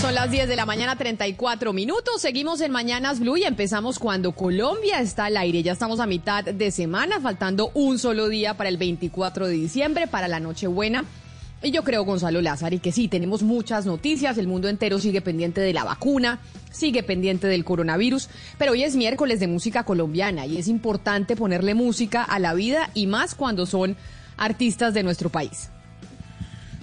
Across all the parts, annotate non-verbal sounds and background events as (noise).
Son las 10 de la mañana, 34 minutos. Seguimos en Mañanas Blue y empezamos cuando Colombia está al aire. Ya estamos a mitad de semana, faltando un solo día para el 24 de diciembre, para la Nochebuena. Y yo creo, Gonzalo Lázaro, y que sí, tenemos muchas noticias. El mundo entero sigue pendiente de la vacuna, sigue pendiente del coronavirus. Pero hoy es miércoles de música colombiana y es importante ponerle música a la vida y más cuando son artistas de nuestro país.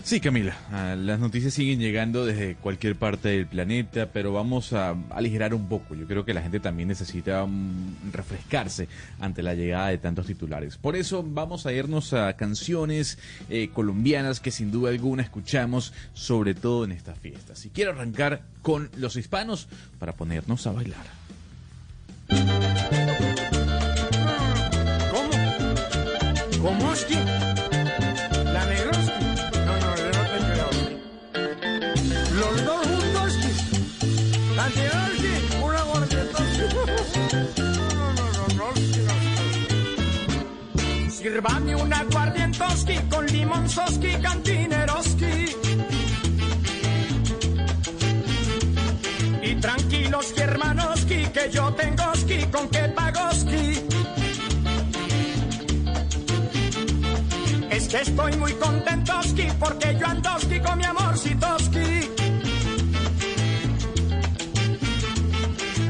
Sí, Camila, ah, las noticias siguen llegando desde cualquier parte del planeta, pero vamos a aligerar un poco. Yo creo que la gente también necesita mm, refrescarse ante la llegada de tantos titulares. Por eso vamos a irnos a canciones eh, colombianas que sin duda alguna escuchamos, sobre todo en estas fiestas. Y quiero arrancar con los hispanos para ponernos a bailar. ¿Cómo? ¿Cómo es que? Sírvame una guardientoski con limonzoski, cantineroski. Y tranquilos, hermanoski, que yo tengo ski con que pagoski. Es que estoy muy contentoski porque yo andoski con mi amorcitoski.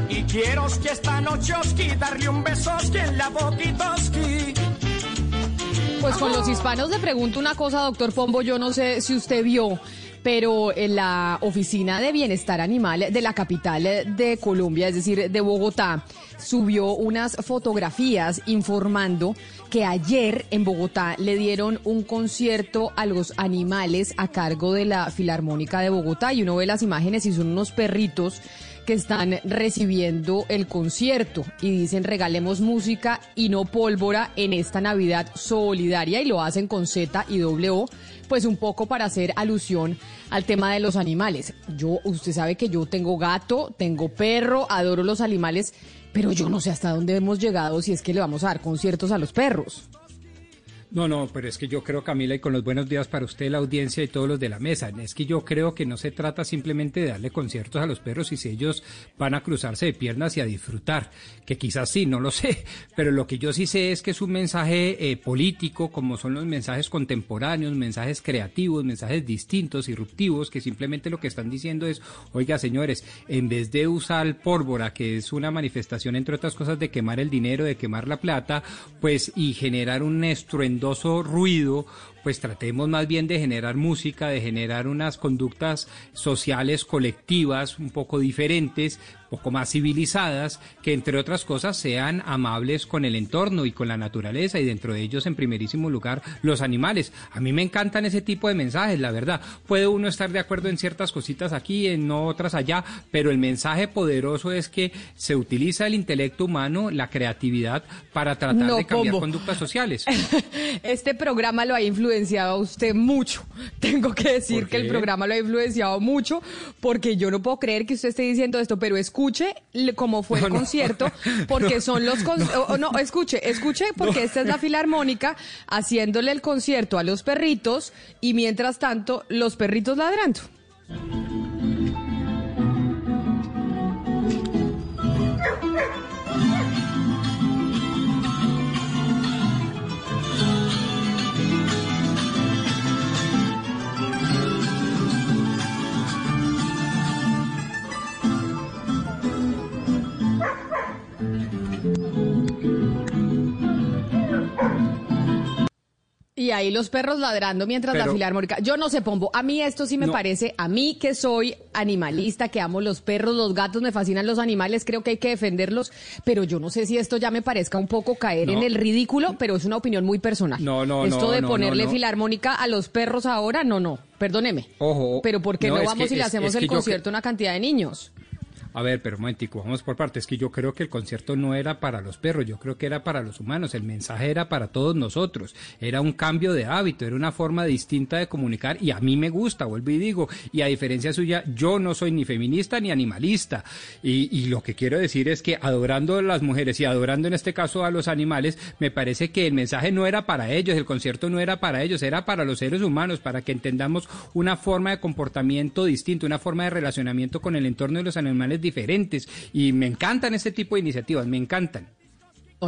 Y quiero que esta noche oski darle un besoski en la boquitoski. Pues con los hispanos le pregunto una cosa, doctor Pombo, yo no sé si usted vio, pero en la Oficina de Bienestar Animal de la capital de Colombia, es decir, de Bogotá, subió unas fotografías informando que ayer en Bogotá le dieron un concierto a los animales a cargo de la Filarmónica de Bogotá. Y uno ve las imágenes y son unos perritos que están recibiendo el concierto y dicen regalemos música y no pólvora en esta Navidad solidaria y lo hacen con Z y W, pues un poco para hacer alusión al tema de los animales. Yo, usted sabe que yo tengo gato, tengo perro, adoro los animales, pero yo no sé hasta dónde hemos llegado si es que le vamos a dar conciertos a los perros. No, no, pero es que yo creo, Camila, y con los buenos días para usted, la audiencia y todos los de la mesa, es que yo creo que no se trata simplemente de darle conciertos a los perros y si ellos van a cruzarse de piernas y a disfrutar, que quizás sí, no lo sé, (laughs) pero lo que yo sí sé es que es un mensaje eh, político, como son los mensajes contemporáneos, mensajes creativos, mensajes distintos, disruptivos, que simplemente lo que están diciendo es, oiga, señores, en vez de usar pólvora, que es una manifestación, entre otras cosas, de quemar el dinero, de quemar la plata, pues, y generar un ruido, pues tratemos más bien de generar música, de generar unas conductas sociales colectivas un poco diferentes, poco más civilizadas, que entre otras cosas sean amables con el entorno y con la naturaleza y dentro de ellos en primerísimo lugar los animales. A mí me encantan ese tipo de mensajes, la verdad. Puede uno estar de acuerdo en ciertas cositas aquí, en otras allá, pero el mensaje poderoso es que se utiliza el intelecto humano, la creatividad para tratar No, de cambiar ¿cómo? conductas sociales. (laughs) Este programa lo ha influenciado a usted mucho. (laughs) Tengo que decir ¿Por que el programa lo ha influenciado mucho porque yo no puedo creer que usted esté diciendo esto, pero escuche cómo fue el No, no. concierto, porque (laughs) son los... con- o- o no, escuche, escuche, porque esta es la filarmónica haciéndole el concierto a los perritos y mientras tanto los perritos ladrando. Y ahí los perros ladrando mientras la Pero- filarmónica. Yo no sé, Pombo. A mí esto sí me No. parece, a mí que soy animalista, que amo los perros, los gatos, me fascinan los animales, creo que hay que defenderlos. Pero yo no sé si esto ya me parezca un poco caer No. en el ridículo, pero es una opinión muy personal. No, no, Esto no, de no, ponerle filarmónica a los perros ahora, no, no. Perdóneme. Ojo. Pero ¿por qué no, vamos que- y le hacemos es el concierto a una cantidad de niños? A ver, pero momentico, vamos por partes. Es que yo creo que el concierto no era para los perros, yo creo que era para los humanos. El mensaje era para todos nosotros. Era un cambio de hábito, era una forma distinta de comunicar y a mí me gusta, vuelvo y digo. Y a diferencia suya, yo no soy ni feminista ni animalista. Y, lo que quiero decir es que adorando a las mujeres y adorando en este caso a los animales, me parece que el mensaje no era para ellos, el concierto no era para ellos, era para los seres humanos, para que entendamos una forma de comportamiento distinto, una forma de relacionamiento con el entorno de los animales diferentes. Y me encantan este tipo de iniciativas, me encantan.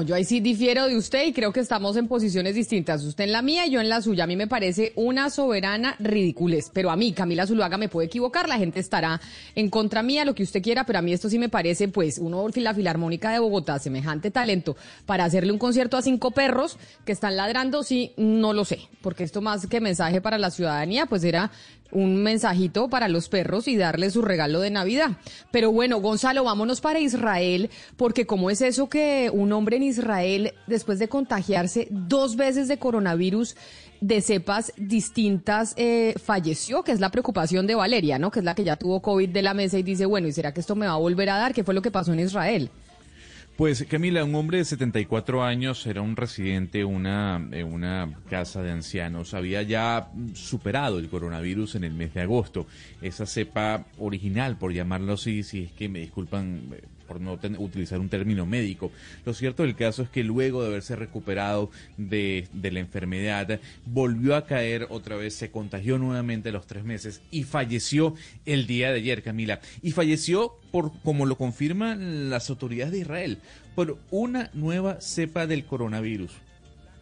Yo ahí sí difiero de usted y creo que estamos en posiciones distintas. Usted en la mía y yo en la suya. A mí me parece una soberana ridiculez. Pero a mí, Camila Zuluaga, me puede equivocar. La gente estará en contra mía, lo que usted quiera. Pero a mí esto sí me parece, pues, uno, la Filarmónica de Bogotá, semejante talento para hacerle un concierto a cinco perros que están ladrando, sí, no lo sé. Porque esto más que mensaje para la ciudadanía, pues era un mensajito para los perros y darle su regalo de Navidad. Pero bueno, Gonzalo, vámonos para Israel, porque ¿cómo es eso que un hombre en Israel, después de contagiarse dos veces de coronavirus de cepas distintas, eh, falleció? Que es la preocupación de Valeria, ¿no? Que es la que ya tuvo COVID de la mesa y dice, bueno, ¿y será que esto me va a volver a dar? ¿Qué fue lo que pasó en Israel? Pues Camila, un hombre de 74 años era un residente una, en una casa de ancianos. Había ya superado el coronavirus en el mes de agosto. Esa cepa original, por llamarlo así, si es que me disculpan eh, por no utilizar un término médico. Lo cierto del caso es que luego de haberse recuperado de, de la enfermedad, volvió a caer otra vez, se contagió nuevamente a los tres meses y falleció el día de ayer, Camila. Y falleció por, como lo confirman las autoridades de Israel, por una nueva cepa del coronavirus,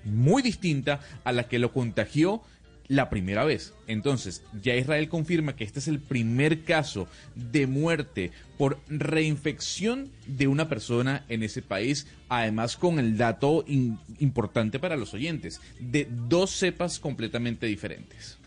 muy distinta a la que lo contagió la primera vez. Entonces, ya Israel confirma que este es el primer caso de muerte por reinfección de una persona en ese país, además con el dato importante para los oyentes, de dos cepas completamente diferentes.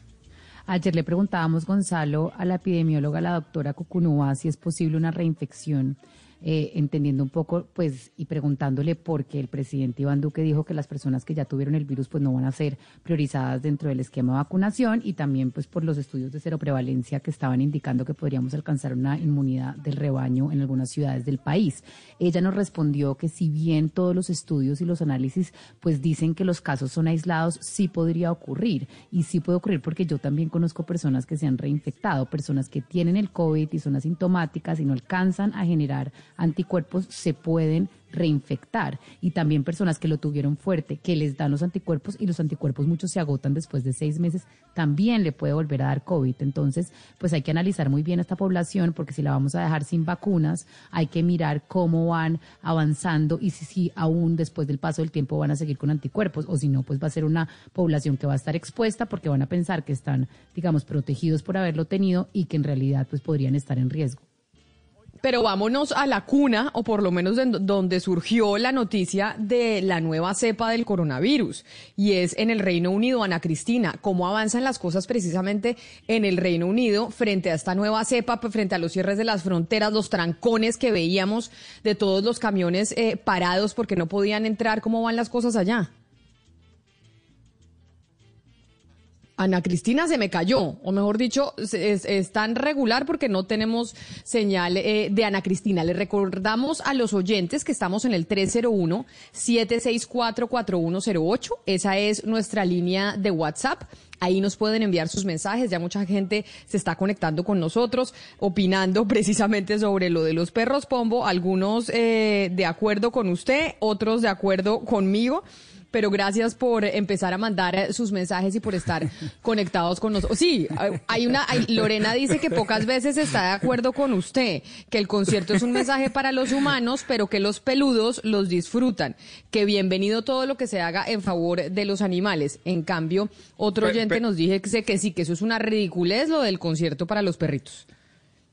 Ayer le preguntábamos, Gonzalo, a la epidemióloga, la doctora Cucunúa, si es posible una reinfección, eh, entendiendo un poco, pues, y preguntándole por qué el presidente Iván Duque dijo que las personas que ya tuvieron el virus, pues, no van a ser priorizadas dentro del esquema de vacunación y también, pues, por los estudios de seroprevalencia que estaban indicando que podríamos alcanzar una inmunidad del rebaño en algunas ciudades del país. Ella nos respondió que si bien todos los estudios y los análisis, pues, dicen que los casos son aislados, sí podría ocurrir y sí puede ocurrir porque yo también conozco personas que se han reinfectado, personas que tienen el COVID y son asintomáticas y no alcanzan a generar anticuerpos, se pueden reinfectar y también personas que lo tuvieron fuerte, que les dan los anticuerpos y los anticuerpos muchos se agotan después de seis meses, también le puede volver a dar COVID. Entonces, pues hay que analizar muy bien esta población porque si la vamos a dejar sin vacunas, hay que mirar cómo van avanzando y si, si aún después del paso del tiempo van a seguir con anticuerpos o si no, pues va a ser una población que va a estar expuesta porque van a pensar que están, digamos, protegidos por haberlo tenido y que en realidad pues podrían estar en riesgo. Pero vámonos a la cuna, o por lo menos en donde surgió la noticia de la nueva cepa del coronavirus, y es en el Reino Unido, Ana Cristina. ¿Cómo avanzan las cosas precisamente en el Reino Unido frente a esta nueva cepa, frente a los cierres de las fronteras, los trancones que veíamos de todos los camiones eh, parados porque no podían entrar? ¿Cómo van las cosas allá? Ana Cristina se me cayó, o mejor dicho, es, es tan regular porque no tenemos señal eh, de Ana Cristina. Le recordamos a los oyentes que estamos en el 301-764-4108. Esa es nuestra línea de WhatsApp. Ahí nos pueden enviar sus mensajes. Ya mucha gente se está conectando con nosotros, opinando (laughs) precisamente sobre lo de los perros pombo. Algunos eh, de acuerdo con usted, otros de acuerdo conmigo pero gracias por empezar a mandar eh, sus mensajes y por estar (laughs) conectados con nosotros. Sí, hay una, hay- Lorena dice que pocas veces está de acuerdo con usted, que el concierto es un mensaje para los humanos, pero que los peludos los disfrutan, que bienvenido todo lo que se haga en favor de los animales. En cambio, otro oyente pe- nos dice que, que sí, que eso es una ridiculez lo del concierto para los perritos.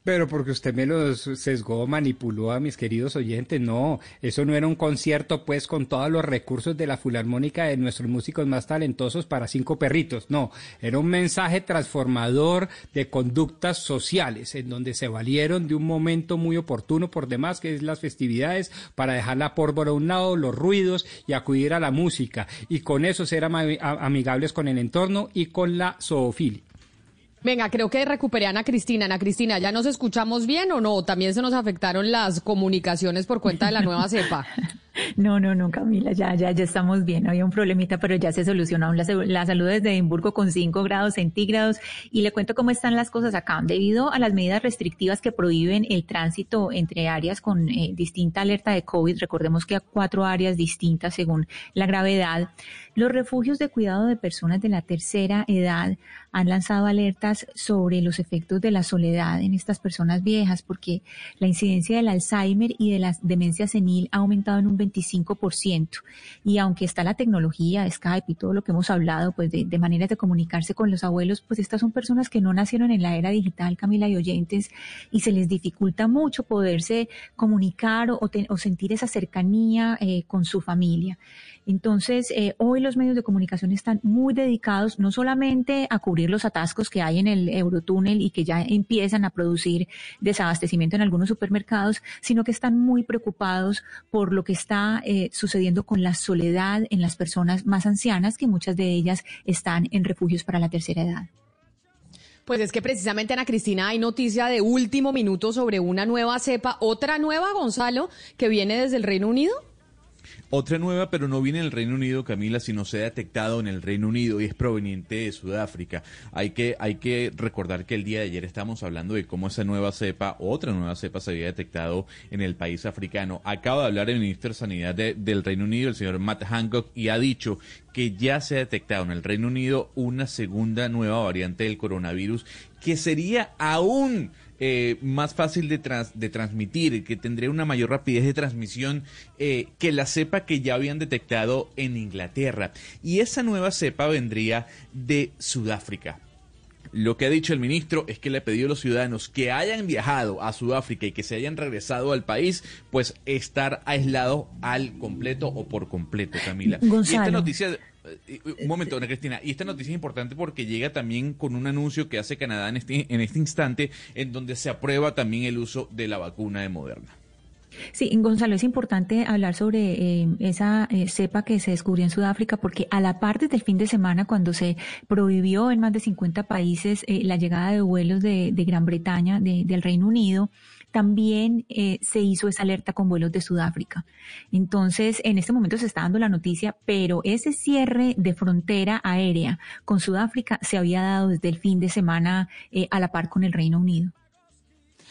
Pero porque usted me los sesgó, manipuló a mis queridos oyentes. No, eso no era un concierto pues con todos los recursos de la Filarmónica de nuestros músicos más talentosos para cinco perritos. No, era un mensaje transformador de conductas sociales en donde se valieron de un momento muy oportuno por demás, que es las festividades, para dejar la pólvora a un lado, los ruidos y acudir a la música. Y con eso ser amigables con el entorno y con la zoofilia. Venga, creo que recuperé a Ana Cristina. Ana Cristina, ¿ya nos escuchamos bien o no? También se nos afectaron las comunicaciones por cuenta de la nueva cepa. (laughs) No, no, no, Camila, ya, ya, ya estamos bien. Había un problemita, pero ya se solucionó. La, la salud desde Edimburgo con 5 grados centígrados. Y le cuento cómo están las cosas acá. Debido a las medidas restrictivas que prohíben el tránsito entre áreas con eh, distinta alerta de COVID, recordemos que hay cuatro áreas distintas según la gravedad, los refugios de cuidado de personas de la tercera edad han lanzado alertas sobre los efectos de la soledad en estas personas viejas, porque la incidencia del Alzheimer y de la demencia senil ha aumentado en un 25%. Y aunque está la tecnología, Skype y todo lo que hemos hablado, pues de, maneras de comunicarse con los abuelos, pues estas son personas que no nacieron en la era digital, Camila y oyentes, y se les dificulta mucho poderse comunicar o, o, te, o sentir esa cercanía eh, con su familia. Entonces, eh, hoy los medios de comunicación están muy dedicados no solamente a cubrir los atascos que hay en el Eurotúnel y que ya empiezan a producir desabastecimiento en algunos supermercados, sino que están muy preocupados por lo que está eh, sucediendo con la soledad en las personas más ancianas, que muchas de ellas están en refugios para la tercera edad. Pues es que precisamente, Ana Cristina, hay noticia de último minuto sobre una nueva cepa, otra nueva, Gonzalo, que viene desde el Reino Unido. Otra nueva, pero no viene del Reino Unido, Camila, sino se ha detectado en el Reino Unido y es proveniente de Sudáfrica. Hay que, hay que recordar que el día de ayer estábamos hablando de cómo esa nueva cepa, otra nueva cepa, se había detectado en el país africano. Acaba de hablar el ministro de Sanidad de, del Reino Unido, el señor Matt Hancock, y ha dicho que ya se ha detectado en el Reino Unido una segunda nueva variante del coronavirus que sería aún eh, más fácil de, trans, de, transmitir, que tendría una mayor rapidez de transmisión eh, que la cepa que ya habían detectado en Inglaterra. Y esa nueva cepa vendría de Sudáfrica. Lo que ha dicho el ministro es que le ha pedido a los ciudadanos que hayan viajado a Sudáfrica y que se hayan regresado al país, pues estar aislados al completo o por completo, Camila. Gonzalo. Y esta noticia, un momento, Ana Cristina, y esta noticia es importante porque llega también con un anuncio que hace Canadá en este, en este instante, en donde se aprueba también el uso de la vacuna de Moderna. Sí, Gonzalo, es importante hablar sobre eh, esa eh, cepa que se descubrió en Sudáfrica porque a la par desde el fin de semana cuando se prohibió en más de 50 países eh, la llegada de vuelos de, de Gran Bretaña, de, del Reino Unido, también eh, se hizo esa alerta con vuelos de Sudáfrica. Entonces, en este momento se está dando la noticia, pero ese cierre de frontera aérea con Sudáfrica se había dado desde el fin de semana eh, a la par con el Reino Unido.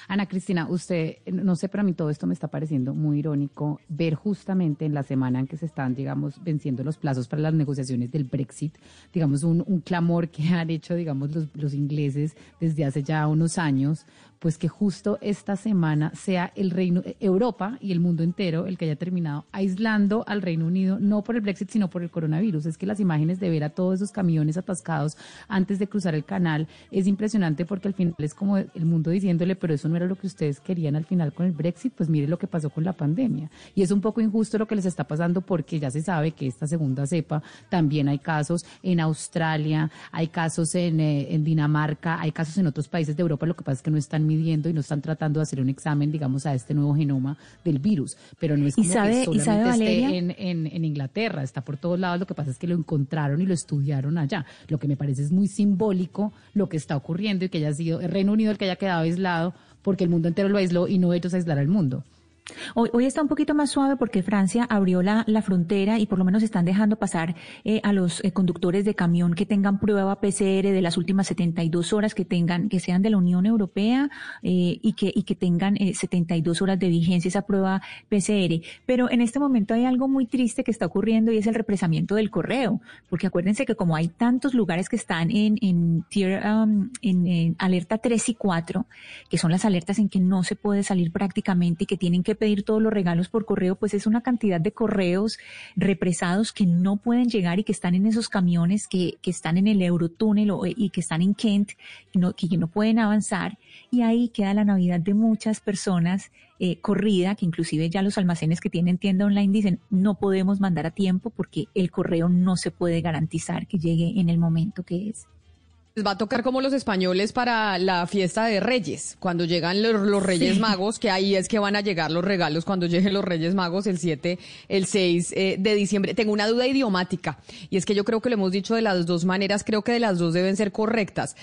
Ana Cristina, usted, no sé, pero a mí todo esto me está pareciendo muy irónico ver justamente en la semana en que se están, digamos, venciendo los plazos para las negociaciones del Brexit, digamos, un, clamor que han hecho, digamos, los ingleses desde hace ya unos años, pues que justo esta semana sea el Reino, Europa y el mundo entero el que haya terminado aislando al Reino Unido, no por el Brexit, sino por el coronavirus. Es que las imágenes de ver a todos esos camiones atascados antes de cruzar el canal es impresionante porque al final es como el mundo diciéndole, pero eso no era lo que ustedes querían al final con el Brexit, pues mire lo que pasó con la pandemia. Y es un poco injusto lo que les está pasando porque ya se sabe que esta segunda cepa también hay casos en Australia, hay casos en, eh, en Dinamarca, hay casos en otros países de Europa, lo que pasa es que no están midiendo y no están tratando de hacer un examen, digamos, a este nuevo genoma del virus. Pero no es como ¿Y sabe, que solamente ¿y sabe, Valeria? esté en, en, en, Inglaterra, está por todos lados, lo que pasa es que lo encontraron y lo estudiaron allá. Lo que me parece es muy simbólico lo que está ocurriendo y que haya sido el Reino Unido el que haya quedado aislado porque el mundo entero lo aisló y no ellos aislar al mundo. Hoy, hoy, está un poquito más suave porque Francia abrió la, la frontera y por lo menos están dejando pasar eh, a los eh, conductores de camión que tengan prueba PCR de las últimas 72 horas que tengan, que sean de la Unión Europea eh, y, que, y que tengan 72 horas de vigencia esa prueba PCR. Pero en este momento hay algo muy triste que está ocurriendo y es el represamiento del correo, porque acuérdense que como hay tantos lugares que están en, en, tier, um, en, en alerta 3 y 4, que son las alertas en que no se puede salir prácticamente y que tienen que pedir todos los regalos por correo, pues es una cantidad de correos represados que no pueden llegar y que están en esos camiones que, que están en el Eurotúnel y que están en Kent, y no, que no pueden avanzar. Y ahí queda la Navidad de muchas personas eh, corrida, que inclusive ya los almacenes que tienen tienda online dicen no podemos mandar a tiempo porque el correo no se puede garantizar que llegue en el momento que es. Les va a tocar como los españoles para la fiesta de Reyes, cuando llegan los, los Reyes Sí. Magos, que ahí es que van a llegar los regalos cuando lleguen los Reyes Magos el 7, el 6 eh, de diciembre. Tengo una duda idiomática, y es que yo creo que lo hemos dicho de las dos maneras, creo que de las dos deben ser correctas.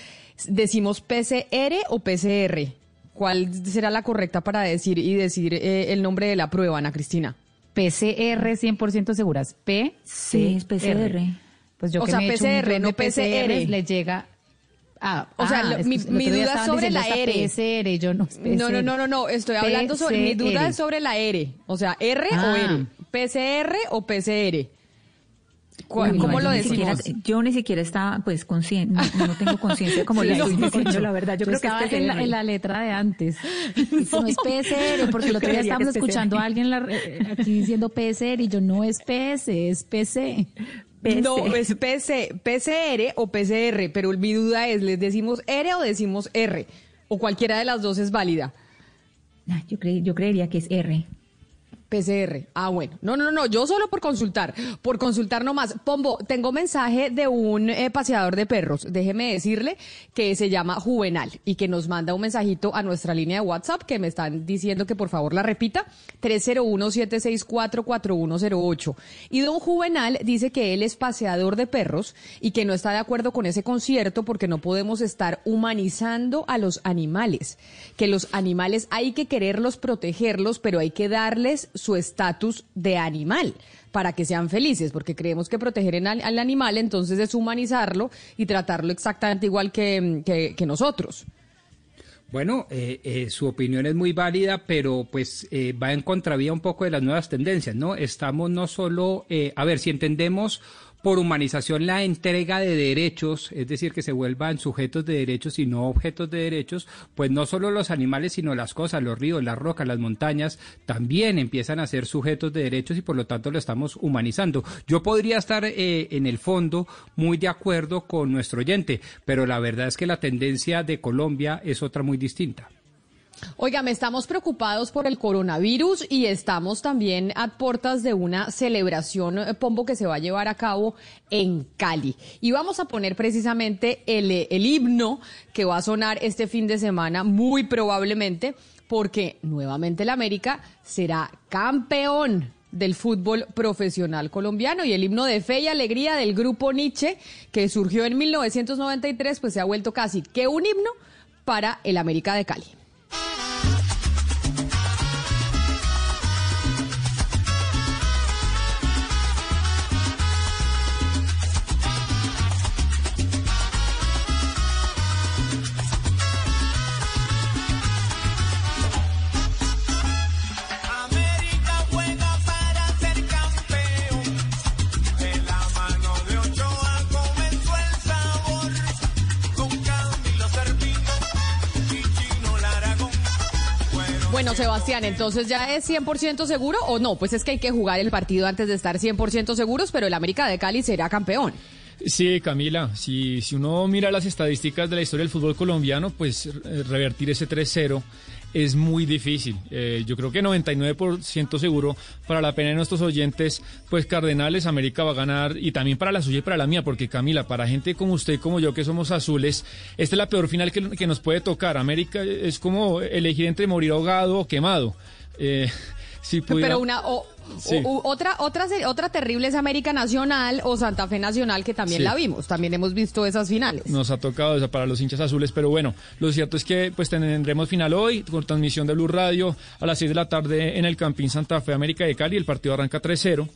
¿Decimos PCR o PCR? ¿Cuál será la correcta para decir y decir eh, el nombre de la prueba, Ana Cristina? PCR 100% seguras. P. Sí, es PCR. Pues yo O que sea, me he hecho un PCR, no PCR. Le llega. Ah, O sea, ah, mi- mi duda sobre la R. PCR, yo no. No, no, no, no, no, estoy hablando sobre, mi duda es sobre la R, o sea, R Ah. o R, PCR o PCR. ¿Cuál- Uy, ¿Cómo lo siquiera- decimos? yo ni siquiera estaba pues consciente, no, no tengo conciencia como (laughs) Sí, la estoy diciendo, yo- la verdad. Yo, yo creo que estaba es en, la, en la letra de antes. (laughs) No es PCR, porque el otro día estábamos es escuchando a alguien la- eh, aquí diciendo PCR y yo no es PS, es PC. PC. No, es PC, PCR o PCR, pero mi duda es, ¿les decimos R o decimos R? O cualquiera de las dos es válida. Ah, Yo, cre- yo creería que es R. PCR. Ah, bueno. No, no, no, yo solo por consultar, por consultar nomás. Pombo, tengo mensaje de un eh, paseador de perros, déjeme decirle, que se llama Juvenal y que nos manda un mensajito a nuestra línea de WhatsApp que me están diciendo que por favor la repita, 301-764-4108. Y don Juvenal dice que él es paseador de perros y que no está de acuerdo con ese concierto porque no podemos estar humanizando a los animales, que los animales hay que quererlos, protegerlos, pero hay que darles su estatus de animal para que sean felices, porque creemos que proteger al, al animal entonces es humanizarlo y tratarlo exactamente igual que, que- nosotros. Bueno, eh, eh, su opinión es muy válida, pero pues eh, va en contravía un poco de las nuevas tendencias, ¿no? Estamos no solo, a ver, si entendemos por humanización la entrega de derechos, es decir, que se vuelvan sujetos de derechos y no objetos de derechos, pues no solo los animales, sino las cosas, los ríos, las rocas, las montañas, también empiezan a ser sujetos de derechos y por lo tanto lo estamos humanizando. Yo podría estar eh, en el fondo muy de acuerdo con nuestro oyente, pero la verdad es que la tendencia de Colombia es otra muy distinta. Oigan, estamos preocupados por el coronavirus y estamos también a puertas de una celebración, eh, Pombo, que se va a llevar a cabo en Cali. Y vamos a poner precisamente el, eh, el himno que va a sonar este fin de semana, muy probablemente, porque nuevamente el América será campeón del fútbol profesional colombiano y el himno de fe y alegría del grupo Nietzsche que surgió en 1993 pues se ha vuelto casi que un himno para el América de Cali. Sebastián, entonces ya es 100% seguro o no? Pues es que hay que jugar el partido antes de estar 100% seguros, pero el América de Cali será campeón. Sí, Camila, si, si uno mira las estadísticas de la historia del fútbol colombiano, pues eh, revertir ese 3-0 es muy difícil. Eh, yo creo que 99% seguro para la pena de nuestros oyentes, pues Cardenales, América va a ganar y también para la suya y para la mía, porque Camila, para gente como usted como yo que somos azules, esta es la peor final que, que nos puede tocar. América es como elegir entre morir ahogado o quemado. Eh, si pudiera- Pero una o- Sí. o- u- otra otra otra terrible es América Nacional o Santa Fe Nacional que también Sí. la vimos, también hemos visto esas finales. Nos ha tocado esa para los hinchas azules, pero bueno, lo cierto es que pues tendremos final hoy con transmisión de Blue Radio a las 6 de la tarde en el Campín Santa Fe América de Cali, el partido arranca 3-0.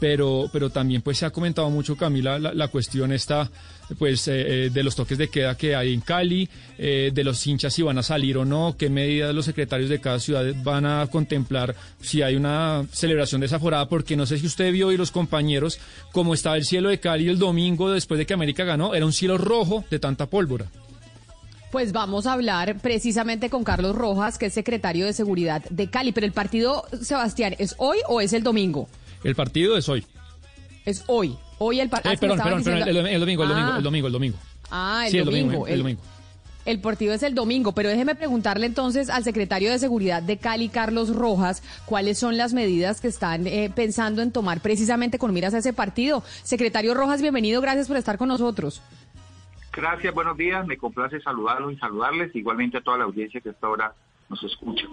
Pero, pero también pues se ha comentado mucho Camila la, la cuestión está pues eh, eh, de los toques de queda que hay en Cali, eh, de los hinchas si van a salir o no, qué medidas los secretarios de cada ciudad van a contemplar si hay una celebración desaforada, porque no sé si usted vio y los compañeros cómo estaba el cielo de Cali el domingo después de que América ganó, era un cielo rojo de tanta pólvora. Pues vamos a hablar precisamente con Carlos Rojas, que es secretario de Seguridad de Cali. Pero el partido, Sebastián, ¿es hoy o es el domingo? El partido es hoy. Es hoy. Hoy el partido. Eh, perdón, perdón, perdón, el, domingo, el domingo, el domingo, el domingo. Ah, el sí, domingo. El, domingo. El partido es el domingo, pero déjeme preguntarle entonces al secretario de Seguridad de Cali, Carlos Rojas, cuáles son las medidas que están eh, pensando en tomar precisamente con miras a ese partido. Secretario Rojas, bienvenido, gracias por estar con nosotros. Gracias, buenos días, me complace saludarlos y saludarles, igualmente a toda la audiencia que hasta ahora nos escucha.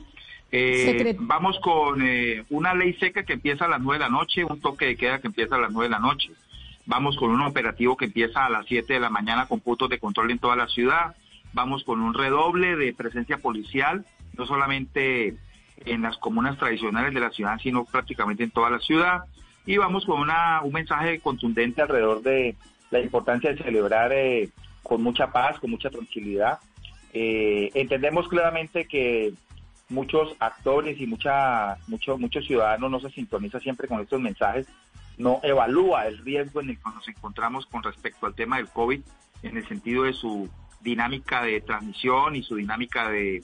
Eh, vamos con eh, una ley seca que empieza a las nueve de la noche, un toque de queda que empieza a las nueve de la noche. Vamos con un operativo que empieza a las 7 de la mañana con puntos de control en toda la ciudad vamos con un redoble de presencia policial, no solamente en las comunas tradicionales de la ciudad, sino prácticamente en toda la ciudad. Y vamos con una, un mensaje contundente alrededor de la importancia de celebrar eh, con mucha paz, con mucha tranquilidad. Eh, entendemos claramente que muchos actores y mucha, mucho, muchos ciudadanos no se sintonizan siempre con estos mensajes, no evalúa el riesgo en el que nos encontramos con respecto al tema del COVID en el sentido de su dinámica de transmisión y su dinámica de,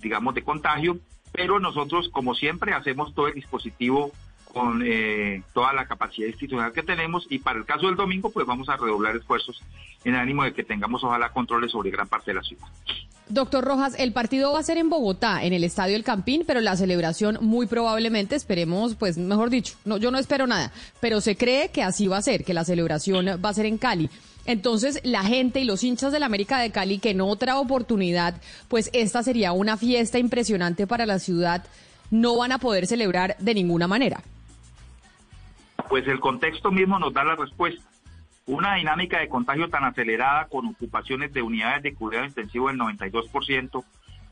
digamos, de contagio, pero nosotros, como siempre, hacemos todo el dispositivo con eh, toda la capacidad institucional que tenemos y para el caso del domingo, pues vamos a redoblar esfuerzos en ánimo de que tengamos, ojalá, controles sobre gran parte de la ciudad. Doctor Rojas, el partido va a ser en Bogotá, en el Estadio El Campín, pero la celebración muy probablemente, esperemos, pues mejor dicho, no, yo no espero nada, pero se cree que así va a ser, que la celebración va a ser en Cali. Entonces, la gente y los hinchas del América de Cali, que en otra oportunidad, pues esta sería una fiesta impresionante para la ciudad, no van a poder celebrar de ninguna manera. Pues el contexto mismo nos da la respuesta. Una dinámica de contagio tan acelerada con ocupaciones de unidades de cuidado intensivo del 92%,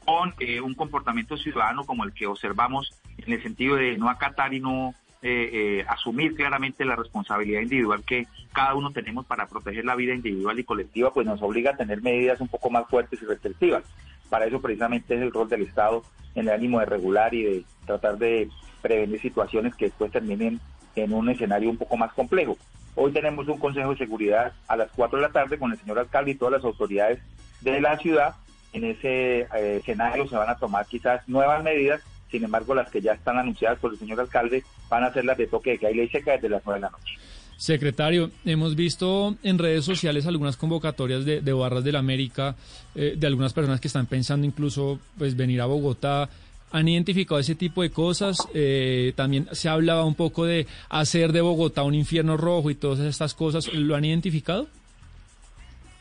con eh, un comportamiento ciudadano como el que observamos en el sentido de no acatar y no eh, eh, asumir claramente la responsabilidad individual que cada uno tenemos para proteger la vida individual y colectiva, pues nos obliga a tener medidas un poco más fuertes y restrictivas. Para eso precisamente es el rol del Estado en el ánimo de regular y de tratar de prevenir situaciones que después terminen en un escenario un poco más complejo. Hoy tenemos un Consejo de Seguridad a las 4 de la tarde con el señor alcalde y todas las autoridades de la ciudad. En ese eh, escenario se van a tomar quizás nuevas medidas sin embargo, las que ya están anunciadas por el señor alcalde van a ser las de toque de que hay ley seca desde las nueve de la noche. Secretario, hemos visto en redes sociales algunas convocatorias de, Barras del América, eh, de algunas personas que están pensando incluso pues venir a Bogotá. ¿Han identificado ese tipo de cosas? Eh, también se hablaba un poco de hacer de Bogotá un infierno rojo y todas estas cosas. ¿Lo han identificado?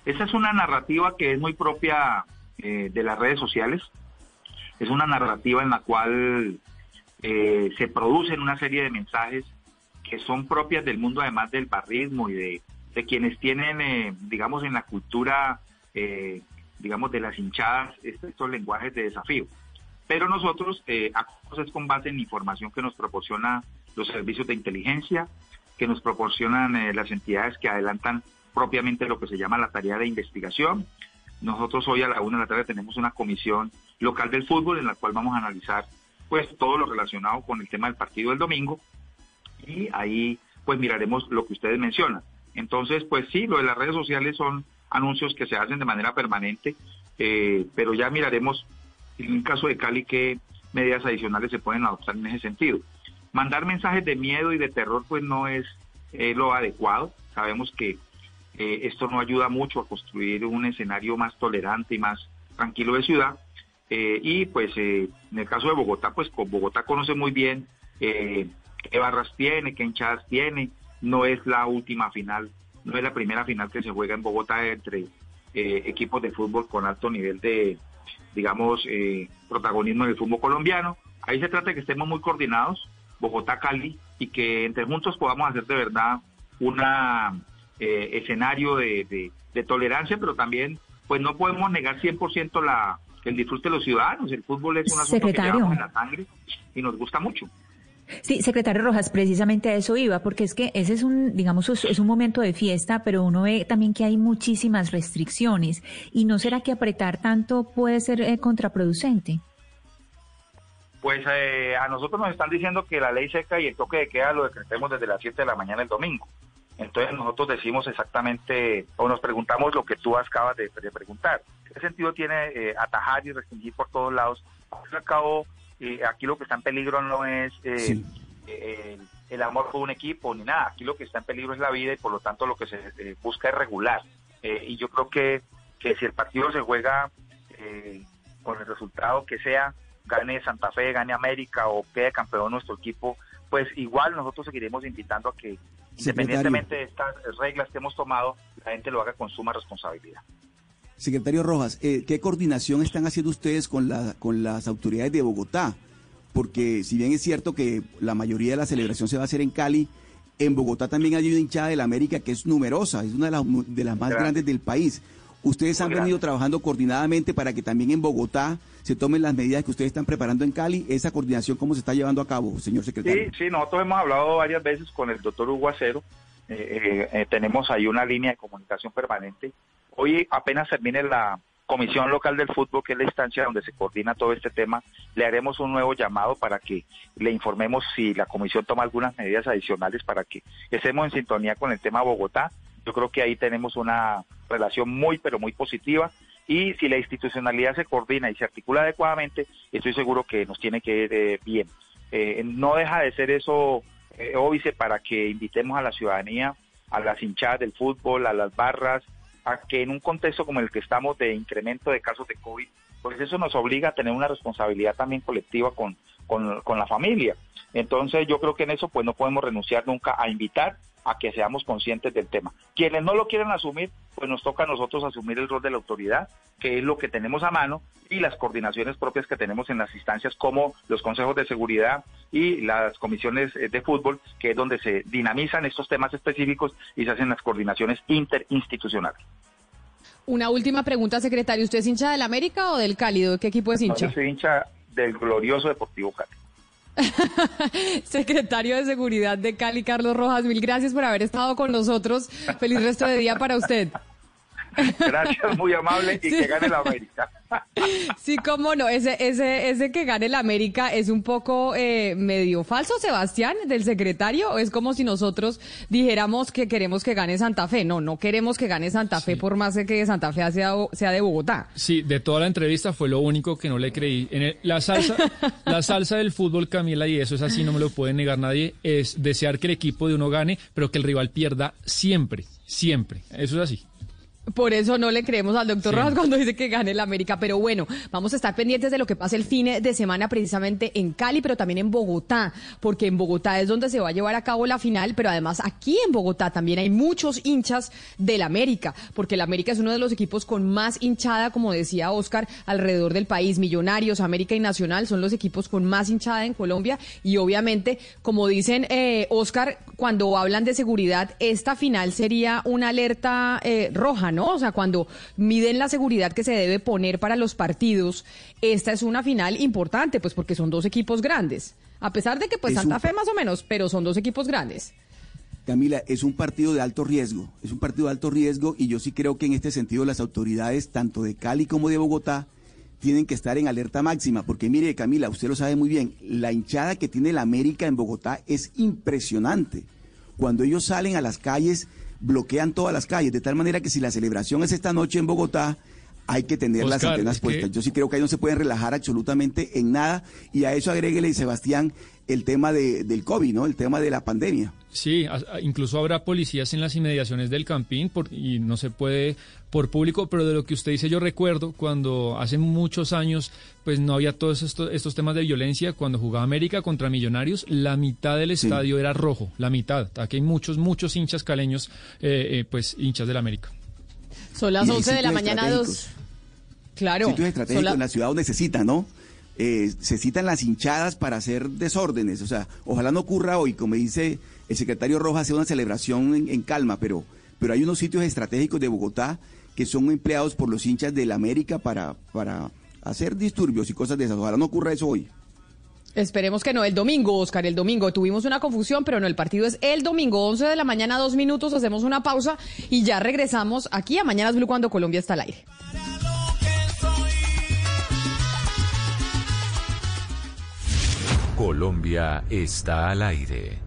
Esa es una narrativa que es muy propia eh, de las redes sociales es una narrativa en la cual eh, se producen una serie de mensajes que son propias del mundo además del barrismo y de, quienes tienen, eh, digamos, en la cultura, eh, digamos, de las hinchadas, estos lenguajes de desafío. Pero nosotros eh, es con base en información que nos proporciona los servicios de inteligencia, que nos proporcionan las entidades que adelantan propiamente lo que se llama la tarea de investigación. Nosotros hoy a la una de la tarde tenemos una comisión local del fútbol en la cual vamos a analizar pues todo lo relacionado con el tema del partido del domingo y ahí pues miraremos lo que ustedes mencionan. Entonces pues sí, lo de las redes sociales son anuncios que se hacen de manera permanente, eh, pero ya miraremos en el caso de Cali qué medidas adicionales se pueden adoptar en ese sentido. Mandar mensajes de miedo y de terror pues no es eh, lo adecuado. Sabemos que eh, esto no ayuda mucho a construir un escenario más tolerante y más tranquilo de ciudad. Eh, y pues en el caso de Bogotá, pues Bogotá conoce muy bien qué barras tiene, qué hinchadas tiene. No es la última final, no es la primera final que se juega en Bogotá entre equipos de fútbol con alto nivel de, digamos, protagonismo en el fútbol colombiano. Ahí se trata de que estemos muy coordinados, Bogotá-Cali, y que entre juntos podamos hacer de verdad un escenario de, de tolerancia, pero también pues no podemos negar 100% la, el disfrute de los ciudadanos. El fútbol es un asunto que llevamos en la sangre y nos gusta mucho. Sí, secretario Rojas, precisamente a eso iba, porque es que ese es un, digamos, es un momento de fiesta, pero uno ve también que hay muchísimas restricciones. ¿Y no será que apretar tanto puede ser eh, contraproducente? Pues eh, a nosotros nos están diciendo que la ley seca y el toque de queda lo decretemos desde las 7 de la mañana el domingo. Entonces nosotros decimos exactamente, o nos preguntamos lo que tú acabas de, de preguntar. ¿Qué sentido tiene eh, atajar y restringir por todos lados? Al cabo, eh, aquí lo que está en peligro no es eh, Sí. eh, el amor por un equipo ni nada. Aquí lo que está en peligro es la vida y por lo tanto lo que se eh, busca es regular. Eh, y yo creo que, que si el partido se juega eh, con el resultado que sea, gane Santa Fe, gane América o quede campeón nuestro equipo, pues igual nosotros seguiremos invitando a que independientemente de estas reglas que hemos tomado, la gente lo haga con suma responsabilidad. Secretario Rojas, eh, ¿qué coordinación están haciendo ustedes con, la, con las autoridades de Bogotá? Porque si bien es cierto que la mayoría de la celebración se va a hacer en Cali, en Bogotá también hay una hinchada de la América que es numerosa, es una de las, de las más Grande. grandes del país. ¿Ustedes han venido trabajando coordinadamente para que también en Bogotá se tomen las medidas que ustedes están preparando en Cali? ¿Esa coordinación cómo se está llevando a cabo, señor secretario? Sí, sí, nosotros hemos hablado varias veces con el doctor Hugo Acero. Eh, eh, eh, tenemos ahí una línea de comunicación permanente. Hoy apenas termine la Comisión Local del Fútbol, que es la instancia donde se coordina todo este tema, le haremos un nuevo llamado para que le informemos si la comisión toma algunas medidas adicionales para que estemos en sintonía con el tema Bogotá. Yo creo que ahí tenemos una relación muy, pero muy positiva. Y si la institucionalidad se coordina y se articula adecuadamente, estoy seguro que nos tiene que ir eh, bien. Eh, no deja de ser eso eh, óbice para que invitemos a la ciudadanía, a las hinchadas del fútbol, a las barras, a que en un contexto como el que estamos de incremento de casos de COVID, pues eso nos obliga a tener una responsabilidad también colectiva con, con, con la familia. Entonces yo creo que en eso pues no podemos renunciar nunca a invitar a que seamos conscientes del tema. Quienes no lo quieran asumir, pues nos toca a nosotros asumir el rol de la autoridad, que es lo que tenemos a mano, y las coordinaciones propias que tenemos en las instancias como los consejos de seguridad y las comisiones eh, de fútbol, que es donde se dinamizan estos temas específicos y se hacen las coordinaciones interinstitucionales. Una última pregunta, secretario. ¿Usted es hincha del América o del Cálido? ¿De qué equipo es No, hincha? yo soy hincha del glorioso Deportivo Cali. (laughs) Secretario de Seguridad de Cali, Carlos Rojas, mil gracias por haber estado con nosotros. Feliz resto de día para usted. Gracias, muy amable y Sí. que gane la América. (laughs) Sí, cómo no, ese, ese, ese que gane el América es un poco eh, medio falso, Sebastián, del secretario, o es como si nosotros dijéramos que queremos que gane Santa Fe. No, no queremos que gane Santa Fe por más de que Santa Fe sea, sea de Bogotá. Sí, de toda la entrevista fue lo único que no le creí. En el- la salsa, la salsa del fútbol, Camila, y eso es así, no me lo puede negar nadie, es desear que el equipo de uno gane, pero que el rival pierda siempre, siempre. Eso es así. Por eso no le creemos al doctor Sí. Rojas cuando dice que gane el América. Pero bueno, vamos a estar pendientes de lo que pase el fin de semana precisamente en Cali, pero también en Bogotá, porque en Bogotá es donde se va a llevar a cabo la final, pero además aquí en Bogotá también hay muchos hinchas del América, porque el América es uno de los equipos con más hinchada, como decía Oscar, alrededor del país. Millonarios, América y Nacional son los equipos con más hinchada en Colombia y obviamente, como dicen eh, Oscar, cuando hablan de seguridad, esta final sería una alerta eh, roja, ¿no? O sea, cuando miden la seguridad que se debe poner para los partidos, esta es una final importante, pues porque son dos equipos grandes. A pesar de que pues Es Santa un- Fe más o menos, pero son dos equipos grandes. Camila, es un partido de alto riesgo, es un partido de alto riesgo y yo sí creo que en este sentido las autoridades, tanto de Cali como de Bogotá, tienen que estar en alerta máxima, porque mire Camila, usted lo sabe muy bien, la hinchada que tiene la América en Bogotá es impresionante. Cuando ellos salen a las calles, bloquean todas las calles, de tal manera que si la celebración es esta noche en Bogotá, hay que tener las antenas que- puestas. Yo sí creo que ahí no se pueden relajar absolutamente en nada y a eso agréguele, Sebastián, el tema de, del COVID, ¿no? El tema de la pandemia. Sí, incluso habrá policías en las inmediaciones del campín por- y no se puede por público, pero de lo que usted dice yo recuerdo cuando hace muchos años pues no había todos estos, estos temas de violencia, cuando jugaba América contra Millonarios, la mitad del Sí. estadio era rojo, la mitad. Aquí hay muchos, muchos hinchas caleños, eh, eh, pues hinchas del América. Son las Y hay 11 de la mañana, dos. Claro. sitios estratégicos la- en la ciudad donde se cita, ¿no? Eh, se citan las hinchadas para hacer desórdenes. O sea, ojalá no ocurra hoy, como dice el secretario Rojas, sea una celebración en, en calma, pero, pero hay unos sitios estratégicos de Bogotá que son empleados por los hinchas del América para, para hacer disturbios y cosas de esas. Ojalá no ocurra eso hoy. Esperemos que no, el domingo, Oscar, el domingo. Tuvimos una confusión, pero no, el partido es el domingo, 11 de la mañana, dos minutos, hacemos una pausa y ya regresamos aquí a Mañanas Blue cuando Colombia está al aire. Colombia está al aire.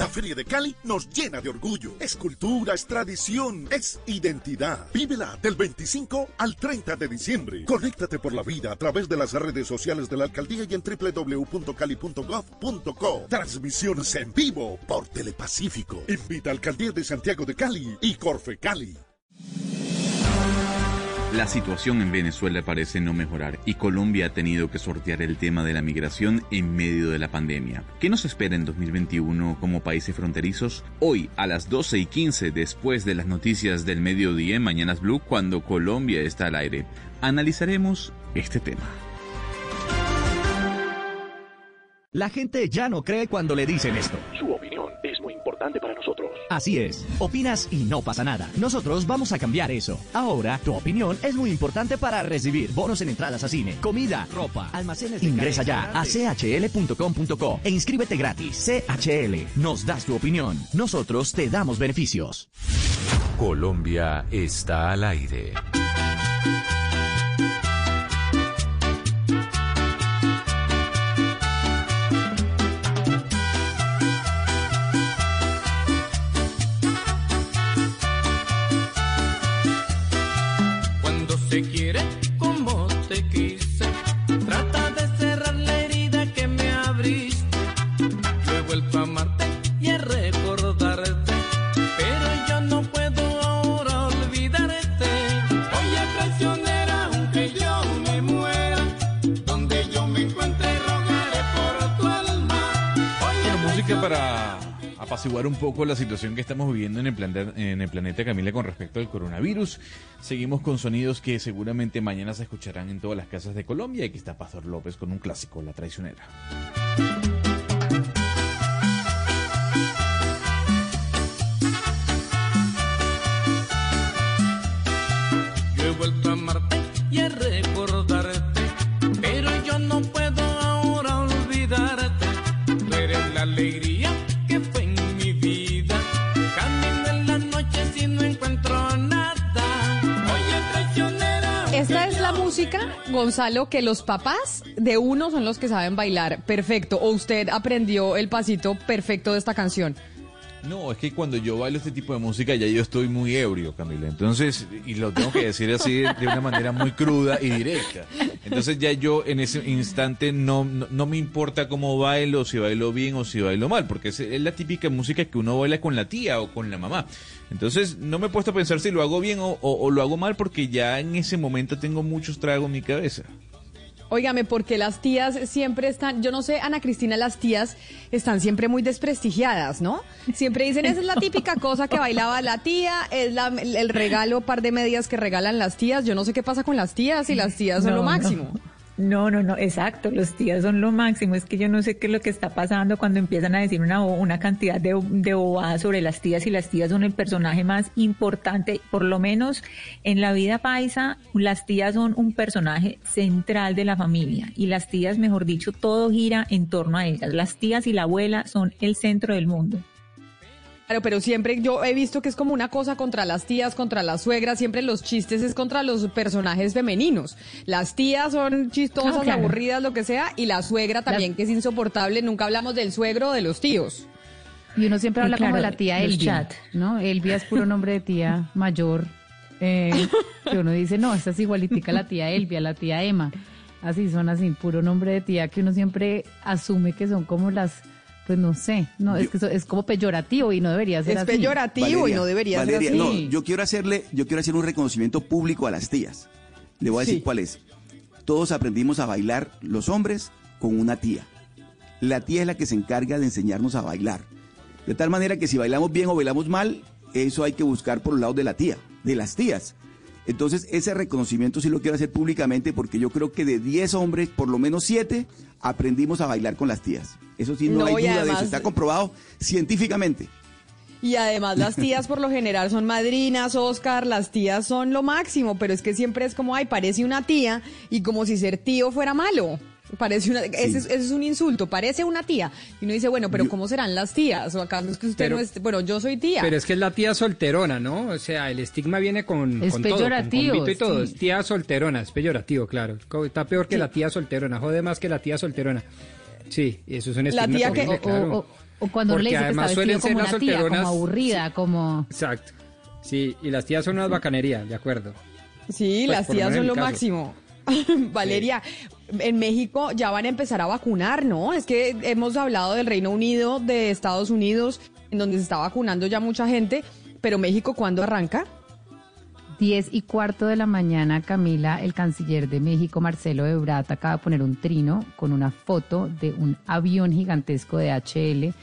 La Feria de Cali nos llena de orgullo. Es cultura, es tradición, es identidad. Vívela del 25 al 30 de diciembre. Conéctate por la vida a través de las redes sociales de la alcaldía y en www.cali.gov.co. Transmisiones en vivo por Telepacífico. Invita a Alcaldía de Santiago de Cali y Corfe Cali. La situación en Venezuela parece no mejorar y Colombia ha tenido que sortear el tema de la migración en medio de la pandemia. ¿Qué nos espera en 2021 como países fronterizos? Hoy a las 12 y 15 después de las noticias del mediodía en Mañanas Blue cuando Colombia está al aire, analizaremos este tema. La gente ya no cree cuando le dicen esto. Así es, opinas y no pasa nada. Nosotros vamos a cambiar eso. Ahora, tu opinión es muy importante para recibir bonos en entradas a cine, comida, ropa, almacenes de Ingresa ya a chl.com.co e inscríbete gratis. CHL, nos das tu opinión. Nosotros te damos beneficios. Colombia está al aire. Se quiere apaciguar un poco la situación que estamos viviendo en el, planeta, en el planeta Camila con respecto al coronavirus. Seguimos con sonidos que seguramente mañana se escucharán en todas las casas de Colombia. Aquí está Pastor López con un clásico, La Traicionera. Gonzalo, que los papás de uno son los que saben bailar perfecto. O usted aprendió el pasito perfecto de esta canción. No, es que cuando yo bailo este tipo de música ya yo estoy muy ebrio, Camila. Entonces, y lo tengo que decir así de una manera muy cruda y directa. Entonces ya yo en ese instante no, no, me importa cómo bailo, si bailo bien o si bailo mal, porque es, es la típica música que uno baila con la tía o con la mamá. Entonces no me he puesto a pensar si lo hago bien o- o lo hago mal porque ya en ese momento tengo muchos tragos en mi cabeza. Óigame, porque las tías siempre están, yo no sé, Ana Cristina, las tías están siempre muy desprestigiadas, ¿no? Siempre dicen, esa es la típica cosa que bailaba la tía, es la- el regalo, par de medias que regalan las tías. Yo no sé qué pasa con las tías y las tías son No, lo máximo. No, no, no, exacto, los tías son lo máximo. Es que yo no sé qué es lo que está pasando cuando empiezan a decir una, una cantidad de, de bobadas sobre las tías y las tías son el personaje más importante, por lo menos en la vida paisa, las tías son un personaje central de la familia y las tías, mejor dicho, todo gira en torno a ellas. Las tías y la abuela son el centro del mundo. Claro, pero siempre yo he visto que es como una cosa contra las tías, contra las suegras, siempre los chistes es contra los personajes femeninos. Las tías son chistosas, claro. aburridas, lo que sea, y la suegra también, que es insoportable. Nunca hablamos del suegro o de los tíos. Y uno siempre habla como de la tía Elvia, chat. ¿no? Elvia es puro nombre de tía mayor. eh, que uno dice, no, esta es igualitica a la tía Elvia, la tía Emma. Así son así, puro nombre de tía que uno siempre asume que son como las, pues no sé, no, es que eso- es como peyorativo y no debería ser Es así. peyorativo y no debería Valeria, ser no, yo quiero hacerle, yo quiero hacer un reconocimiento público a las tías. Le voy a Sí. decir cuál es. Todos aprendimos a bailar los hombres con una tía. La tía es la que se encarga de enseñarnos a bailar. De tal manera que si bailamos bien o bailamos mal, eso hay que buscar por el lado de la tía, de las tías. Entonces, ese reconocimiento sí lo quiero hacer públicamente porque yo creo que de 10 hombres, por lo menos 7, aprendimos a bailar con las tías. Eso sí, no, No, hay duda de eso. Está comprobado científicamente. Y además las (laughs) tías por lo general son madrinas, Oscar, las tías son lo máximo, pero es que siempre es como, ay, parece una tía y como si ser tío fuera malo. Parece una, ese, es, ese es un insulto, parece una tía. Y uno dice, bueno, pero ¿cómo serán las tías? O acaso es que usted Pero- no es, bueno, yo soy tía. Pero es que es la tía solterona, ¿no? O sea, el estigma viene con, Es con todo, con peyorativo, y todo. sí. Es tía solterona, es peyorativo, claro. Está peor que la tía solterona, jode más que la tía solterona. Sí, eso es un La estigma tía que- terrible, O, claro. o- O cuando uno le Porque dice que está además vestido suelen como ser una las tía, como aburrida, como... Exacto. Sí, y las tías son unas bacanerías, de acuerdo. Sí, Pues, las tías son lo caso. máximo. (laughs) Valeria, en México ya van a empezar a vacunar, ¿no? Es que hemos hablado del Reino Unido, de Estados Unidos, en donde se está vacunando ya mucha gente, pero México, ¿cuándo arranca? 10 y cuarto de la mañana, Camila, el canciller de México, Marcelo Ebrard, acaba de poner un trino con una foto de un avión gigantesco de HL,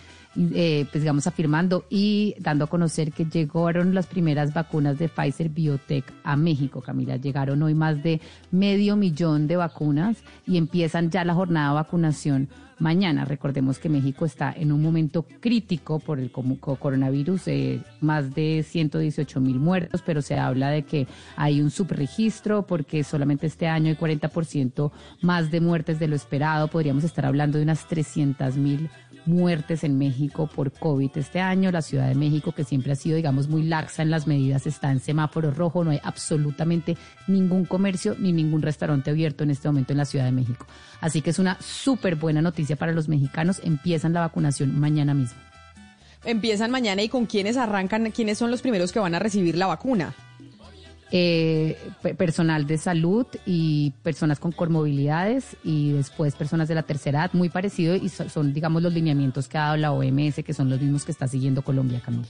eh, pues digamos afirmando y dando a conocer que llegaron las primeras vacunas de Pfizer Biotech a México, Camila. Llegaron hoy más de medio millón de vacunas y empiezan ya la jornada de vacunación mañana. Recordemos que México está en un momento crítico por el coronavirus, eh, más de 118 mil muertos, pero se habla de que hay un subregistro porque solamente este año hay 40% más de muertes de lo esperado. Podríamos estar hablando de unas 300 mil muertes en México por COVID este año. La Ciudad de México, que siempre ha sido, digamos, muy laxa en las medidas, está en semáforo rojo. No hay absolutamente ningún comercio ni ningún restaurante abierto en este momento en la Ciudad de México. Así que es una súper buena noticia para los mexicanos. Empiezan la vacunación mañana mismo. Empiezan mañana y con quiénes arrancan, quiénes son los primeros que van a recibir la vacuna. Eh, pe- personal de salud y personas con comorbilidades y después personas de la tercera edad, muy parecido y so- son, digamos, los lineamientos que ha dado la OMS, que son los mismos que está siguiendo Colombia, Camila.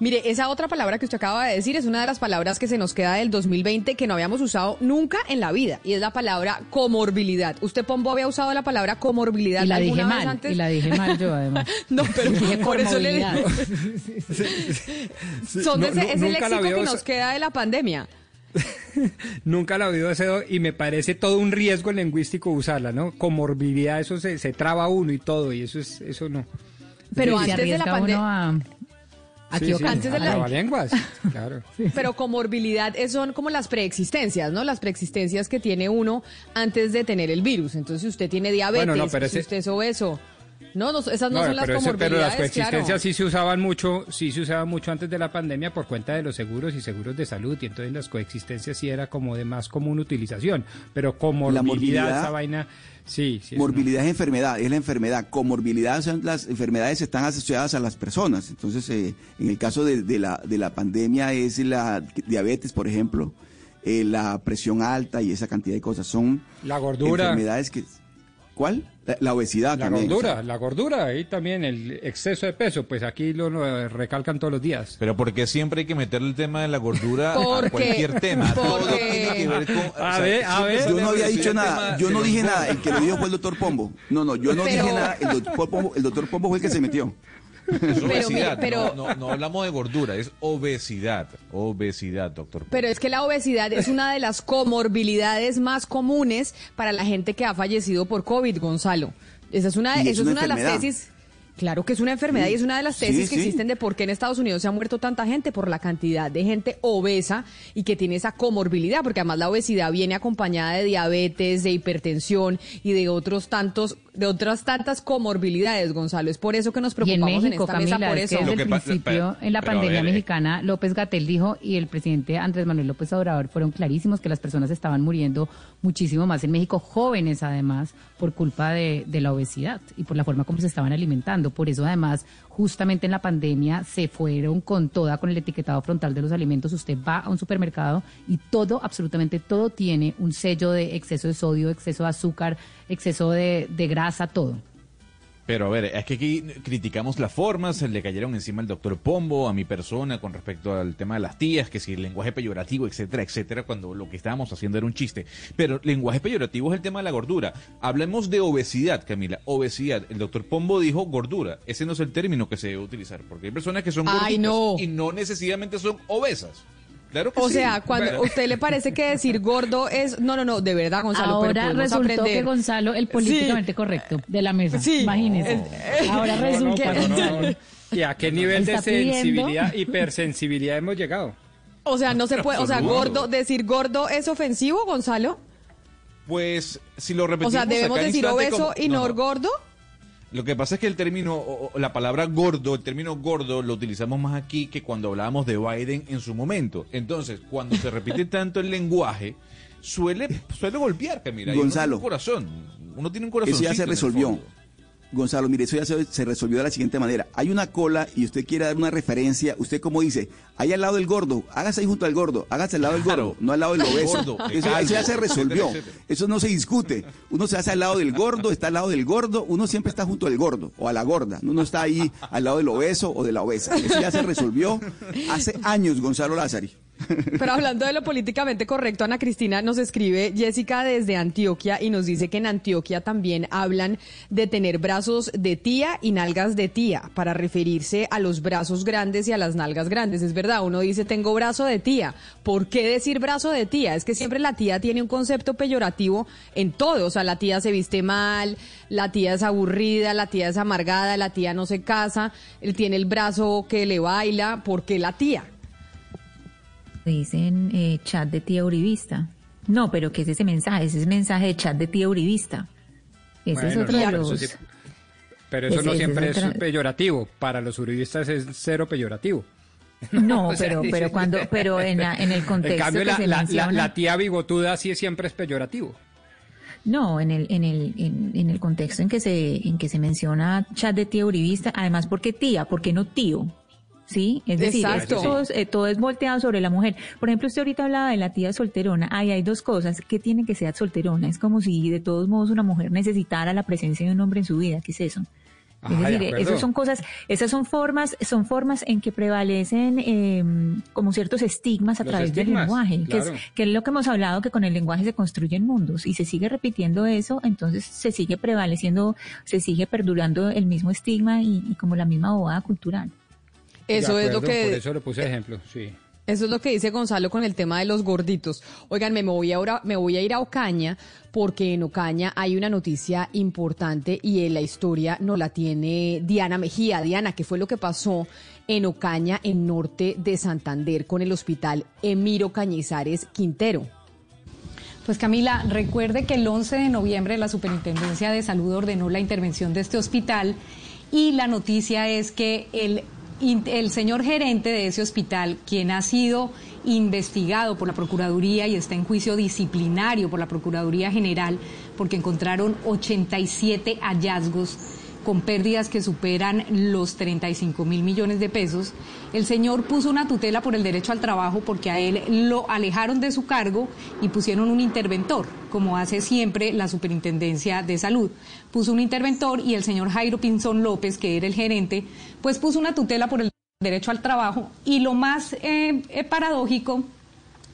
Mire, esa otra palabra que usted acaba de decir es una de las palabras que se nos queda del 2020 que no habíamos usado nunca en la vida y es la palabra comorbilidad. ¿Usted, Pombo, había usado la palabra comorbilidad Y la alguna dije vez mal, antes? y la dije mal yo además. (laughs) No, pero Dije por eso le comorbilidad. (laughs) Son No, ese- no, es el léxico que nos queda de la pandemia. (laughs) Nunca la he oído ese y me parece todo un riesgo lingüístico usarla, ¿no? Comorbilidad, eso se, se traba uno y todo, y eso es eso no. Pero Sí, se antes de la pandemia... a- Sí, sí, equivocarse. antes de la- (laughs) lenguas, claro. Pero comorbilidad es- son como las preexistencias, ¿no? Las preexistencias que tiene uno antes de tener el virus. Entonces, si usted tiene diabetes, Bueno, no, pero si ese- usted es obeso. No, no, esas no, No, son las pero, ese- pero comorbilidades, las coexistencias claro. sí se usaban mucho, sí se usaban mucho antes de la pandemia por cuenta de los seguros y seguros de salud, y entonces las coexistencias sí era como de más común utilización, pero comorbilidad, morbilidad- esa vaina, sí, sí. Morbilidad es enfermedad, es la enfermedad. Comorbilidad son las enfermedades que están asociadas a las personas. Entonces, eh, en el caso de, de la, de la pandemia es la diabetes, por ejemplo, eh, la presión alta y esa cantidad de cosas. Son La gordura. enfermedades que... ¿Cuál? La, la obesidad La también. gordura, la gordura y también el exceso de peso, pues aquí lo, lo recalcan todos los días. Pero porque siempre hay que meterle el tema de la gordura a cualquier tema. (laughs) Todo tiene que ver con. A ver, a ver. yo no había dicho nada, yo no dije nada, el que lo dijo fue el doctor Pombo. No, no, yo no Pero- dije nada, el doctor Pombo, el doctor Pombo fue el que se metió. Es Pero obesidad, pero- no, no, no hablamos de gordura, es obesidad. Obesidad, doctor. Pero es que la obesidad es una de las comorbilidades más comunes para la gente que ha fallecido por COVID, Gonzalo. Esa es una, Y es eso es una una de las tesis. Claro que es una enfermedad Sí. y es una de las Sí, tesis que sí. existen de por qué en Estados Unidos se ha muerto tanta gente por la cantidad de gente obesa y que tiene esa comorbilidad, porque además la obesidad viene acompañada de diabetes, de hipertensión y de otros tantos, de otras tantas comorbilidades, Gonzalo. Es por eso que nos Y en preocupamos México, esta mesa Camila, por es que eso. desde el principio, en la pandemia ver, mexicana, López Gatel dijo y el presidente Andrés Manuel López Obrador fueron clarísimos que las personas estaban muriendo muchísimo más en México, jóvenes además, por culpa de, de la obesidad y por la forma como se estaban alimentando. Por eso además, justamente en la pandemia se fueron con toda, con el etiquetado frontal de los alimentos. Usted va a un supermercado y todo, absolutamente todo tiene un sello de exceso de sodio, exceso de azúcar, exceso de, grasa, todo. Pero a ver, es que aquí criticamos las formas, se le cayeron encima al doctor Pombo, a mi persona, con respecto al tema de las tías, que si el lenguaje peyorativo, etcétera, etcétera, cuando lo que estábamos haciendo era un chiste. Pero lenguaje peyorativo es el tema de la gordura. Hablemos de obesidad, Camila, obesidad. El doctor Pombo dijo gordura. Ese no es el término que se debe utilizar, porque hay personas que son Ay, gorditas no. y no necesariamente son obesas. Claro que O sí. sea, cuando Bueno. a usted le parece que decir gordo es... No, no, no, de verdad, Gonzalo, pero Ahora podemos resultó aprender. que Gonzalo, el políticamente correcto de la mesa. Sí. Imagínese. Ahora No, no, resulta pero (laughs) no, no. ¿Y a qué nivel de Está pidiendo- sensibilidad, hipersensibilidad hemos llegado? O sea, no se puede... O sea, gordo, decir gordo es ofensivo, Gonzalo. Pues si lo O repetimos sea, debemos decir instante obeso como- y no, gordo. Lo que pasa es que el término, o- la palabra gordo, el término gordo lo utilizamos más aquí que cuando hablábamos de Biden en su momento. Entonces, cuando se repite tanto el lenguaje, suele, suele golpear, Camila. y uno Gonzalo. tiene un corazón. Uno tiene un corazón. Eso ya se resolvió. Gonzalo, mire, eso ya se, se resolvió de la siguiente manera. Hay una cola y usted quiere dar una referencia, usted como dice, ahí al lado del gordo, hágase ahí junto al gordo, hágase al lado del gordo, no al lado del obeso. Gordo, eso, ya se resolvió, (laughs) eso no se discute. Uno se hace al lado del gordo, está al lado del gordo, uno siempre está junto al gordo o a la gorda, uno no está ahí al lado del obeso o de la obesa. Eso ya se resolvió hace años, Gonzalo Lázari. Pero hablando de lo políticamente correcto, Ana Cristina nos escribe Jessica desde Antioquia y nos dice que en Antioquia también hablan de tener brazos de tía y nalgas de tía para referirse a los brazos grandes y a las nalgas grandes. Es verdad, uno dice tengo brazo de tía. ¿Por qué decir brazo de tía? Es que siempre la tía tiene un concepto peyorativo en todo. O sea, la tía se viste mal, la tía es aburrida, la tía es amargada, la tía no se casa, él tiene el brazo que le baila. ¿Por qué la tía? Dicen eh, chat de tía Uribista. No, pero ¿qué es ese mensaje? Ese es mensaje de chat de tía Uribista. Ese es otro no, de los... eso sí- Pero eso Ese- no es siempre es, peyorativo. Para los uribistas es cero peyorativo. No, (laughs) O sea, pero, pero cuando, pero en, la- en el contexto En cambio, que la, se la- la- menciona- la tía bigotuda sí siempre es peyorativo. No, en el, en el, en, en el contexto en que se, en que se menciona chat de tía uribista, además, ¿por qué tía? ¿Por qué no tío? ¿Sí? Es decir, es que Exacto. todo, es, eh, todo es volteado sobre la mujer. Por ejemplo, usted ahorita hablaba de la tía solterona. Ahí hay dos cosas. ¿Qué tiene que ser solterona? Es como si de todos modos una mujer necesitara la presencia de un hombre en su vida. ¿Qué es eso? Ah, Es de decir, esas son cosas, esas son formas, son formas en que prevalecen eh, como ciertos estigmas a Los través del lenguaje, que, es, que es lo que hemos hablado, que con el lenguaje se construyen mundos y se sigue repitiendo eso, entonces se sigue prevaleciendo, se sigue perdurando el mismo estigma y, y como la misma bobada cultural. Eso es lo que Por eso le puse de ejemplo, sí. Eso es lo que dice Gonzalo con el tema de los gorditos. Oigan, me voy ahora, me voy a ir a Ocaña porque en Ocaña hay una noticia importante y en la historia nos la tiene Diana Mejía. Diana, ¿qué fue lo que pasó en Ocaña, en norte de Santander, con el hospital Emiro Cañizares Quintero? Pues Camila, recuerde que el 11 de noviembre la Superintendencia de Salud ordenó la intervención de este hospital y la noticia es que el, el señor gerente de ese hospital, quien ha sido investigado por la Procuraduría y está en juicio disciplinario por la Procuraduría General porque encontraron 87 hallazgos con pérdidas que superan los 35 mil millones de pesos, el señor puso una tutela por el derecho al trabajo porque a él lo alejaron de su cargo y pusieron un interventor, como hace siempre la Superintendencia de Salud. Puso un interventor y el señor Jairo Pinzón López, que era el gerente, pues puso una tutela por el derecho al trabajo y lo más eh, eh, paradójico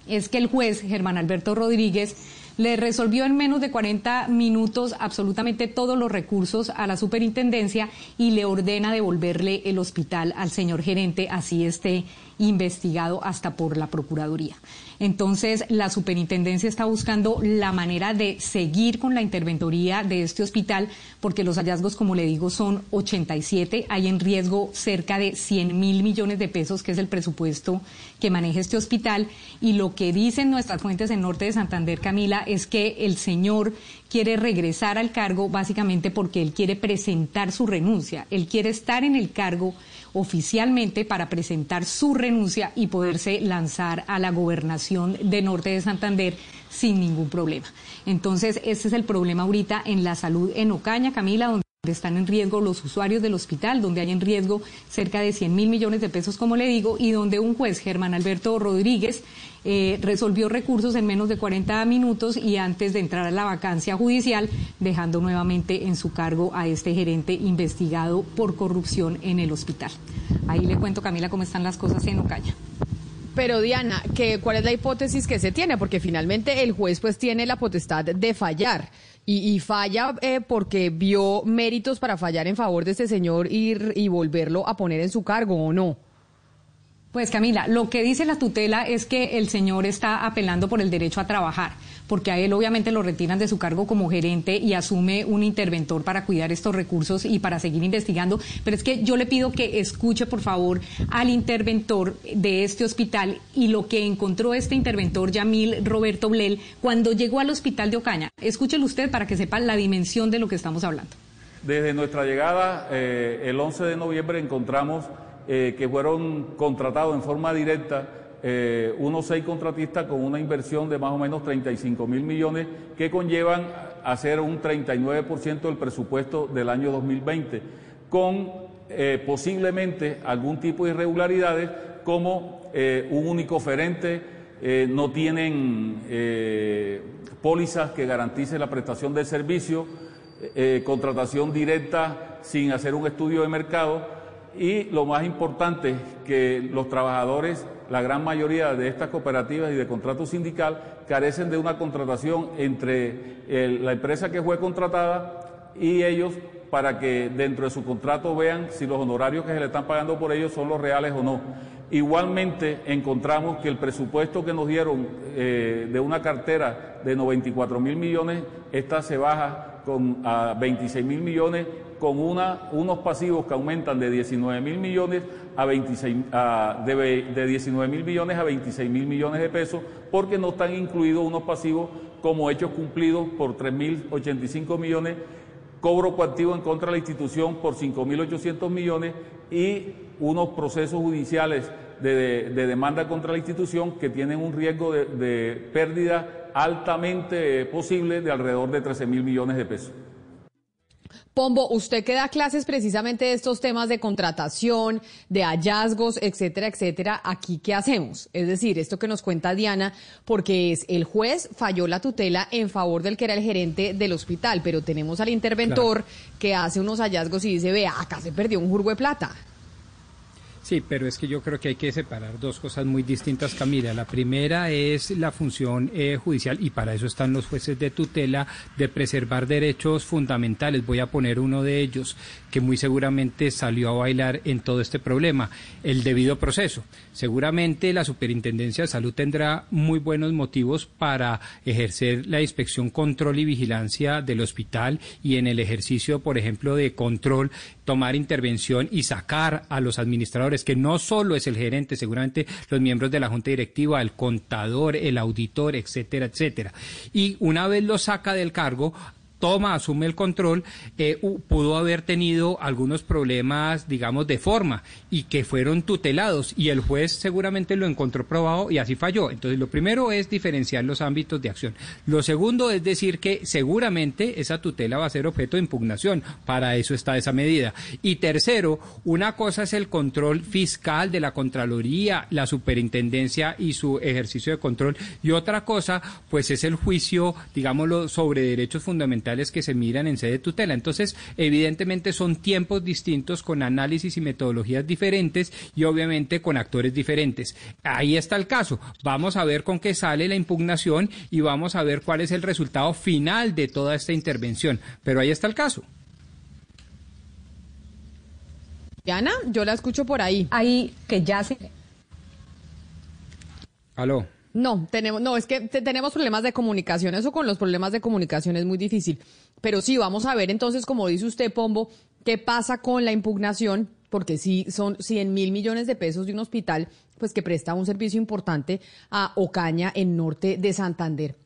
es que el juez Germán Alberto Rodríguez le resolvió en menos de 40 minutos absolutamente todos los recursos a la superintendencia y le ordena devolverle el hospital al señor gerente, así esté investigado hasta por la Procuraduría. Entonces, la superintendencia está buscando la manera de seguir con la interventoría de este hospital, porque los hallazgos, como le digo, son 87. Hay en riesgo cerca de 100 mil millones de pesos, que es el presupuesto que maneja este hospital. Y lo que dicen nuestras fuentes en Norte de Santander, Camila, es que el señor quiere regresar al cargo básicamente porque él quiere presentar su renuncia. Él quiere estar en el cargo oficialmente para presentar su renuncia y poderse lanzar a la gobernación de Norte de Santander sin ningún problema. Entonces, ese es el problema ahorita en la salud en Ocaña, Camila, donde están en riesgo los usuarios del hospital, donde hay en riesgo cerca de 100 mil millones de pesos, como le digo, y donde un juez, Germán Alberto Rodríguez, eh, resolvió recursos en menos de 40 minutos y antes de entrar a la vacancia judicial, dejando nuevamente en su cargo a este gerente investigado por corrupción en el hospital. Ahí le cuento, Camila, cómo están las cosas en Ocaña. Pero Diana, ¿qué, ¿cuál es la hipótesis que se tiene? Porque finalmente el juez pues tiene la potestad de fallar y, falla eh, porque vio méritos para fallar en favor de este señor y, y volverlo a poner en su cargo o no. Pues Camila, lo que dice la tutela es que el señor está apelando por el derecho a trabajar, porque a él obviamente lo retiran de su cargo como gerente y asume un interventor para cuidar estos recursos y para seguir investigando. Pero es que yo le pido que escuche por favor al interventor de este hospital y lo que encontró este interventor, Yamil Roberto Blel, cuando llegó al hospital de Ocaña. Escúchelo usted para que sepa la dimensión de lo que estamos hablando. Desde nuestra llegada, eh, el 11 de noviembre, encontramos eh, que fueron contratados en forma directa eh, unos seis contratistas con una inversión de más o menos 35 mil millones que conllevan a ser un 39% del presupuesto del año 2020, con eh, posiblemente algún tipo de irregularidades como un único oferente, no tienen pólizas que garanticen la prestación del servicio, contratación directa sin hacer un estudio de mercado y lo más importante, que los trabajadores, la gran mayoría de estas cooperativas y de contrato sindical, carecen de una contratación entre la empresa que fue contratada y ellos para que dentro de su contrato vean si los honorarios que se le están pagando por ellos son los reales o no. Igualmente encontramos que el presupuesto que nos dieron eh, de una cartera de 94 mil millones, esta se baja a 26 mil millones con unos pasivos que aumentan de 19 mil millones a 26, de, de 19 mil millones a 26 mil millones de pesos, porque no están incluidos unos pasivos como hechos cumplidos por 3.085 millones cobro coactivo en contra de la institución por 5.800 millones y unos procesos judiciales de, demanda contra la institución que tienen un riesgo de pérdida altamente posible de alrededor de 13 mil millones de pesos. Pombo, usted que da clases precisamente de estos temas de contratación, de hallazgos, etcétera, etcétera. Aquí, ¿qué hacemos? Es decir, esto que nos cuenta Diana, porque es el juez falló la tutela en favor del que era el gerente del hospital, pero tenemos al interventor que hace unos hallazgos y dice, vea, acá se perdió un jurgo de plata. Sí, pero es que yo creo que hay que separar dos cosas muy distintas, Camila. La primera es la función eh, judicial y para eso están los jueces de tutela de preservar derechos fundamentales. Voy a poner uno de ellos que muy seguramente salió a bailar en todo este problema, el debido proceso. Seguramente la Superintendencia de Salud tendrá muy buenos motivos para ejercer la inspección, control y vigilancia del hospital y en el ejercicio, por ejemplo, de control, tomar intervención y sacar a los administradores que no solo es el gerente, seguramente los miembros de la junta directiva, el contador, el auditor, etcétera, etcétera. Y una vez lo saca del cargo, toma, asume el control, eh, pudo haber tenido algunos problemas, digamos, de forma y que fueron tutelados y el juez seguramente lo encontró probado y así falló. Entonces, lo primero es diferenciar los ámbitos de acción. Lo segundo es decir que seguramente esa tutela va a ser objeto de impugnación. Para eso está esa medida. Y tercero, una cosa es el control fiscal de la Contraloría, la Superintendencia y su ejercicio de control y otra cosa, pues es el juicio, digámoslo, sobre derechos fundamentales que se miran en sede de tutela. Entonces, evidentemente son tiempos distintos con análisis y metodologías diferentes y obviamente con actores diferentes. Ahí está el caso. Vamos a ver con qué sale la impugnación y vamos a ver cuál es el resultado final de toda esta intervención. Pero ahí está el caso. Diana, yo la escucho por ahí. Ahí que ya se... Aló. No, tenemos, no, es que tenemos problemas de comunicación. Eso con los problemas de comunicación es muy difícil. Pero sí, vamos a ver entonces, como dice usted, Pombo, qué pasa con la impugnación, porque sí son 100 mil millones de pesos de un hospital, pues que presta un servicio importante a Ocaña, en norte de Santander.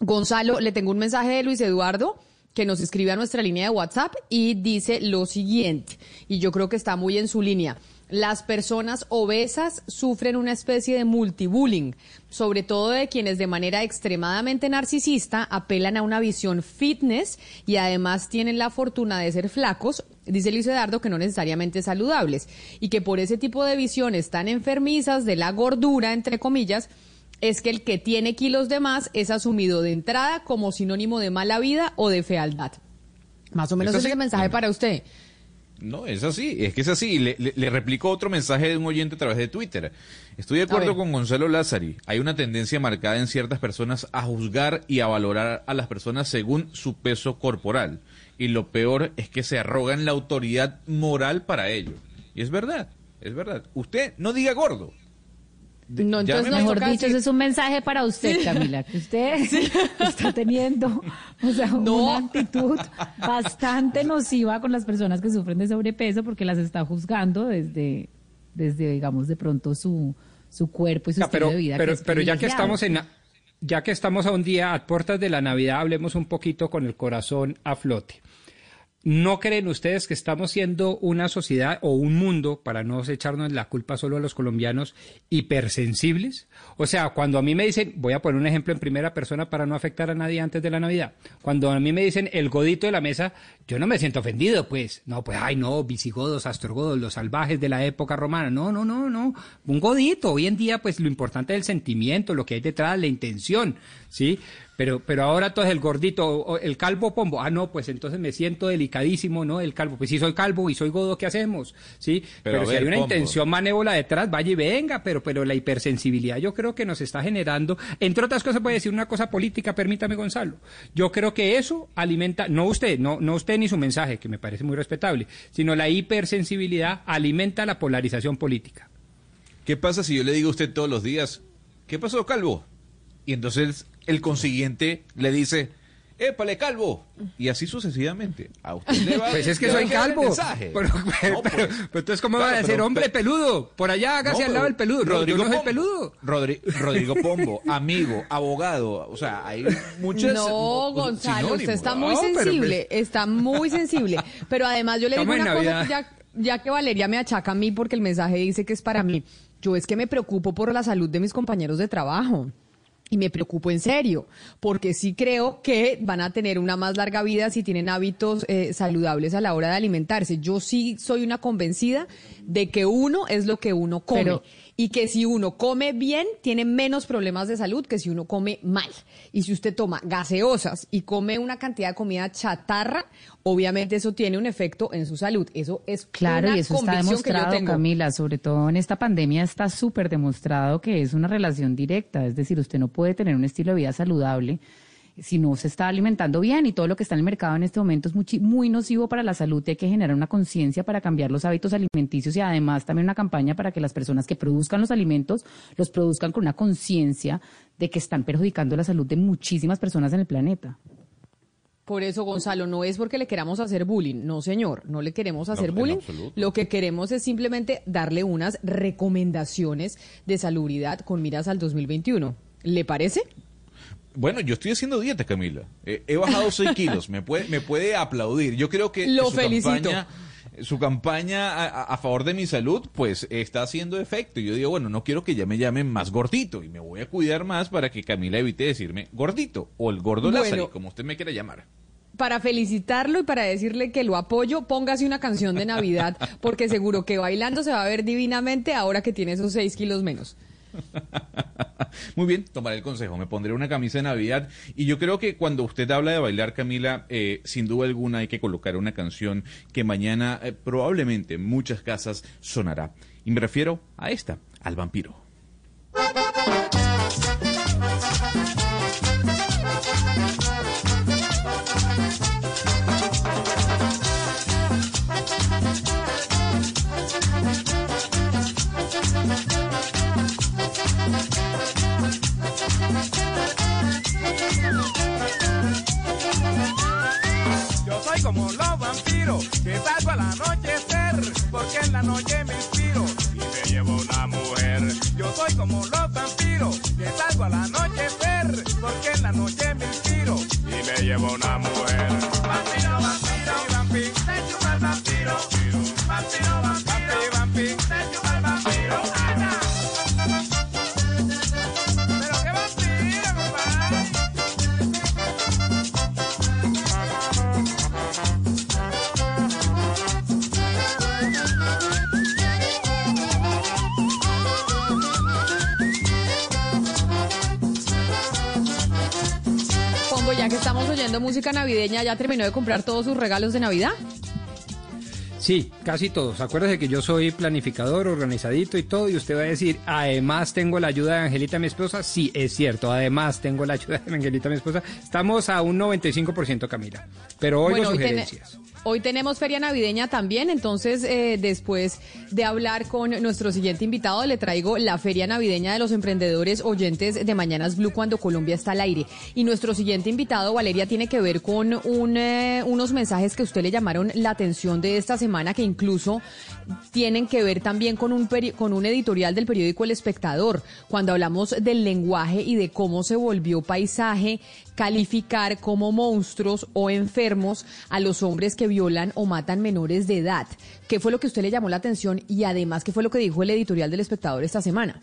Gonzalo, le tengo un mensaje de Luis Eduardo que nos escribe a nuestra línea de WhatsApp y dice lo siguiente, y yo creo que está muy en su línea. Las personas obesas sufren una especie de multibullying, sobre todo de quienes de manera extremadamente narcisista apelan a una visión fitness y además tienen la fortuna de ser flacos, dice Luis Eduardo, que no necesariamente saludables, y que por ese tipo de visiones tan enfermizas de la gordura, entre comillas, es que el que tiene kilos de más es asumido de entrada como sinónimo de mala vida o de fealdad. Más o menos ese mensaje para usted. No, es así, es que es así. Le, le, replicó otro mensaje de un oyente a través de Twitter. Estoy de acuerdo con Gonzalo Lázari. Hay una tendencia marcada en ciertas personas a juzgar y a valorar a las personas según su peso corporal. Y lo peor es que se arrogan la autoridad moral para ello. Y es verdad, es verdad. Usted no diga gordo, no, entonces, mejor dicho, ese es un mensaje para usted, Camila, que usted (laughs) (laughs) está teniendo o sea, una actitud bastante (laughs) nociva con las personas que sufren de sobrepeso porque las está juzgando desde, desde digamos, de pronto su, su cuerpo y su estilo de vida. Pero, pero ya que estamos en ya que estamos a un día a puertas de la Navidad, hablemos un poquito con el corazón a flote. ¿No creen ustedes que estamos siendo una sociedad o un mundo, para no echarnos la culpa solo a los colombianos, hipersensibles? O sea, cuando a mí me dicen, voy a poner un ejemplo en primera persona para no afectar a nadie antes de la Navidad, cuando a mí me dicen el godito de la mesa, yo no me siento ofendido, pues, no, pues, ay, no, visigodos, astrogodos, los salvajes de la época romana, no, no, no, no, un godito, hoy en día, pues, lo importante es el sentimiento, lo que hay detrás, la intención, ¿sí? Pero, pero ahora entonces el gordito, el calvo pombo, ah, no, pues entonces me siento delicadísimo, ¿no? El calvo, pues si soy calvo y soy godo, ¿qué hacemos? ¿Sí? Pero si ver, hay una Pombo. intención manévola detrás, vaya y venga, pero, pero la hipersensibilidad yo creo que nos está generando, entre otras cosas puede decir una cosa política, permítame Gonzalo, yo creo que eso alimenta, no usted, no, no usted ni su mensaje, que me parece muy respetable, sino la hipersensibilidad alimenta la polarización política. ¿Qué pasa si yo le digo a usted todos los días, ¿qué pasó, calvo? Y entonces el consiguiente le dice, épale, calvo. Y así sucesivamente. A usted le va (laughs) Pues es que soy calvo. mensaje. Pero, pero- pues, pero entonces, ¿cómo claro, va a decir hombre pero- peludo? Por allá hágase No, al lado del peludo. Rodrigo no peludo. Rodri- Rodrigo Pombo, amigo, abogado, o sea, hay muchas No, Gonzalo, usted está muy No, pero pues- sensible, está muy sensible. Pero además yo le digo una cosa, Navidad. ya, ya que Valeria me achaca a mí porque el mensaje dice que es para mí. Yo es que me preocupo por la salud de mis compañeros de trabajo. Y me preocupo en serio, porque sí creo que van a tener una más larga vida si tienen hábitos eh, saludables a la hora de alimentarse. Yo sí soy una convencida de que uno es lo que uno come. Y que si uno come bien, tiene menos problemas de salud que si uno come mal. Y si usted toma gaseosas y come una cantidad de comida chatarra, obviamente eso tiene un efecto en su salud. Eso es Claro, una y eso está demostrado. Camila, sobre todo en esta pandemia está súper demostrado que es una relación directa, es decir, usted no puede tener un estilo de vida saludable si no se está alimentando bien y todo lo que está en el mercado en este momento es muy nocivo para la salud y hay que generar una conciencia para cambiar los hábitos alimenticios y además también una campaña para que las personas que produzcan los alimentos los produzcan con una conciencia de que están perjudicando la salud de muchísimas personas en el planeta. Por eso, Gonzalo, no es porque le queramos hacer bullying. No, señor, no le queremos hacer bullying. Lo que queremos es simplemente darle unas recomendaciones de salubridad con miras al 2021. ¿Le parece? Bueno, yo estoy haciendo dieta, Camila. Eh, he bajado 6 (laughs) kilos. Me puede, me puede aplaudir. Yo creo que Lo su felicito. campaña, su campaña a, favor de mi salud, pues está haciendo efecto. Y yo digo, bueno, no quiero que ya me llamen más gordito. Y me voy a cuidar más para que Camila evite decirme gordito o el gordo Bueno. Lázaro, como usted me quiera llamar. Para felicitarlo y para decirle que lo apoyo, póngase una canción de Navidad, porque seguro que bailando se va a ver divinamente ahora que tiene esos 6 kilos menos. (laughs) Muy bien, tomaré el consejo. Me pondré una camisa de Navidad. Y yo creo que cuando usted habla de bailar, Camila, eh, sin duda alguna hay que colocar una canción que mañana eh, probablemente en muchas casas sonará. Y me refiero a esta, al vampiro. La noche me inspiro y me llevo una mujer. Yo soy como los vampiros que salgo al anochecer, porque en la noche me inspiro y me llevo una mujer. Música navideña, ¿ya terminó de comprar todos sus regalos de Navidad? Sí, casi todos. Acuérdese que yo soy planificador, organizadito y todo, y usted va a decir, además tengo la ayuda de Angelita, mi esposa. Sí, es cierto, además tengo la ayuda de Angelita, mi esposa. Estamos a un 95%, Camila. Pero oigo Bueno, sugerencias. Hoy tenemos feria navideña también, entonces eh, después de hablar con nuestro siguiente invitado, le traigo la feria navideña de los emprendedores oyentes de Mañanas Blue cuando Colombia está al aire. Y nuestro siguiente invitado, Valeria, tiene que ver con eh, unos mensajes que a usted le llamaron la atención de esta semana, que incluso tienen que ver también con un, peri- con un editorial del periódico El Espectador, cuando hablamos del lenguaje y de cómo se volvió paisaje calificar como monstruos o enfermos a los hombres que violan o matan menores de edad. ¿Qué fue lo que usted le llamó la atención y además qué fue lo que dijo el editorial del espectador esta semana?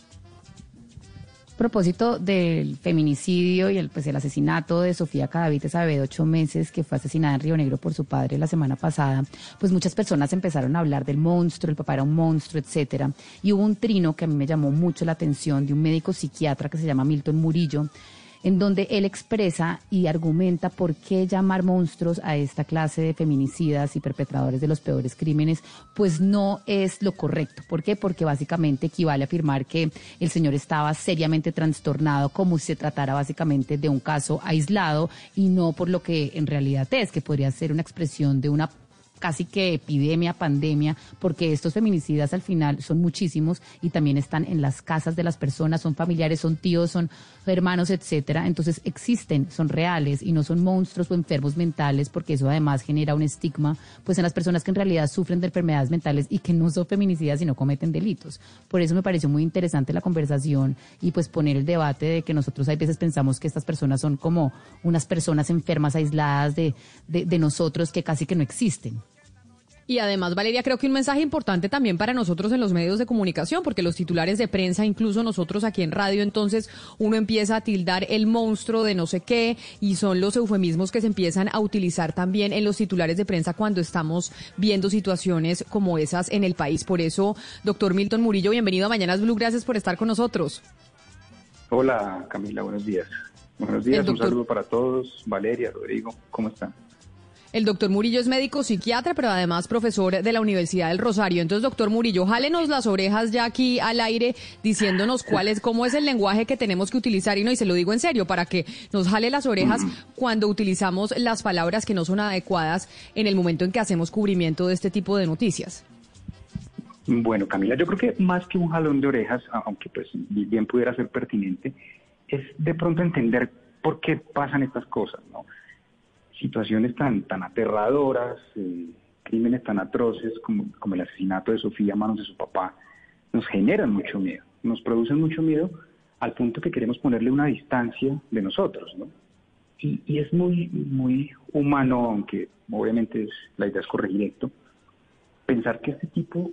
Propósito del feminicidio y el, pues, el asesinato de Sofía Cadavites de ocho meses, que fue asesinada en Río Negro por su padre la semana pasada, pues muchas personas empezaron a hablar del monstruo, el papá era un monstruo, etcétera. Y hubo un trino que a mí me llamó mucho la atención de un médico psiquiatra que se llama Milton Murillo, en donde él expresa y argumenta por qué llamar monstruos a esta clase de feminicidas y perpetradores de los peores crímenes, pues no es lo correcto. ¿Por qué? Porque básicamente equivale a afirmar que el señor estaba seriamente trastornado como si se tratara básicamente de un caso aislado y no por lo que en realidad es, que podría ser una expresión de una casi que epidemia, pandemia, porque estos feminicidas al final son muchísimos y también están en las casas de las personas, son familiares, son tíos, son hermanos, etcétera. Entonces existen, son reales y no son monstruos o enfermos mentales, porque eso además genera un estigma, pues en las personas que en realidad sufren de enfermedades mentales y que no son feminicidas y no cometen delitos. Por eso me pareció muy interesante la conversación y pues poner el debate de que nosotros hay veces pensamos que estas personas son como unas personas enfermas aisladas de, de, de nosotros que casi que no existen. Y además, Valeria, creo que un mensaje importante también para nosotros en los medios de comunicación, porque los titulares de prensa, incluso nosotros aquí en radio, entonces uno empieza a tildar el monstruo de no sé qué y son los eufemismos que se empiezan a utilizar también en los titulares de prensa cuando estamos viendo situaciones como esas en el país. Por eso, doctor Milton Murillo, bienvenido a Mañanas Blue, gracias por estar con nosotros. Hola Camila, buenos días. Buenos días, un saludo para todos. Valeria, Rodrigo, ¿cómo están? El doctor Murillo es médico psiquiatra, pero además profesor de la Universidad del Rosario. Entonces, doctor Murillo, jálenos las orejas ya aquí al aire diciéndonos cuál es, cómo es el lenguaje que tenemos que utilizar. Y no, y se lo digo en serio, para que nos jale las orejas (clears throat) cuando utilizamos las palabras que no son adecuadas en el momento en que hacemos cubrimiento de este tipo de noticias. Bueno, Camila, yo creo que más que un jalón de orejas, aunque pues bien pudiera ser pertinente, es de pronto entender por qué pasan estas cosas, ¿no? Situaciones tan, tan aterradoras, eh, crímenes tan atroces como, como el asesinato de Sofía a manos de su papá, nos generan mucho miedo, nos producen mucho miedo al punto que queremos ponerle una distancia de nosotros, ¿no? Y, y es muy, muy humano, aunque obviamente la idea es corregir esto, pensar que este tipo,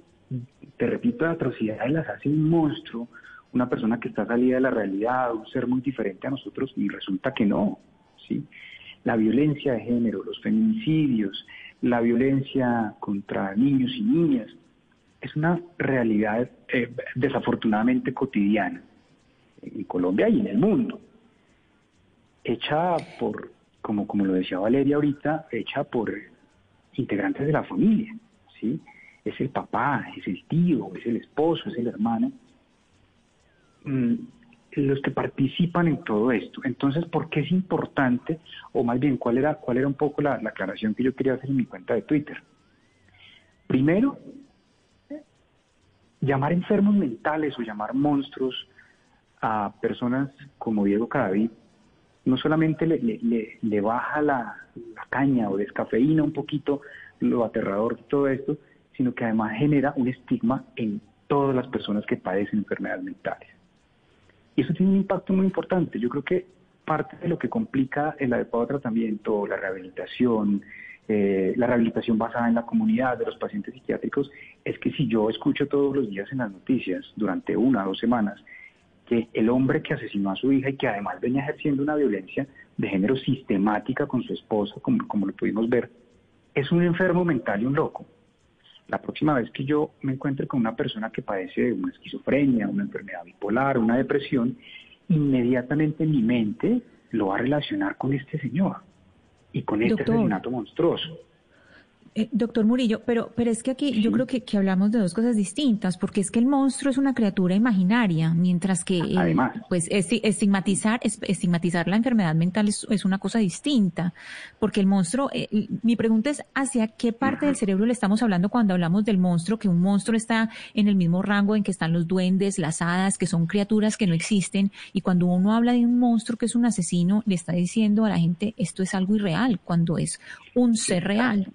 te repito, de atrocidades las hace un monstruo, una persona que está salida de la realidad, un ser muy diferente a nosotros, y resulta que no, ¿sí? La violencia de género, los feminicidios, la violencia contra niños y niñas, es una realidad eh, desafortunadamente cotidiana en Colombia y en el mundo, hecha por, como, como lo decía Valeria ahorita, hecha por integrantes de la familia, ¿sí? Es el papá, es el tío, es el esposo, es el hermano. Mm, los que participan en todo esto. Entonces, ¿por qué es importante, o más bien, cuál era, cuál era un poco la, aclaración que yo quería hacer en mi cuenta de Twitter? Primero, llamar enfermos mentales o llamar monstruos a personas como Diego Cadavid no solamente le, baja la, la, caña o descafeína un poquito lo aterrador de todo esto, sino que además genera un estigma en todas las personas que padecen enfermedades mentales. Y eso tiene un impacto muy importante. Yo creo que parte de lo que complica el adecuado tratamiento, la rehabilitación, eh, la rehabilitación basada en la comunidad de los pacientes psiquiátricos, es que si yo escucho todos los días en las noticias durante una o dos semanas que el hombre que asesinó a su hija y que además venía ejerciendo una violencia de género sistemática con su esposa, como, como lo pudimos ver, es un enfermo mental y un loco la próxima vez que yo me encuentre con una persona que padece de una esquizofrenia, una enfermedad bipolar, una depresión, inmediatamente mi mente lo va a relacionar con este señor y con este asesinato monstruoso. Eh, doctor Murillo, pero, pero es que aquí yo creo que, que, hablamos de dos cosas distintas, porque es que el monstruo es una criatura imaginaria, mientras que eh, pues estigmatizar, estigmatizar la enfermedad mental es, es, una cosa distinta, porque el monstruo, eh, mi pregunta es hacia qué parte del cerebro le estamos hablando cuando hablamos del monstruo, que un monstruo está en el mismo rango en que están los duendes, las hadas, que son criaturas que no existen, y cuando uno habla de un monstruo que es un asesino, le está diciendo a la gente esto es algo irreal, cuando es un ser real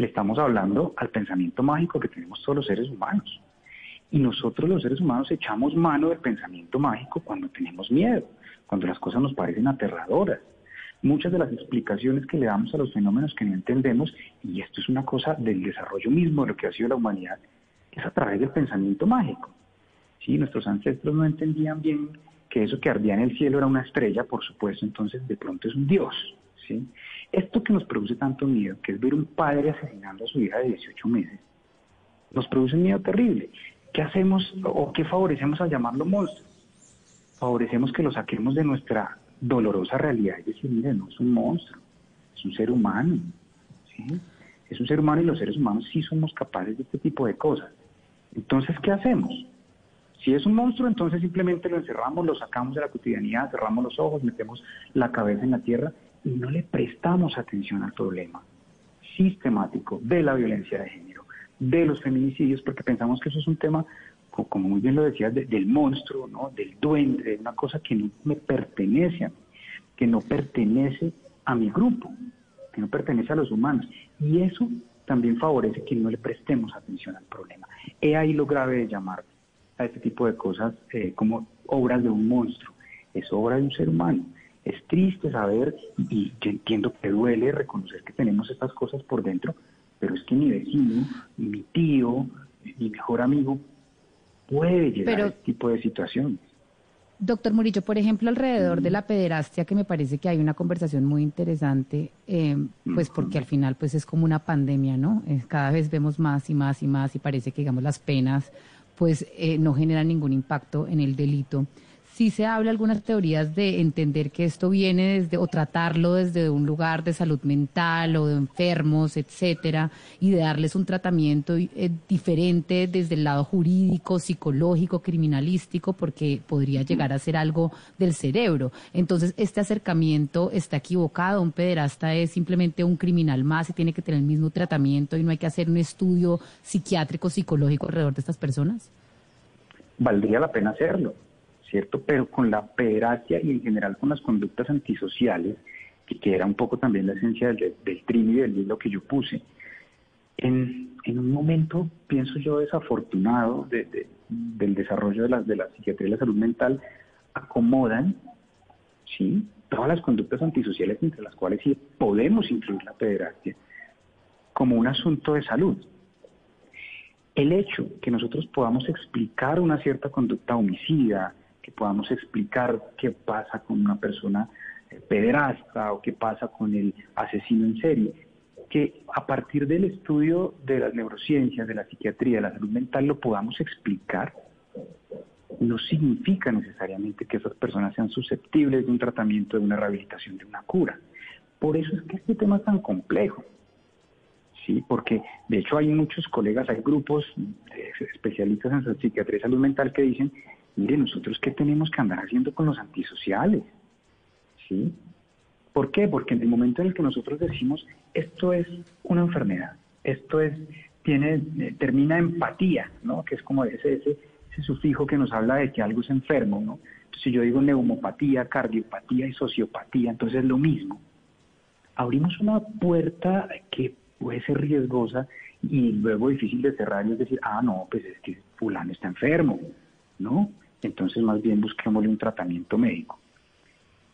le estamos hablando al pensamiento mágico que tenemos todos los seres humanos. Y nosotros los seres humanos echamos mano del pensamiento mágico cuando tenemos miedo, cuando las cosas nos parecen aterradoras, muchas de las explicaciones que le damos a los fenómenos que no entendemos, y esto es una cosa del desarrollo mismo de lo que ha sido la humanidad, es a través del pensamiento mágico. Sí, nuestros ancestros no entendían bien que eso que ardía en el cielo era una estrella, por supuesto, entonces de pronto es un dios. ¿sí? Esto que nos produce tanto miedo, que es ver un padre asesinando a su hija de 18 meses, nos produce miedo terrible. ¿Qué hacemos o qué favorecemos al llamarlo monstruo? Favorecemos que lo saquemos de nuestra dolorosa realidad y decir, mire, no es un monstruo, es un ser humano. ¿sí? Es un ser humano y los seres humanos sí somos capaces de este tipo de cosas. Entonces, ¿qué hacemos? Si es un monstruo, entonces simplemente lo encerramos, lo sacamos de la cotidianidad, cerramos los ojos, metemos la cabeza en la tierra y no le prestamos atención al problema sistemático de la violencia de género, de los feminicidios, porque pensamos que eso es un tema, co- como muy bien lo decías, de- del monstruo, ¿no? del duende, de una cosa que no me pertenece a mí, que no pertenece a mi grupo, que no pertenece a los humanos. Y eso también favorece que no le prestemos atención al problema. He ahí lo grave de llamar a este tipo de cosas eh, como obras de un monstruo. Es obra de un ser humano. Es triste saber, y yo entiendo que duele reconocer que tenemos estas cosas por dentro, pero es que mi vecino, mi tío, mi mejor amigo puede llegar Pero- a este tipo de situaciones. Doctor Murillo, por ejemplo, alrededor de la pederastia, que me parece que hay una conversación muy interesante, eh, pues porque al final pues es como una pandemia, ¿no? Eh, cada vez vemos más y más y más y parece que, digamos, las penas pues eh, no generan ningún impacto en el delito. Sí se habla algunas teorías de entender que esto viene desde, o tratarlo desde un lugar de salud mental o de enfermos, etcétera, y de darles un tratamiento eh, diferente desde el lado jurídico, psicológico, criminalístico, porque podría llegar a ser algo del cerebro. Entonces, este acercamiento está equivocado. Un pederasta es simplemente un criminal más y tiene que tener el mismo tratamiento y no hay que hacer un estudio psiquiátrico, psicológico alrededor de estas personas. valdría la pena hacerlo, ¿cierto? Pero con la pederastia y en general con las conductas antisociales, que, que era un poco también la esencia del, del y del hilo que yo puse, en, en un momento, pienso yo, desafortunado de- de- del desarrollo de la, de la psiquiatría y la salud mental, acomodan, ¿sí? Todas las conductas antisociales, entre las cuales sí podemos incluir la pederastia, como un asunto de salud. El hecho que nosotros podamos explicar una cierta conducta homicida, que podamos explicar qué pasa con una persona eh, pederasta o qué pasa con el asesino en serie, que a partir del estudio de las neurociencias, de la psiquiatría, de la salud mental, lo podamos explicar, no significa necesariamente que esas personas sean susceptibles de un tratamiento, de una rehabilitación, de una cura. Por eso es que este tema es tan complejo. Sí, porque de hecho hay muchos colegas, hay grupos especialistas en psiquiatría y salud mental que dicen, mire, nosotros qué tenemos que andar haciendo con los antisociales, ¿sí? ¿Por qué? Porque en el momento en el que nosotros decimos, esto es una enfermedad, esto es, tiene, eh, termina empatía, ¿no? Que es como ese, ese, ese sufijo que nos habla de que algo es enfermo, ¿no? Si yo digo neumopatía, cardiopatía y sociopatía, entonces es lo mismo. Abrimos una puerta que puede ser riesgosa y luego difícil de cerrar y es decir, ah, no, pues es que fulano está enfermo, ¿no? Entonces más bien busquémosle un tratamiento médico.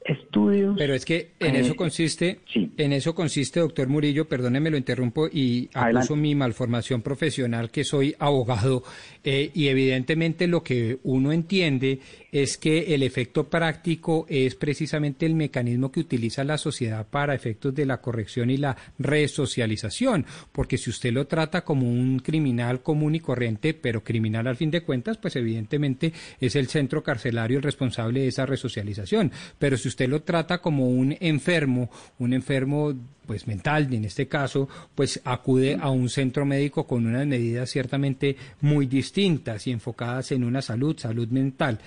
Estudios... Pero es que en eh, eso consiste, en eso consiste, doctor Murillo, perdóneme lo interrumpo y Adelante. acuso mi malformación profesional que soy abogado eh, y evidentemente lo que uno entiende es que el efecto práctico es precisamente el mecanismo que utiliza la sociedad para efectos de la corrección y la resocialización, porque si usted lo trata como un criminal común y corriente, pero criminal al fin de cuentas, pues evidentemente es el centro carcelario el responsable de esa resocialización, pero si usted lo trata como un enfermo, un enfermo pues mental, en este caso, pues acude a un centro médico con unas medidas ciertamente muy distintas y enfocadas en una salud, salud mental.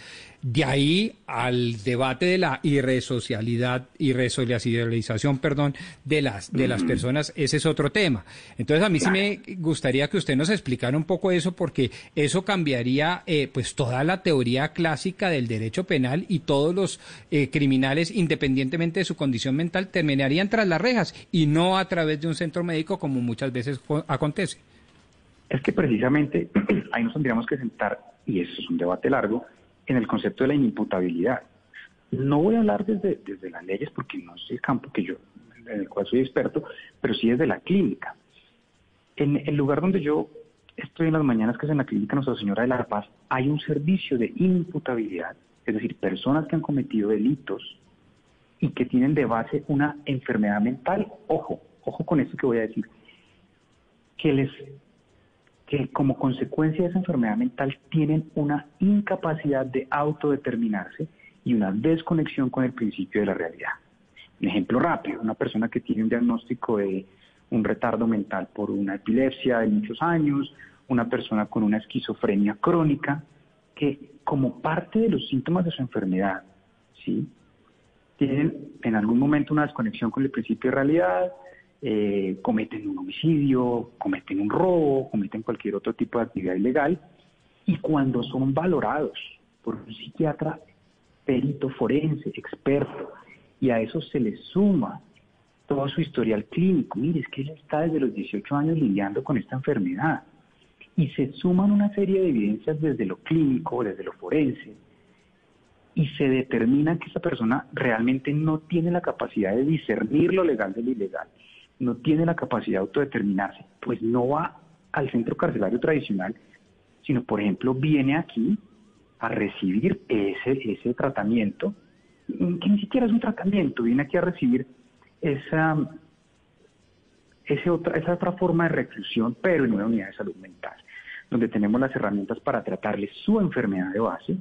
De ahí al debate de la irresocialidad, irresocialización, perdón, de las, de las personas, ese es otro tema. Entonces a mí sí me gustaría que usted nos explicara un poco eso, porque eso cambiaría eh, pues toda la teoría clásica del derecho penal y todos los eh, criminales, independientemente de su condición mental, terminarían tras las rejas y no a través de un centro médico como muchas veces acontece. Es que precisamente (clears throat) ahí nos tendríamos que sentar, y eso es un debate largo, en el concepto de la inimputabilidad. No voy a hablar desde, desde las leyes porque no es el campo que yo, en el cual soy experto, pero sí desde la clínica. En el lugar donde yo estoy en las mañanas, que es en la clínica Nuestra Señora de la Paz, hay un servicio de imputabilidad, es decir, personas que han cometido delitos y que tienen de base una enfermedad mental. Ojo, ojo con esto que voy a decir, que les que como consecuencia de esa enfermedad mental tienen una incapacidad de autodeterminarse y una desconexión con el principio de la realidad. Un ejemplo rápido, una persona que tiene un diagnóstico de un retardo mental por una epilepsia de muchos años, una persona con una esquizofrenia crónica, que como parte de los síntomas de su enfermedad, ¿sí? Tienen en algún momento una desconexión con el principio de realidad, eh, cometen un homicidio, cometen un robo, cometen cualquier otro tipo de actividad ilegal, y cuando son valorados por un psiquiatra perito forense, experto, y a eso se le suma todo su historial clínico, mire, es que él está desde los 18 años lidiando con esta enfermedad, y se suman una serie de evidencias desde lo clínico, desde lo forense, y se determina que esa persona realmente no tiene la capacidad de discernir lo legal de lo ilegal, no tiene la capacidad de autodeterminarse, pues no va al centro carcelario tradicional, sino, por ejemplo, viene aquí a recibir ese, ese tratamiento, que ni siquiera es un tratamiento, viene aquí a recibir esa, otra, esa otra forma de reclusión, pero en una unidad de salud mental, donde tenemos las herramientas para tratarle su enfermedad de base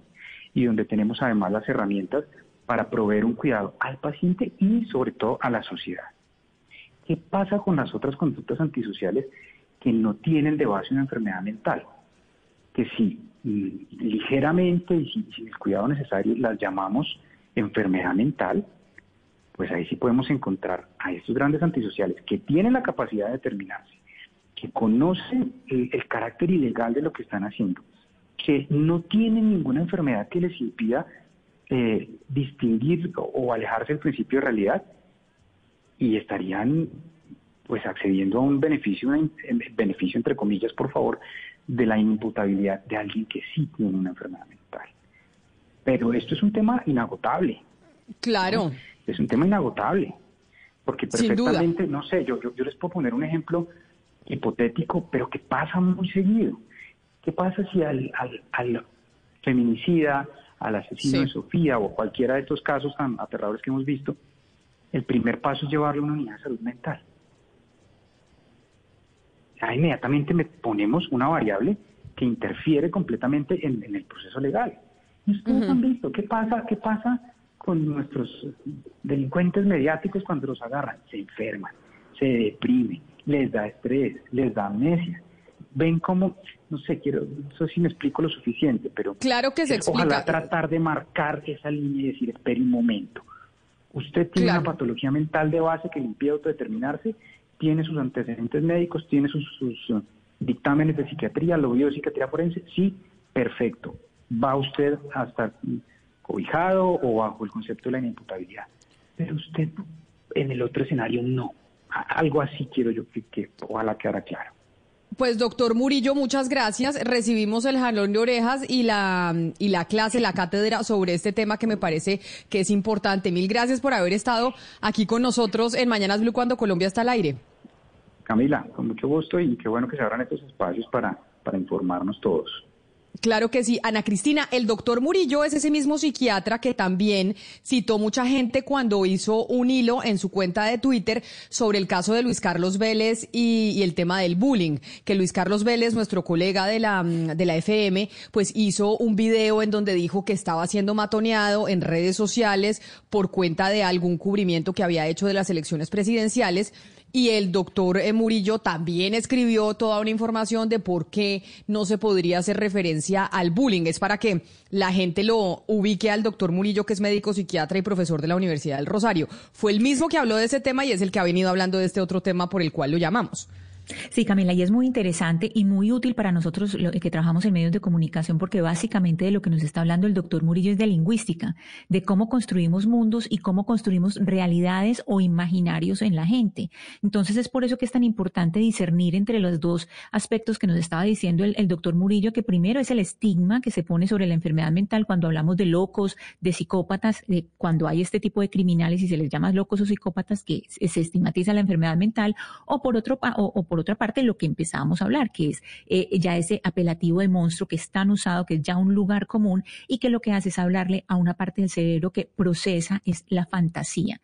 y donde tenemos además las herramientas para proveer un cuidado al paciente y sobre todo a la sociedad. ¿Qué pasa con las otras conductas antisociales que no tienen de base una enfermedad mental? Que si mm, ligeramente y sin, el cuidado necesario las llamamos enfermedad mental, pues ahí sí podemos encontrar a estos grandes antisociales que tienen la capacidad de determinarse, que conocen el carácter ilegal de lo que están haciendo, que no tienen ninguna enfermedad que les impida eh, distinguir o, alejarse del principio de realidad y estarían pues accediendo a un beneficio, un beneficio entre comillas, por favor, de la imputabilidad de alguien que sí tiene una enfermedad mental. Pero esto es un tema inagotable. Claro. Es un tema inagotable. Porque perfectamente, no sé, yo, yo, yo les puedo poner un ejemplo hipotético, pero que pasa muy seguido. ¿Qué pasa si al, al, al feminicida, al asesino Sí. de Sofía o cualquiera de estos casos tan aterradores que hemos visto, el primer paso es llevarlo a una unidad de salud mental? Ya inmediatamente me ponemos una variable que interfiere completamente en, en el proceso legal. Y ustedes han visto qué pasa, qué pasa con nuestros delincuentes mediáticos cuando los agarran. Se enferman, se deprimen, les da estrés, les da amnesia. Ven cómo, no sé, quiero, no sé si me explico lo suficiente, pero Claro que se es ojalá explica. tratar de marcar esa línea y decir, espere un momento. Usted tiene Claro. una patología mental de base que le impide autodeterminarse, tiene sus antecedentes médicos, tiene sus, sus, uh, dictámenes de psiquiatría, lo vio de psiquiatría forense, sí, perfecto. Va usted a estar cobijado o bajo el concepto de la inimputabilidad. Pero usted en el otro escenario no. Algo así quiero yo que, que ojalá quedara claro. Pues doctor Murillo, muchas gracias. Recibimos el jalón de orejas y la, y la clase, la cátedra sobre este tema que me parece que es importante. Mil gracias por haber estado aquí con nosotros en Mañanas Blue cuando Colombia está al aire. Camila, con mucho gusto y qué bueno que se abran estos espacios para, para informarnos todos. Claro que sí. Ana Cristina, el doctor Murillo es ese mismo psiquiatra que también citó mucha gente cuando hizo un hilo en su cuenta de Twitter sobre el caso de Luis Carlos Vélez y, el tema del bullying. Que Luis Carlos Vélez, nuestro colega de la, de la FM, pues hizo un video en donde dijo que estaba siendo matoneado en redes sociales por cuenta de algún cubrimiento que había hecho de las elecciones presidenciales. Y el doctor eh, Murillo también escribió toda una información de por qué no se podría hacer referencia al bullying. Es para que la gente lo ubique al doctor Murillo, que es médico psiquiatra y profesor de la Universidad del Rosario. Fue el mismo que habló de ese tema y es el que ha venido hablando de este otro tema por el cual lo llamamos. Sí, Camila, y es muy interesante y muy útil para nosotros lo, que trabajamos en medios de comunicación porque básicamente de lo que nos está hablando el doctor Murillo es de lingüística, de cómo construimos mundos y cómo construimos realidades o imaginarios en la gente. Entonces es por eso que es tan importante discernir entre los dos aspectos que nos estaba diciendo el, doctor Murillo, que primero es el estigma que se pone sobre la enfermedad mental cuando hablamos de locos, de psicópatas, de cuando hay este tipo de criminales y se les llama locos o psicópatas que se estigmatiza la enfermedad mental, o por otro o, o por otra parte lo que empezábamos a hablar, que es eh, ya ese apelativo de monstruo que es tan usado, que es ya un lugar común y que lo que hace es hablarle a una parte del cerebro que procesa es la fantasía,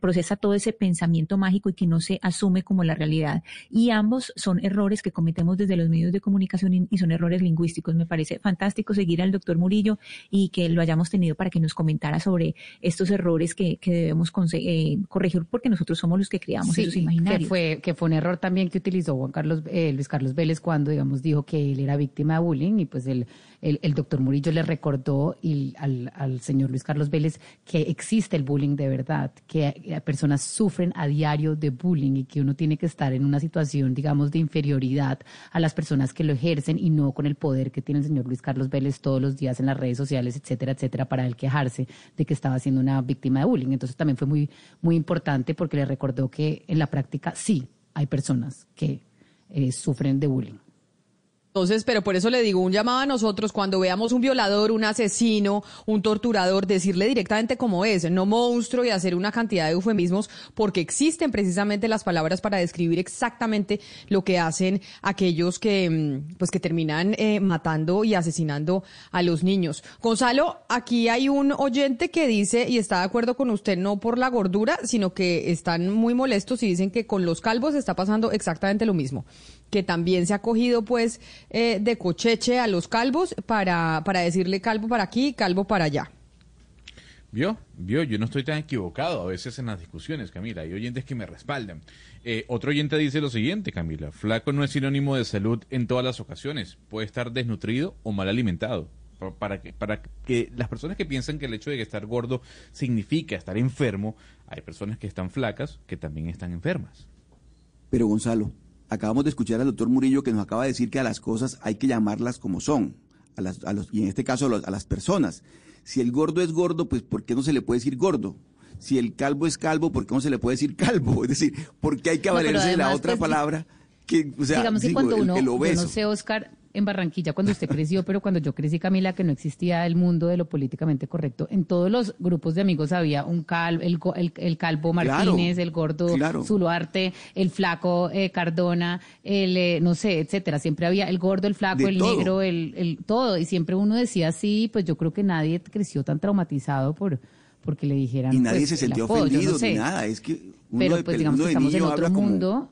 procesa todo ese pensamiento mágico y que no se asume como la realidad. Y ambos son errores que cometemos desde los medios de comunicación y son errores lingüísticos. Me parece fantástico seguir al doctor Murillo y que lo hayamos tenido para que nos comentara sobre estos errores que, que debemos eh, corregir porque nosotros somos los que creamos esos imaginarios. Que fue, que fue un error también que utilizó Juan Carlos, eh, Luis Carlos Vélez cuando, digamos, dijo que él era víctima de bullying y pues el, el, doctor Murillo le recordó y al, al, señor Luis Carlos Vélez que existe el bullying de verdad, que personas sufren a diario de bullying y que uno tiene que estar en una situación, digamos, de inferioridad a las personas que lo ejercen y no con el poder que tiene el señor Luis Carlos Vélez todos los días en las redes sociales, etcétera, etcétera, para él quejarse de que estaba siendo una víctima de bullying. Entonces también fue muy, muy importante porque le recordó que en la práctica sí hay personas que eh, sufren de bullying. Entonces, pero por eso le digo, un llamado a nosotros cuando veamos un violador, un asesino, un torturador, decirle directamente cómo es, no monstruo y hacer una cantidad de eufemismos, porque existen precisamente las palabras para describir exactamente lo que hacen aquellos que, mm, pues, que terminan eh, matando y asesinando a los niños. Gonzalo, aquí hay un oyente que dice y está de acuerdo con usted, no por la gordura, sino que están muy molestos y dicen que con los calvos está pasando exactamente lo mismo que también se ha cogido pues eh, de cocheche a los calvos para, para decirle calvo para aquí, calvo para allá. ¿Vio? ¿Vio? Yo no estoy tan equivocado a veces en las discusiones, Camila. Hay oyentes que me respaldan. Eh, otro oyente dice lo siguiente, Camila. Flaco no es sinónimo de salud en todas las ocasiones. Puede estar desnutrido o mal alimentado. Para que, para que las personas que piensan que el hecho de estar gordo significa estar enfermo, hay personas que están flacas que también están enfermas. Pero Gonzalo, acabamos de escuchar al doctor Murillo que nos acaba de decir que a las cosas hay que llamarlas como son, a las, a los, y en este caso a, las personas. Si el gordo es gordo, pues ¿por qué no se le puede decir gordo? Si el calvo es calvo, ¿por qué no se le puede decir calvo? (laughs) Es decir, ¿por qué hay que valerse de la otra pues, palabra? Que, o sea, digamos que cuando uno, yo no sé, Oscar, en Barranquilla cuando usted creció, pero cuando yo crecí, Camila, que no existía el mundo de lo políticamente correcto. En todos los grupos de amigos había un calvo, el, calvo Martínez, el gordo Zuluarte, el flaco eh, Cardona, el, eh, no sé, etcétera. Siempre había el gordo, el flaco, el negro, el, el todo. Y siempre uno decía así, pues yo creo que nadie creció tan traumatizado por porque le dijeran. Y nadie pues, se sintió ofendido ni nada. Es que pero pues digamos que estamos en otro mundo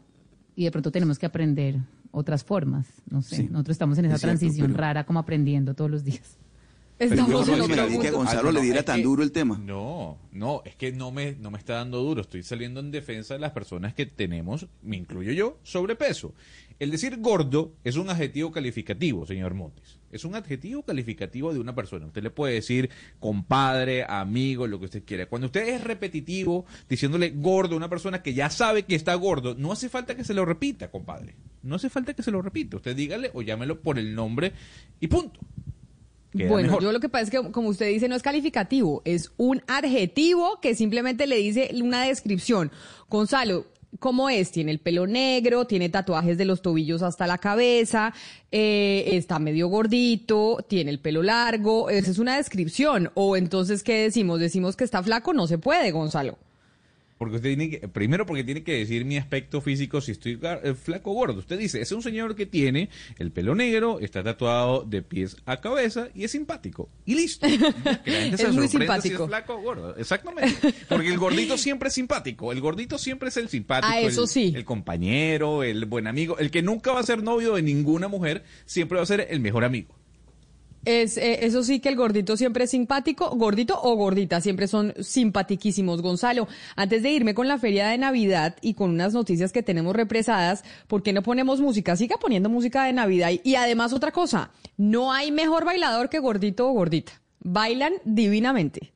y de pronto tenemos que aprender otras formas. No sé, nosotros estamos en esa transición rara como aprendiendo todos los días. Estamos en otro que a Gonzalo le diera tan duro el tema. No, no, es que no me, no me está dando duro. Estoy saliendo en defensa de las personas que tenemos, me incluyo yo, sobrepeso. El decir gordo es un adjetivo calificativo, señor Montes. Es un adjetivo calificativo de una persona. Usted le puede decir compadre, amigo, lo que usted quiera. Cuando usted es repetitivo diciéndole gordo a una persona que ya sabe que está gordo, no hace falta que se lo repita, compadre. No hace falta que se lo repita. Usted dígale o llámelo por el nombre y punto. bueno, yo lo que pasa es que, como usted dice, no es calificativo, es un adjetivo que simplemente le dice una descripción. Gonzalo, ¿Cómo es? Tiene el pelo negro, tiene tatuajes de los tobillos hasta la cabeza, eh, está medio gordito, tiene el pelo largo. Esa es una descripción. O entonces, ¿qué decimos? ¿Decimos que está flaco? No se puede, Gonzalo. Porque usted tiene que, primero porque tiene que decir mi aspecto físico si estoy eh, flaco o gordo. Usted dice, es un señor que tiene el pelo negro, está tatuado de pies a cabeza y es simpático. Y listo. (laughs) es muy simpático. Si es flaco o gordo. Exactamente. Porque el gordito siempre es simpático. El gordito siempre es el simpático. Ah, eso el, sí. El compañero, el buen amigo. El que nunca va a ser novio de ninguna mujer, siempre va a ser el mejor amigo. Es, eh, eso sí que el gordito siempre es simpático, gordito o gordita, siempre son simpatiquísimos. Gonzalo, antes de irme con la feria de Navidad y con unas noticias que tenemos represadas, ¿por qué no ponemos música? Siga poniendo música de Navidad. Y además otra cosa, no hay mejor bailador que gordito o gordita. Bailan divinamente.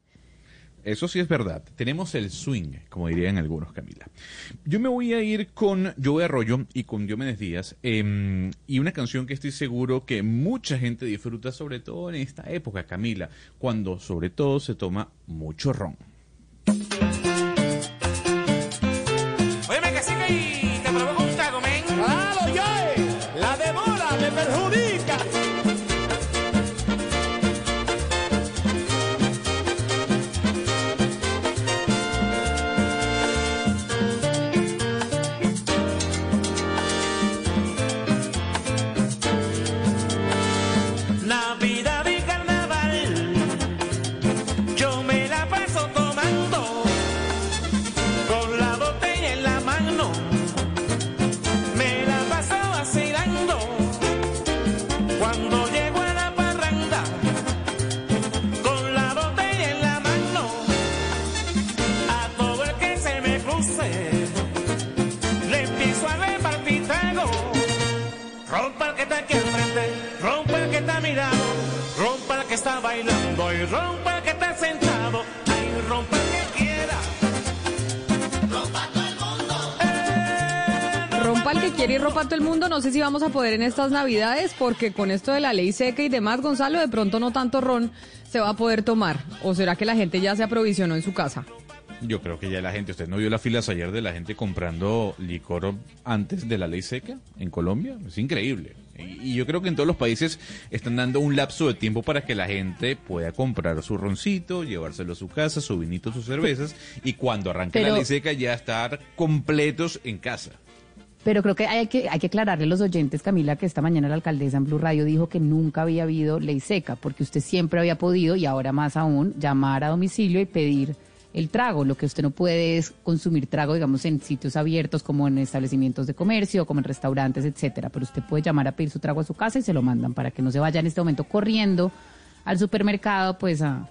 Eso sí es verdad. Tenemos el swing, como dirían algunos, Camila. Yo me voy a ir con Joe Arroyo y con Diomedes Díaz. em, y una canción que estoy seguro que mucha gente disfruta, sobre todo en esta época, Camila, cuando sobre todo se toma mucho ron. Está bailando y rompa el que está sentado, ay, rompa el que quiera. Rompa todo el mundo. Rompa el que quiere y rompa todo el mundo. No sé si vamos a poder en estas navidades, porque con esto de la ley seca y demás, Gonzalo, de pronto no tanto ron se va a poder tomar. ¿O será que la gente ya se aprovisionó en su casa? Yo creo que ya la gente, ¿usted no vio las filas ayer de la gente comprando licor antes de la ley seca en Colombia? Es increíble. Y, y yo creo que en todos los países están dando un lapso de tiempo para que la gente pueda comprar su roncito, llevárselo a su casa, su vinito, sus cervezas, y cuando arranque la ley seca ya estar completos en casa. Pero creo que hay que hay que aclararle a los oyentes, Camila, que esta mañana la alcaldesa en Blue Radio dijo que nunca había habido ley seca, porque usted siempre había podido, y ahora más aún, llamar a domicilio y pedir el trago. Lo que usted no puede es consumir trago, digamos, en sitios abiertos, como en establecimientos de comercio, como en restaurantes, etcétera. Pero usted puede llamar a pedir su trago a su casa y se lo mandan para que no se vaya en este momento corriendo al supermercado, pues a,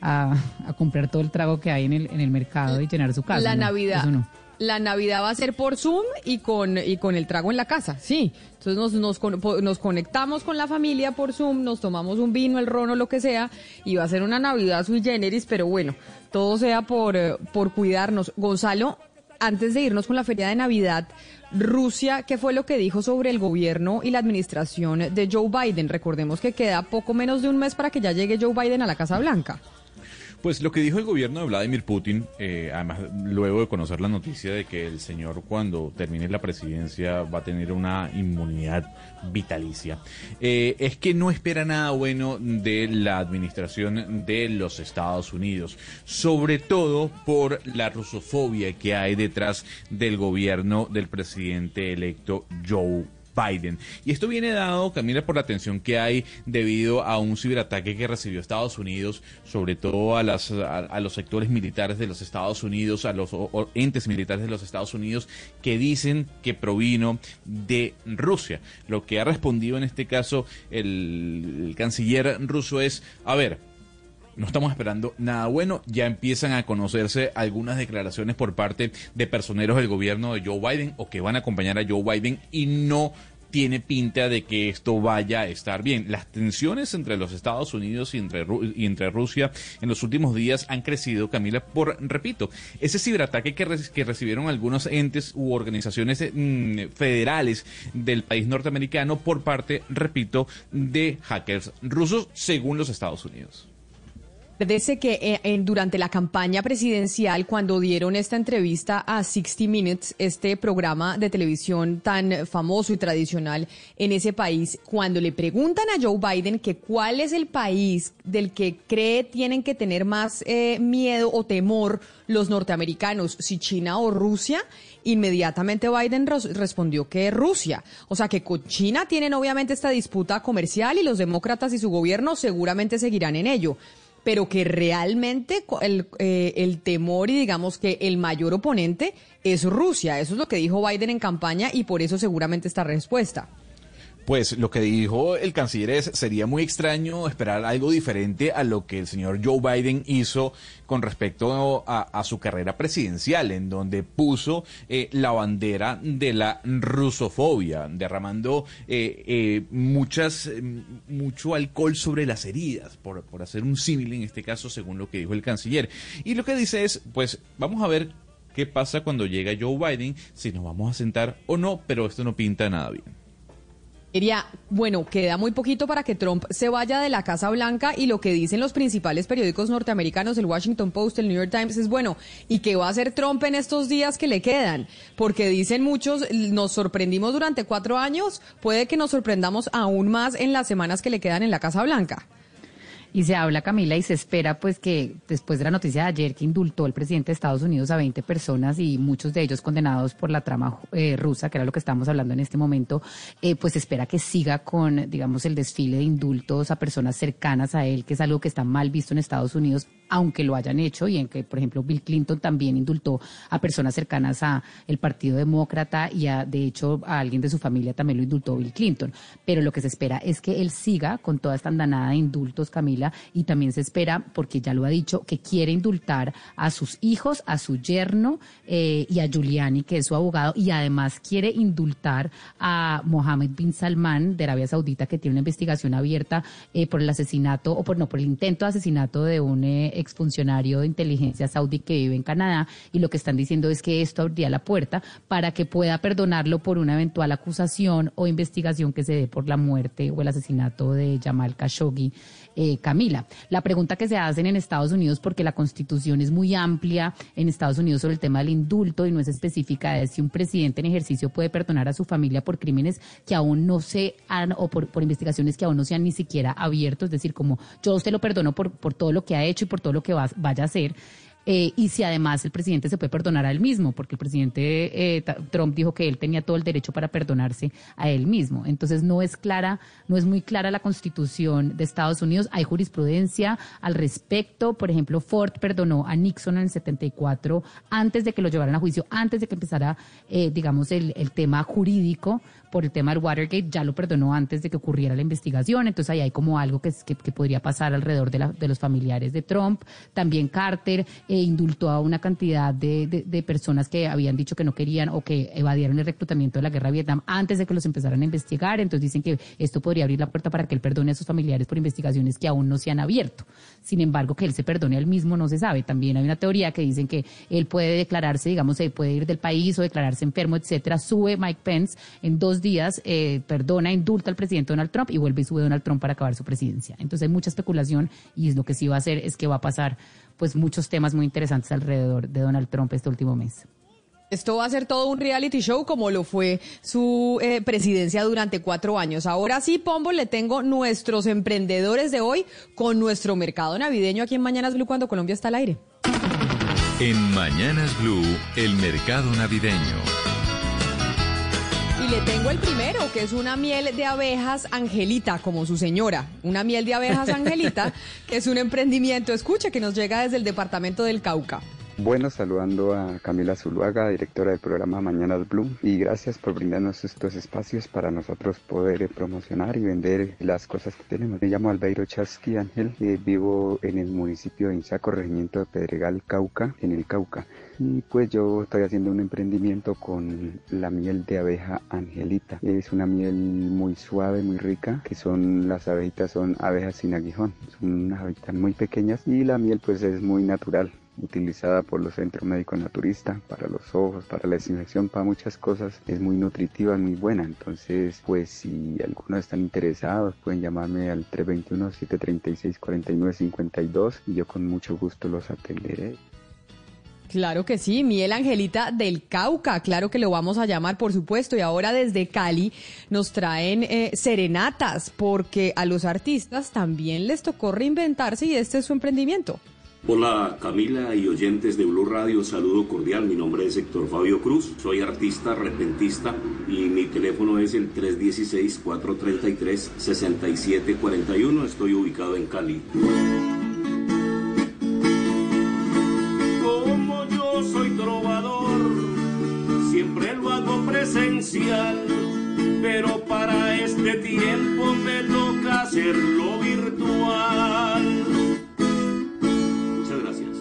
a, a comprar todo el trago que hay en el, en el mercado y llenar su casa. la No, Navidad. eso no. La Navidad va a ser por Zoom y con, y con el trago en la casa, sí. Entonces nos, nos, nos conectamos con la familia por Zoom, nos tomamos un vino, el ron o lo que sea, y va a ser una Navidad sui generis, pero bueno, todo sea por, eh, por cuidarnos. Gonzalo, antes de irnos con la feria de Navidad, Rusia, ¿qué fue lo que dijo sobre el gobierno y la administración de Joe Biden? Recordemos que queda poco menos de un mes para que ya llegue Joe Biden a la Casa Blanca. Pues lo que dijo el gobierno de Vladimir Putin, eh, además luego de conocer la noticia de que el señor cuando termine la presidencia va a tener una inmunidad vitalicia, eh, es que no espera nada bueno de la administración de los Estados Unidos, sobre todo por la rusofobia que hay detrás del gobierno del presidente electo Joe Biden. Y esto viene dado, Camila, por la tensión que hay debido a un ciberataque que recibió Estados Unidos, sobre todo a, las, a, los sectores militares de los Estados Unidos, a los o entes militares de los Estados Unidos, que dicen que provino de Rusia. Lo que ha respondido en este caso el, el canciller ruso es, a ver, no estamos esperando nada bueno. Ya empiezan a conocerse algunas declaraciones por parte de personeros del gobierno de Joe Biden o que van a acompañar a Joe Biden y no tiene pinta de que esto vaya a estar bien. Las tensiones entre los Estados Unidos y entre, Rusia en los últimos días han crecido, Camila, por, repito, ese ciberataque que recibieron algunos entes u organizaciones eh, mm, federales del país norteamericano por parte, repito, de hackers rusos según los Estados Unidos. Acuérdese que eh, en- durante la campaña presidencial, cuando dieron esta entrevista a 60 Minutes, este programa de televisión tan famoso y tradicional en ese país, cuando le preguntan a Joe Biden que cuál es el país del que cree tienen que tener más eh, miedo o temor los norteamericanos, si China o Rusia, inmediatamente Biden respondió que Rusia. O sea que con China tienen obviamente esta disputa comercial y los demócratas y su gobierno seguramente seguirán en ello pero que realmente el, eh, el temor y digamos que el mayor oponente es Rusia. Eso es lo que dijo Biden en campaña y por eso seguramente esta respuesta. Pues lo que dijo el canciller es, sería muy extraño esperar algo diferente a lo que el señor Joe Biden hizo con respecto a, su carrera presidencial, en donde puso eh, la bandera de la rusofobia, derramando eh, eh, muchas, eh, mucho alcohol sobre las heridas, por, por hacer un símil en este caso, según lo que dijo el canciller. Y lo que dice es, pues vamos a ver qué pasa cuando llega Joe Biden, si nos vamos a sentar o no, pero esto no pinta nada bien. Bueno, queda muy poquito para que Trump se vaya de la Casa Blanca y lo que dicen los principales periódicos norteamericanos, el Washington Post, el New York Times, es bueno, ¿y qué va a hacer Trump en estos días que le quedan? Porque dicen muchos, nos sorprendimos durante cuatro años, puede que nos sorprendamos aún más en las semanas que le quedan en la Casa Blanca. Y se habla, Camila, y se espera pues que después de la noticia de ayer que indultó el presidente de Estados Unidos a 20 personas y muchos de ellos condenados por la trama eh, rusa, que era lo que estamos hablando en este momento, eh, pues espera que siga con, digamos, el desfile de indultos a personas cercanas a él, que es algo que está mal visto en Estados Unidos, aunque lo hayan hecho y en que, por ejemplo, Bill Clinton también indultó a personas cercanas a el Partido Demócrata y a, de hecho, a alguien de su familia también lo indultó Bill Clinton. Pero lo que se espera es que él siga con toda esta andanada de indultos, Camila, y también se espera, porque ya lo ha dicho, que quiere indultar a sus hijos, a su yerno eh, y a Giuliani, que es su abogado, y además quiere indultar a Mohammed bin Salman de Arabia Saudita, que tiene una investigación abierta eh, por el asesinato, o por no, por el intento de asesinato de un eh, exfuncionario de inteligencia saudí que vive en Canadá, y lo que están diciendo es que esto abriría la puerta para que pueda perdonarlo por una eventual acusación o investigación que se dé por la muerte o el asesinato de Jamal Khashoggi eh, Camila. La pregunta que se hacen en Estados Unidos, porque la constitución es muy amplia en Estados Unidos sobre el tema del indulto y no es específica, es si un presidente en ejercicio puede perdonar a su familia por crímenes que aún no se han, o por, por investigaciones que aún no se han ni siquiera abierto, es decir, como yo a usted lo perdono por, por todo lo que ha hecho y por todo lo que va- vaya a hacer. Eh, y si además el presidente se puede perdonar a él mismo, porque el presidente eh, Trump dijo que él tenía todo el derecho para perdonarse a él mismo. Entonces no es clara, no es muy clara la constitución de Estados Unidos. Hay jurisprudencia al respecto. Por ejemplo, Ford perdonó a Nixon en el 74 antes de que lo llevaran a juicio, antes de que empezara, eh, digamos, el, el tema jurídico por el tema del Watergate, ya lo perdonó antes de que ocurriera la investigación. Entonces ahí hay como algo que, que, que podría pasar alrededor de, la- de los familiares de Trump. También Carter eh, indultó a una cantidad de, de- personas que habían dicho que no querían o que evadieron el reclutamiento de la guerra de Vietnam antes de que los empezaran a investigar. Entonces dicen que esto podría abrir la puerta para que él perdone a sus familiares por investigaciones que aún no se han abierto. Sin embargo, que él se perdone a él mismo no se sabe. También hay una teoría que dicen que él puede declararse, digamos, se puede ir del país o declararse enfermo, etcétera. Sube Mike Pence en dos días, eh, perdona, indulta al presidente Donald Trump y vuelve y sube Donald Trump para acabar su presidencia. Entonces hay mucha especulación y lo que sí va a hacer es que va a pasar pues muchos temas muy interesantes alrededor de Donald Trump este último mes. Esto va a ser todo un reality show como lo fue su eh, presidencia durante cuatro años. Ahora sí, Pombo, le tengo nuestros emprendedores de hoy con nuestro mercado navideño aquí en Mañanas Blue cuando Colombia está al aire. En Mañanas Blue, el mercado navideño. Y le tengo el primero, que es una miel de abejas Angelita, como su señora. Una miel de abejas (laughs) Angelita, que es un emprendimiento, escucha, que nos llega desde el departamento del Cauca. Bueno, saludando a Camila Zuluaga, directora del programa Mañanas Blue, y gracias por brindarnos estos espacios para nosotros poder eh, promocionar y vender las cosas que tenemos. Me llamo Albeiro Chasqui Ángel, eh, vivo en el municipio de Insaco, regimiento de Pedregal, Cauca, en el Cauca. Y pues yo estoy haciendo un emprendimiento con la miel de abeja Angelita. Es una miel muy suave, muy rica, que son las abejitas son abejas sin aguijón. Son unas abejitas muy pequeñas y la miel pues es muy natural utilizada por los centros médicos naturistas para los ojos, para la desinfección, para muchas cosas. Es muy nutritiva, muy buena. Entonces, pues si algunos están interesados, pueden llamarme al 321-736-4952 y yo con mucho gusto los atenderé. Claro que sí, miel Angelita del Cauca, claro que lo vamos a llamar, por supuesto. Y ahora desde Cali nos traen eh, serenatas, porque a los artistas también les tocó reinventarse y este es su emprendimiento. Hola Camila y oyentes de Blue Radio, saludo cordial. Mi nombre es Héctor Fabio Cruz, soy artista, repentista y mi teléfono es el 316-433-6741. Estoy ubicado en Cali. Presencial, pero para este tiempo me toca hacerlo virtual. Muchas gracias.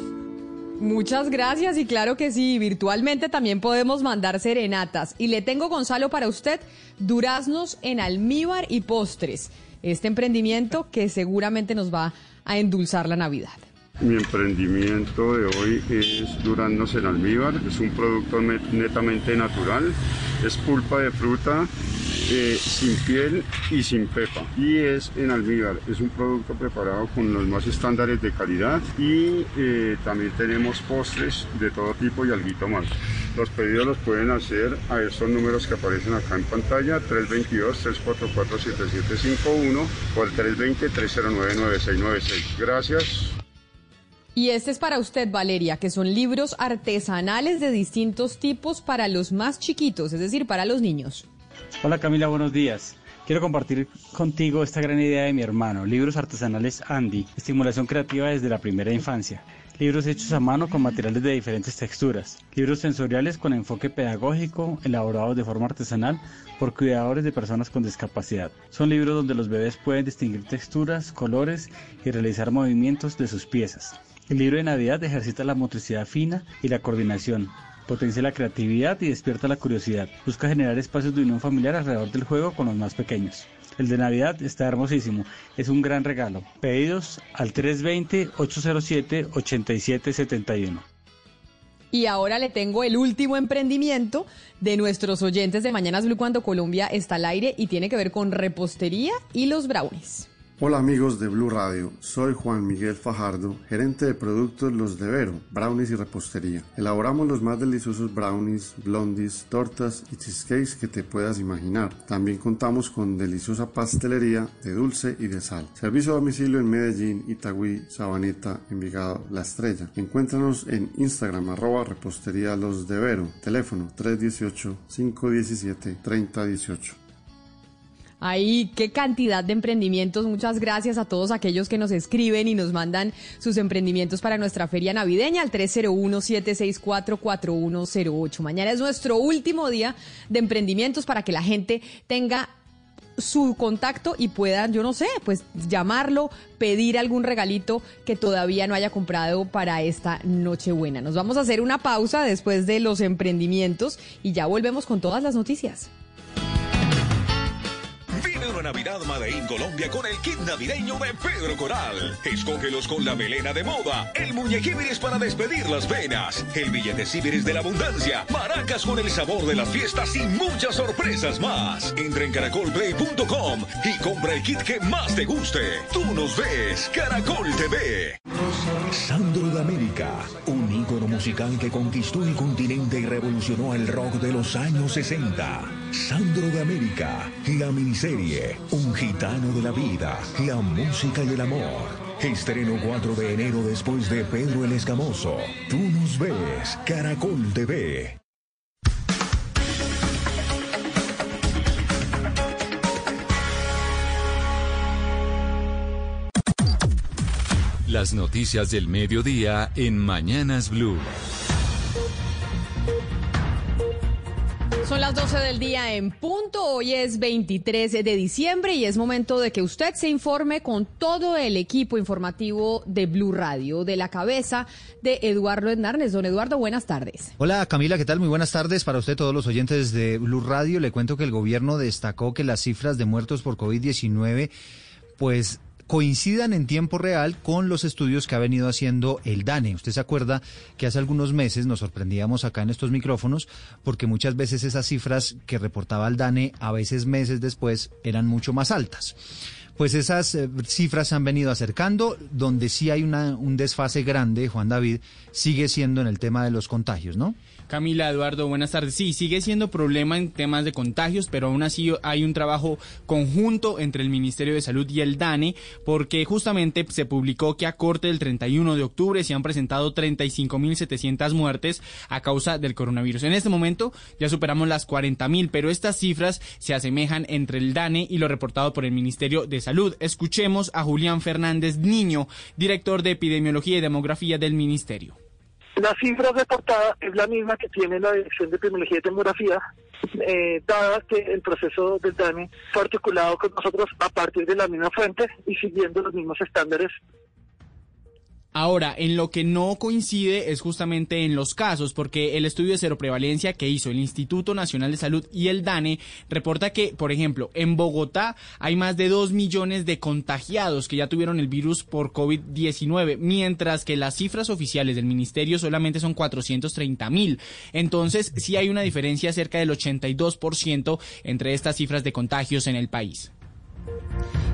Muchas gracias y claro que sí, virtualmente también podemos mandar serenatas. Y le tengo, Gonzalo, para usted duraznos en almíbar y postres. Este emprendimiento que seguramente nos va a endulzar la Navidad. Mi emprendimiento de hoy es duraznos en almíbar, es un producto net- netamente natural, es pulpa de fruta eh, sin piel y sin pepa y es en almíbar, es un producto preparado con los más estándares de calidad y eh, también tenemos postres de todo tipo y alguito más. Los pedidos los pueden hacer a estos números que aparecen acá en pantalla, 322-344-7751 o al 320-309-9696. Gracias. Y este es para usted, Valeria, que son libros artesanales de distintos tipos para los más chiquitos, es decir, para los niños. Hola Camila, buenos días. Quiero compartir contigo esta gran idea de mi hermano, Libros Artesanales Andy, estimulación creativa desde la primera infancia. Libros hechos a mano con materiales de diferentes texturas. Libros sensoriales con enfoque pedagógico, elaborados de forma artesanal por cuidadores de personas con discapacidad. Son libros donde los bebés pueden distinguir texturas, colores y realizar movimientos de sus piezas. El libro de Navidad ejercita la motricidad fina y la coordinación, potencia la creatividad y despierta la curiosidad. Busca generar espacios de unión familiar alrededor del juego con los más pequeños. El de Navidad está hermosísimo, es un gran regalo. Pedidos al 320-807-8771. Y ahora le tengo el último emprendimiento de nuestros oyentes de Mañanas Blue cuando Colombia está al aire y tiene que ver con repostería y los brownies. Hola amigos de Blue Radio, soy Juan Miguel Fajardo, gerente de productos Los de Vero, brownies y repostería. Elaboramos los más deliciosos brownies, blondies, tortas y cheesecakes que te puedas imaginar. También contamos con deliciosa pastelería de dulce y de sal. Servicio a domicilio en Medellín, Itagüí, Sabaneta, Envigado, La Estrella. Encuéntranos en Instagram arroba repostería Los de Vero, teléfono 318-517-3018. Ahí, qué cantidad de emprendimientos. Muchas gracias a todos aquellos que nos escriben y nos mandan sus emprendimientos para nuestra feria navideña al 301-764-4108. Mañana es nuestro último día de emprendimientos para que la gente tenga su contacto y puedan, yo no sé, pues llamarlo, pedir algún regalito que todavía no haya comprado para esta Nochebuena. Nos vamos a hacer una pausa después de los emprendimientos y ya volvemos con todas las noticias. Una Navidad Made Colombia con el kit navideño de Pedro Coral. Escógelos con la melena de moda, el muñequíbiris para despedir las venas, el billete ciberes de la abundancia, maracas con el sabor de las fiestas y muchas sorpresas más. Entra en caracolplay.com y compra el kit que más te guste. Tú nos ves, Caracol TV. Sandro de América, un ícono musical que conquistó el continente y revolucionó el rock de los años 60. Sandro de América, la miniserie, un gitano de la vida, la música y el amor. Estreno 4 de enero después de Pedro el Escamoso. Tú nos ves, Caracol TV. Las noticias del mediodía en Mañanas Blue. Son las 12 del día en punto. Hoy es 23 de diciembre y es momento de que usted se informe con todo el equipo informativo de Blue Radio, de la cabeza de Eduardo Hernández. Don Eduardo, buenas tardes. Hola Camila, ¿qué tal? Muy buenas tardes para usted, todos los oyentes de Blue Radio. Le cuento que el gobierno destacó que las cifras de muertos por COVID-19, pues coincidan en tiempo real con los estudios que ha venido haciendo el DANE. Usted se acuerda que hace algunos meses nos sorprendíamos acá en estos micrófonos porque muchas veces esas cifras que reportaba el DANE a veces meses después eran mucho más altas. Pues esas eh, cifras se han venido acercando, donde sí hay una, un desfase grande, Juan David, sigue siendo en el tema de los contagios, ¿no? Camila, Eduardo, buenas tardes. Sí, sigue siendo problema en temas de contagios, pero aún así hay un trabajo conjunto entre el Ministerio de Salud y el DANE, porque justamente se publicó que a corte del 31 de octubre se han presentado 35.700 muertes a causa del coronavirus. En este momento ya superamos las 40.000, pero estas cifras se asemejan entre el DANE y lo reportado por el Ministerio de Salud. Escuchemos a Julián Fernández Niño, director de Epidemiología y Demografía del Ministerio. La cifra reportada es la misma que tiene la Dirección de Epidemiología y Demografía, eh, dada que el proceso del DANE fue articulado con nosotros a partir de la misma fuente y siguiendo los mismos estándares Ahora, en lo que no coincide es justamente en los casos, porque el estudio de seroprevalencia que hizo el Instituto Nacional de Salud y el DANE reporta que, por ejemplo, en Bogotá hay más de 2 millones de contagiados que ya tuvieron el virus por COVID-19, mientras que las cifras oficiales del ministerio solamente son 430 mil. Entonces, sí hay una diferencia cerca del 82% entre estas cifras de contagios en el país.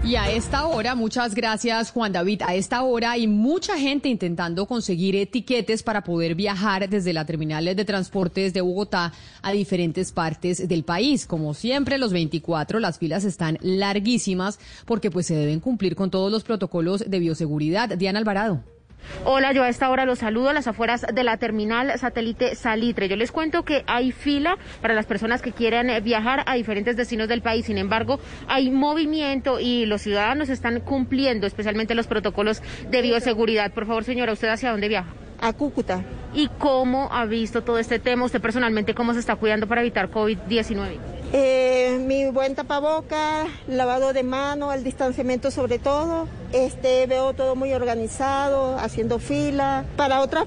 Y a esta hora, muchas gracias Juan David, a esta hora hay mucha gente intentando conseguir etiquetes para poder viajar desde la terminal de transportes de Bogotá a diferentes partes del país. Como siempre, los 24, las filas están larguísimas porque pues se deben cumplir con todos los protocolos de bioseguridad. Diana Alvarado. Hola, yo a esta hora los saludo a las afueras de la terminal satélite Salitre. Yo les cuento que hay fila para las personas que quieran eh, viajar a diferentes destinos del país. Sin embargo, hay movimiento y los ciudadanos están cumpliendo especialmente los protocolos de bioseguridad. Por favor, señora, ¿usted hacia dónde viaja? A Cúcuta. ¿Y cómo ha visto todo este tema? ¿Usted personalmente cómo se está cuidando para evitar COVID-19? Eh, mi buen tapaboca, lavado de mano, el distanciamiento sobre todo. Este, veo todo muy organizado, haciendo fila. Para, otras,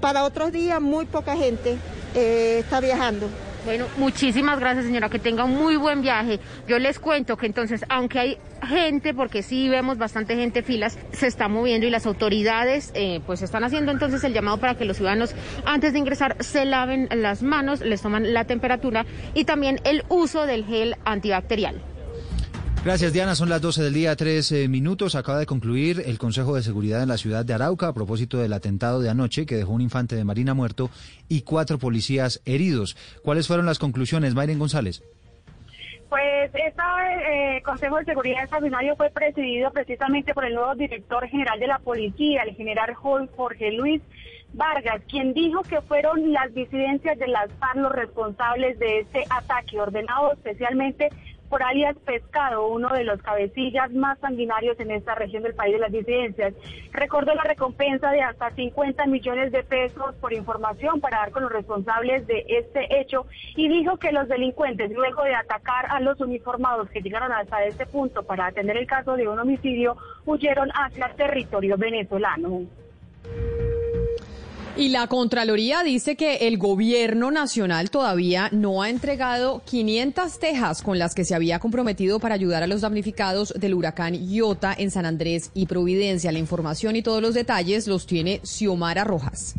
para otros días, muy poca gente eh, está viajando. Bueno, muchísimas gracias señora, que tenga un muy buen viaje. Yo les cuento que entonces, aunque hay gente, porque sí vemos bastante gente filas, se está moviendo y las autoridades eh, pues están haciendo entonces el llamado para que los ciudadanos antes de ingresar se laven las manos, les toman la temperatura y también el uso del gel antibacterial. Gracias, Diana. Son las 12 del día, tres eh, minutos. Acaba de concluir el Consejo de Seguridad en la ciudad de Arauca a propósito del atentado de anoche que dejó un infante de Marina muerto y cuatro policías heridos. ¿Cuáles fueron las conclusiones, Mayren González? Pues este Consejo de Seguridad Extraordinario fue presidido precisamente por el nuevo director general de la policía, el general Jorge Luis Vargas, quien dijo que fueron las disidencias de las FARC los responsables de este ataque, ordenado especialmente por alias Pescado, uno de los cabecillas más sanguinarios en esta región del país de las disidencias. Recordó la recompensa de hasta 50 millones de pesos por información para dar con los responsables de este hecho y dijo que los delincuentes, luego de atacar a los uniformados que llegaron hasta este punto para atender el caso de un homicidio, huyeron hacia territorio venezolano. Y la Contraloría dice que el gobierno nacional todavía no ha entregado 500 tejas con las que se había comprometido para ayudar a los damnificados del huracán Iota en San Andrés y Providencia. La información y todos los detalles los tiene Xiomara Rojas.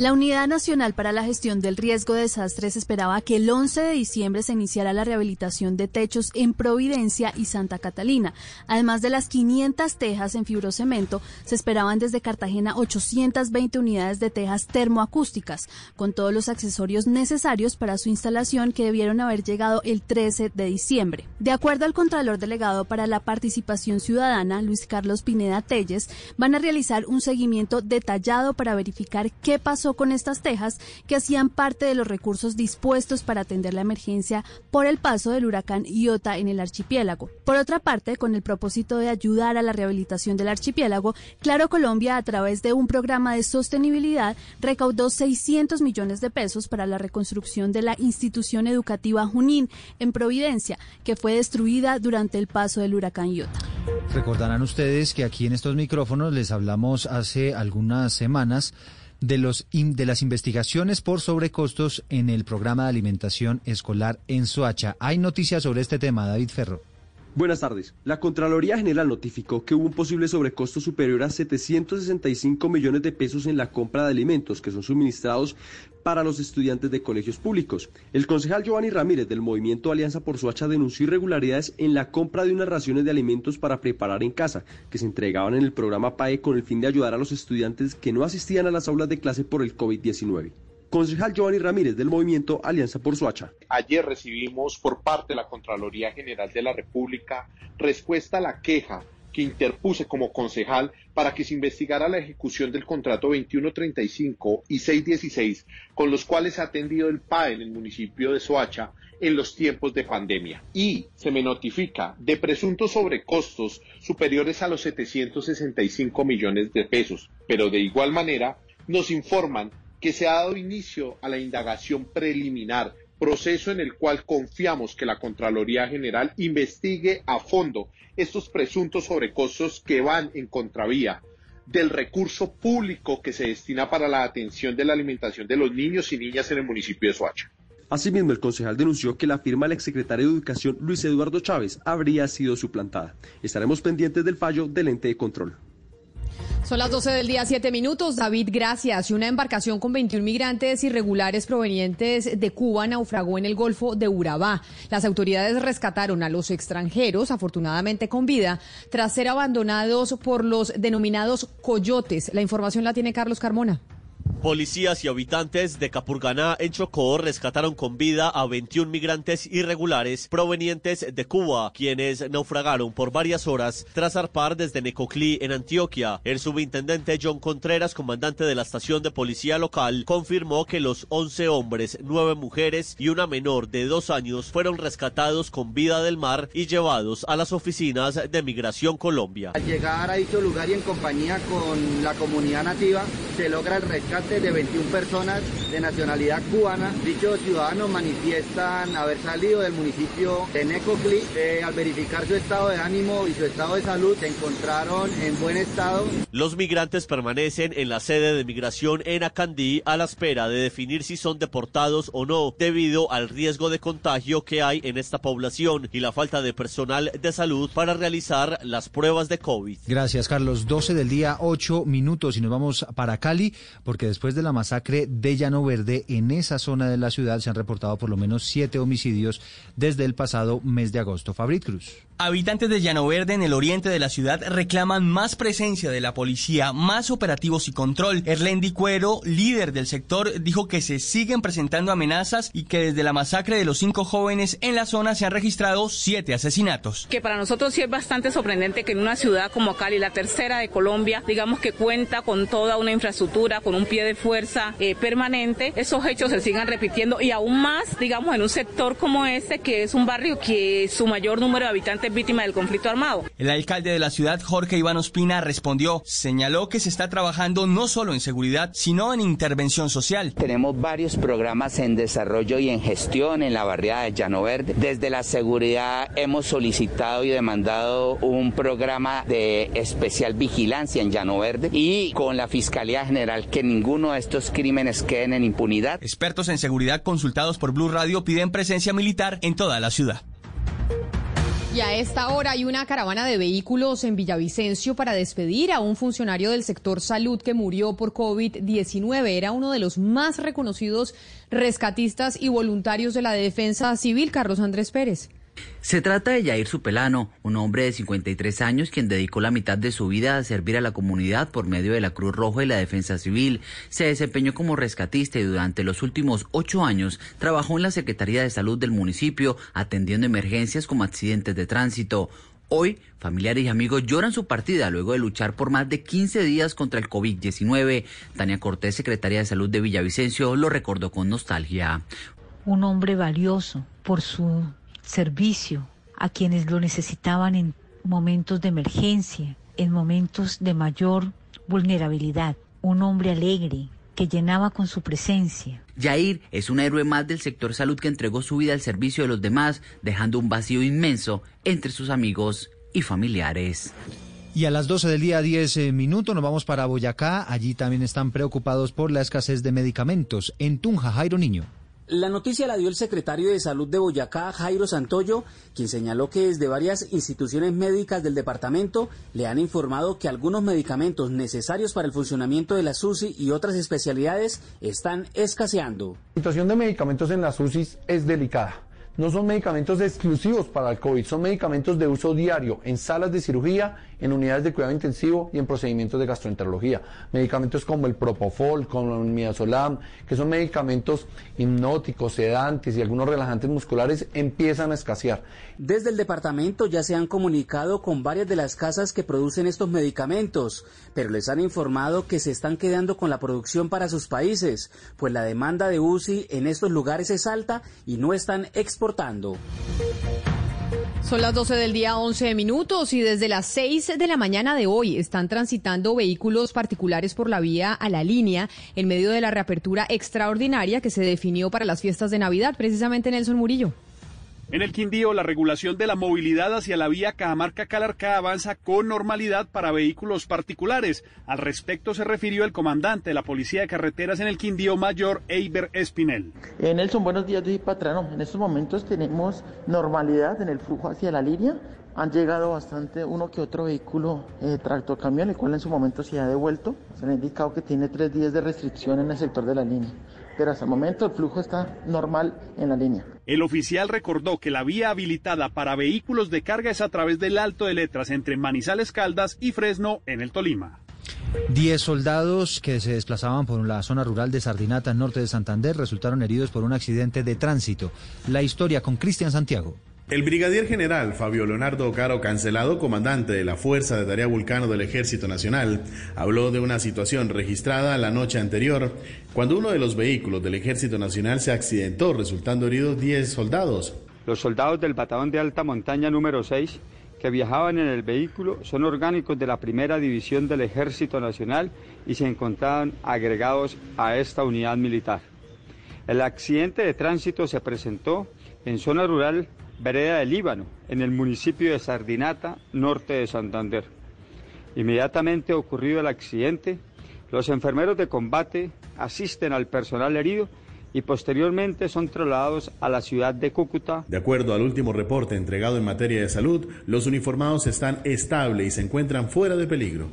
La Unidad Nacional para la Gestión del Riesgo de Desastres esperaba que el 11 de diciembre se iniciara la rehabilitación de techos en Providencia y Santa Catalina. Además de las 500 tejas en fibrocemento, se esperaban desde Cartagena 820 unidades de tejas termoacústicas, con todos los accesorios necesarios para su instalación que debieron haber llegado el 13 de diciembre. De acuerdo al Contralor Delegado para la Participación Ciudadana, Luis Carlos Pineda Telles, van a realizar un seguimiento detallado para verificar qué pasó con estas tejas que hacían parte de los recursos dispuestos para atender la emergencia por el paso del huracán Iota en el archipiélago. Por otra parte, con el propósito de ayudar a la rehabilitación del archipiélago, Claro Colombia, a través de un programa de sostenibilidad, recaudó 600 millones de pesos para la reconstrucción de la institución educativa Junín en Providencia, que fue destruida durante el paso del huracán Iota. Recordarán ustedes que aquí en estos micrófonos les hablamos hace algunas semanas de, los, de las investigaciones por sobrecostos en el programa de alimentación escolar en Soacha. Hay noticias sobre este tema, David Ferro. Buenas tardes. La Contraloría General notificó que hubo un posible sobrecosto superior a 765 millones de pesos en la compra de alimentos que son suministrados para los estudiantes de colegios públicos. El concejal Giovanni Ramírez del Movimiento Alianza por Suacha denunció irregularidades en la compra de unas raciones de alimentos para preparar en casa, que se entregaban en el programa PAE con el fin de ayudar a los estudiantes que no asistían a las aulas de clase por el COVID-19. Concejal Giovanni Ramírez del Movimiento Alianza por Suacha. Ayer recibimos por parte de la Contraloría General de la República respuesta a la queja que interpuse como concejal para que se investigara la ejecución del contrato 2135 y 616 con los cuales ha atendido el PAE en el municipio de Soacha en los tiempos de pandemia. Y se me notifica de presuntos sobrecostos superiores a los 765 millones de pesos. Pero de igual manera nos informan que se ha dado inicio a la indagación preliminar, proceso en el cual confiamos que la Contraloría General investigue a fondo estos presuntos sobrecostos que van en contravía del recurso público que se destina para la atención de la alimentación de los niños y niñas en el municipio de Soacha. Asimismo, el concejal denunció que la firma del exsecretario de Educación Luis Eduardo Chávez habría sido suplantada. Estaremos pendientes del fallo del ente de control. Son las 12 del día, 7 minutos. David, gracias. Una embarcación con 21 migrantes irregulares provenientes de Cuba naufragó en el Golfo de Urabá. Las autoridades rescataron a los extranjeros, afortunadamente con vida, tras ser abandonados por los denominados coyotes. La información la tiene Carlos Carmona. Policías y habitantes de Capurganá en Chocó rescataron con vida a 21 migrantes irregulares provenientes de Cuba, quienes naufragaron por varias horas tras zarpar desde Necoclí en Antioquia. El subintendente John Contreras, comandante de la estación de policía local, confirmó que los 11 hombres, 9 mujeres y una menor de dos años fueron rescatados con vida del mar y llevados a las oficinas de Migración Colombia. Al llegar a dicho lugar y en compañía con la comunidad nativa, se logra el rescate de 21 personas de nacionalidad cubana. Dichos ciudadanos manifiestan haber salido del municipio de Necoclí. Eh, al verificar su estado de ánimo y su estado de salud, se encontraron en buen estado. Los migrantes permanecen en la sede de migración en Acandí a la espera de definir si son deportados o no, debido al riesgo de contagio que hay en esta población y la falta de personal de salud para realizar las pruebas de COVID. Gracias, Carlos. 12 del día, 8 minutos y nos vamos para Cali, porque después de la masacre de Llano Verde, en esa zona de la ciudad se han reportado por lo menos siete homicidios desde el pasado mes de agosto. Fabrit Cruz. Habitantes de Llano Verde en el oriente de la ciudad reclaman más presencia de la policía, más operativos y control. Erlendi Cuero, líder del sector, dijo que se siguen presentando amenazas y que desde la masacre de los cinco jóvenes en la zona se han registrado siete asesinatos. Que para nosotros sí es bastante sorprendente que en una ciudad como Cali, la tercera de Colombia, digamos que cuenta con toda una infraestructura, con un pie de fuerza eh, permanente, esos hechos se sigan repitiendo y aún más, digamos, en un sector como este, que es un barrio que su mayor número de habitantes víctima del conflicto armado. El alcalde de la ciudad, Jorge Iván Ospina, respondió, señaló que se está trabajando no solo en seguridad, sino en intervención social. Tenemos varios programas en desarrollo y en gestión en la barriada de Llano Verde. Desde la seguridad hemos solicitado y demandado un programa de especial vigilancia en Llano Verde y con la Fiscalía General que ninguno de estos crímenes queden en impunidad. Expertos en seguridad consultados por Blue Radio piden presencia militar en toda la ciudad. Y a esta hora hay una caravana de vehículos en Villavicencio para despedir a un funcionario del sector salud que murió por COVID-19. Era uno de los más reconocidos rescatistas y voluntarios de la defensa civil, Carlos Andrés Pérez. Se trata de Yair Supelano, un hombre de 53 años quien dedicó la mitad de su vida a servir a la comunidad por medio de la Cruz Roja y la Defensa Civil. Se desempeñó como rescatista y durante los últimos ocho años trabajó en la Secretaría de Salud del municipio atendiendo emergencias como accidentes de tránsito. Hoy, familiares y amigos lloran su partida luego de luchar por más de 15 días contra el COVID-19. Tania Cortés, secretaria de Salud de Villavicencio, lo recordó con nostalgia. Un hombre valioso por su servicio a quienes lo necesitaban en momentos de emergencia, en momentos de mayor vulnerabilidad. Un hombre alegre que llenaba con su presencia. Yair es un héroe más del sector salud que entregó su vida al servicio de los demás, dejando un vacío inmenso entre sus amigos y familiares. Y a las 12 del día 10 minutos nos vamos para Boyacá. Allí también están preocupados por la escasez de medicamentos. En Tunja, Jairo Niño. La noticia la dio el secretario de Salud de Boyacá, Jairo Santoyo, quien señaló que desde varias instituciones médicas del departamento le han informado que algunos medicamentos necesarios para el funcionamiento de la SUSI y otras especialidades están escaseando. La situación de medicamentos en las UCI es delicada. No son medicamentos exclusivos para el COVID, son medicamentos de uso diario en salas de cirugía, en unidades de cuidado intensivo y en procedimientos de gastroenterología. Medicamentos como el Propofol, como el Midazolam, que son medicamentos hipnóticos, sedantes y algunos relajantes musculares, empiezan a escasear. Desde el departamento ya se han comunicado con varias de las casas que producen estos medicamentos, pero les han informado que se están quedando con la producción para sus países, pues la demanda de UCI en estos lugares es alta y no están exportando. Son las 12 del día, 11 minutos, y desde las 6 de la mañana de hoy están transitando vehículos particulares por la vía a la línea en medio de la reapertura extraordinaria que se definió para las fiestas de Navidad, precisamente Nelson Murillo. En el Quindío, la regulación de la movilidad hacia la vía Cajamarca-Calarcá avanza con normalidad para vehículos particulares. Al respecto se refirió el comandante de la Policía de Carreteras en el Quindío, Mayor Eiber Espinel. Eh, Nelson, buenos días, yo patrano. En estos momentos tenemos normalidad en el flujo hacia la línea. Han llegado bastante uno que otro vehículo eh, tractor camión, el cual en su momento se ha devuelto. Se le ha indicado que tiene tres días de restricción en el sector de la línea pero hasta el momento el flujo está normal en la línea. El oficial recordó que la vía habilitada para vehículos de carga es a través del Alto de Letras entre Manizales Caldas y Fresno en el Tolima. Diez soldados que se desplazaban por la zona rural de Sardinata, norte de Santander, resultaron heridos por un accidente de tránsito. La historia con Cristian Santiago. El brigadier general Fabio Leonardo Caro Cancelado, comandante de la Fuerza de Tarea Vulcano del Ejército Nacional, habló de una situación registrada la noche anterior, cuando uno de los vehículos del Ejército Nacional se accidentó, resultando heridos 10 soldados. Los soldados del Batallón de Alta Montaña número 6 que viajaban en el vehículo son orgánicos de la Primera División del Ejército Nacional y se encontraban agregados a esta unidad militar. El accidente de tránsito se presentó en zona rural vereda del Líbano, en el municipio de Sardinata, norte de Santander. Inmediatamente ocurrido el accidente, los enfermeros de combate asisten al personal herido y posteriormente son trasladados a la ciudad de Cúcuta. De acuerdo al último reporte entregado en materia de salud, los uniformados están estables y se encuentran fuera de peligro.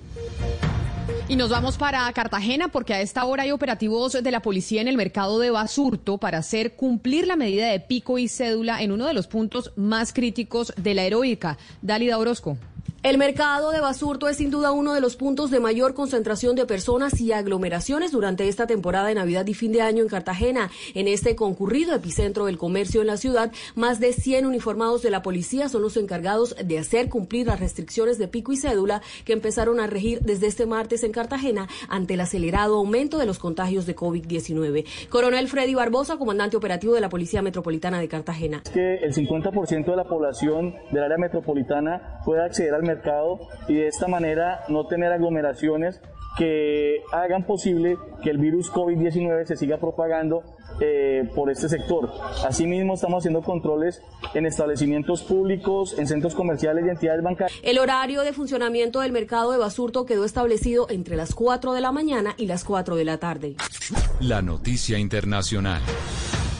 Y nos vamos para Cartagena porque a esta hora hay operativos de la policía en el mercado de Basurto para hacer cumplir la medida de pico y cédula en uno de los puntos más críticos de la heroica. Dálida Orozco. El mercado de Basurto es sin duda uno de los puntos de mayor concentración de personas y aglomeraciones durante esta temporada de Navidad y fin de año en Cartagena. En este concurrido epicentro del comercio en la ciudad, más de 100 uniformados de la policía son los encargados de hacer cumplir las restricciones de pico y cédula que empezaron a regir desde este martes en Cartagena ante el acelerado aumento de los contagios de COVID-19. Coronel Freddy Barbosa, comandante operativo de la Policía Metropolitana de Cartagena. que el 50% de la población del área metropolitana pueda acceder al mercado y de esta manera no tener aglomeraciones que hagan posible que el virus COVID-19 se siga propagando eh, por este sector. Asimismo, estamos haciendo controles en establecimientos públicos, en centros comerciales y entidades bancarias. El horario de funcionamiento del mercado de Basurto quedó establecido entre las 4 de la mañana y las 4 de la tarde. La noticia internacional.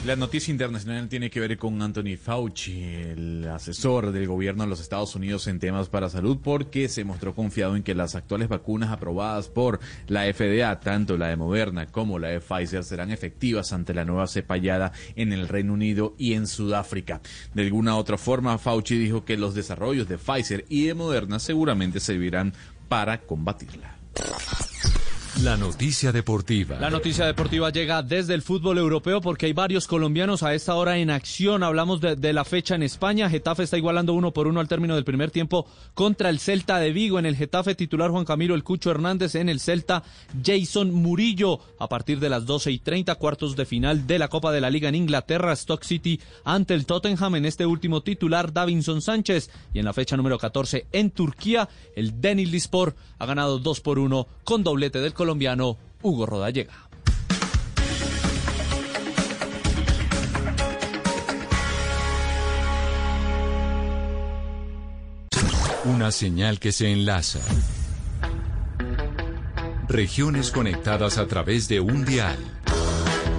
La noticia internacional tiene que ver con Anthony Fauci, el asesor del gobierno de los Estados Unidos en temas para salud, porque se mostró confiado en que las actuales vacunas aprobadas por la FDA, tanto la de Moderna como la de Pfizer, serán efectivas ante la nueva cepallada en el Reino Unido y en Sudáfrica. De alguna otra forma, Fauci dijo que los desarrollos de Pfizer y de Moderna seguramente servirán para combatirla. La noticia deportiva. La noticia deportiva llega desde el fútbol europeo porque hay varios colombianos a esta hora en acción. Hablamos de, la fecha en España. Getafe está igualando uno por uno al término del primer tiempo contra el Celta de Vigo. En el Getafe titular Juan Camilo El Cucho Hernández. En el Celta Jason Murillo. A partir de las 12 y 30 cuartos de final de la Copa de la Liga en Inglaterra. Stock City ante el Tottenham. En este último titular Davinson Sánchez. Y en la fecha número 14 en Turquía el Denil Lispor ha ganado 2 por 1 con doblete del colombiano Hugo Rodallega. Una señal que se enlaza. Regiones conectadas a través de un dial.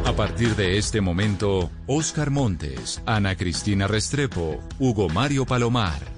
A partir de este momento, Oscar Montes, Ana Cristina Restrepo, Hugo Mario Palomar,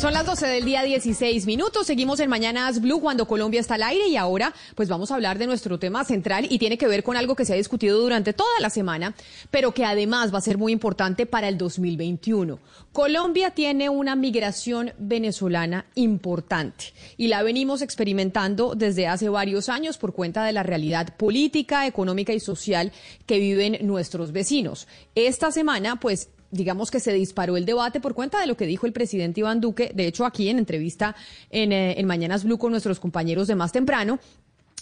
Son las 12 del día 16 minutos. Seguimos en Mañanas Blue cuando Colombia está al aire y ahora pues vamos a hablar de nuestro tema central y tiene que ver con algo que se ha discutido durante toda la semana, pero que además va a ser muy importante para el 2021. Colombia tiene una migración venezolana importante y la venimos experimentando desde hace varios años por cuenta de la realidad política, económica y social que viven nuestros vecinos. Esta semana pues digamos que se disparó el debate por cuenta de lo que dijo el presidente Iván Duque, de hecho aquí en entrevista en, eh, en Mañanas Blue con nuestros compañeros de más temprano,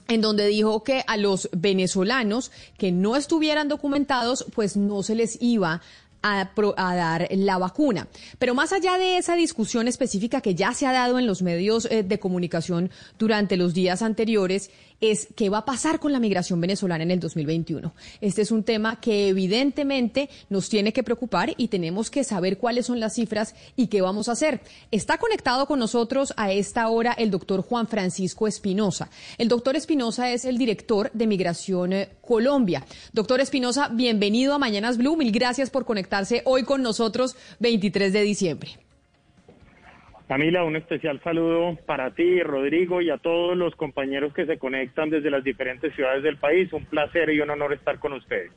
en donde dijo que a los venezolanos que no estuvieran documentados, pues no se les iba a, dar la vacuna. Pero más allá de esa discusión específica que ya se ha dado en los medios eh, de comunicación durante los días anteriores, es qué va a pasar con la migración venezolana en el 2021. Este es un tema que evidentemente nos tiene que preocupar y tenemos que saber cuáles son las cifras y qué vamos a hacer. Está conectado con nosotros a esta hora el doctor Juan Francisco Espinosa. El doctor Espinosa es el director de Migración eh, Colombia. Doctor Espinosa, bienvenido a Mañanas Blue. Mil gracias por conectarse hoy con nosotros, 23 de diciembre. Camila, un especial saludo para ti, Rodrigo, y a todos los compañeros que se conectan desde las diferentes ciudades del país. Un placer y un honor estar con ustedes.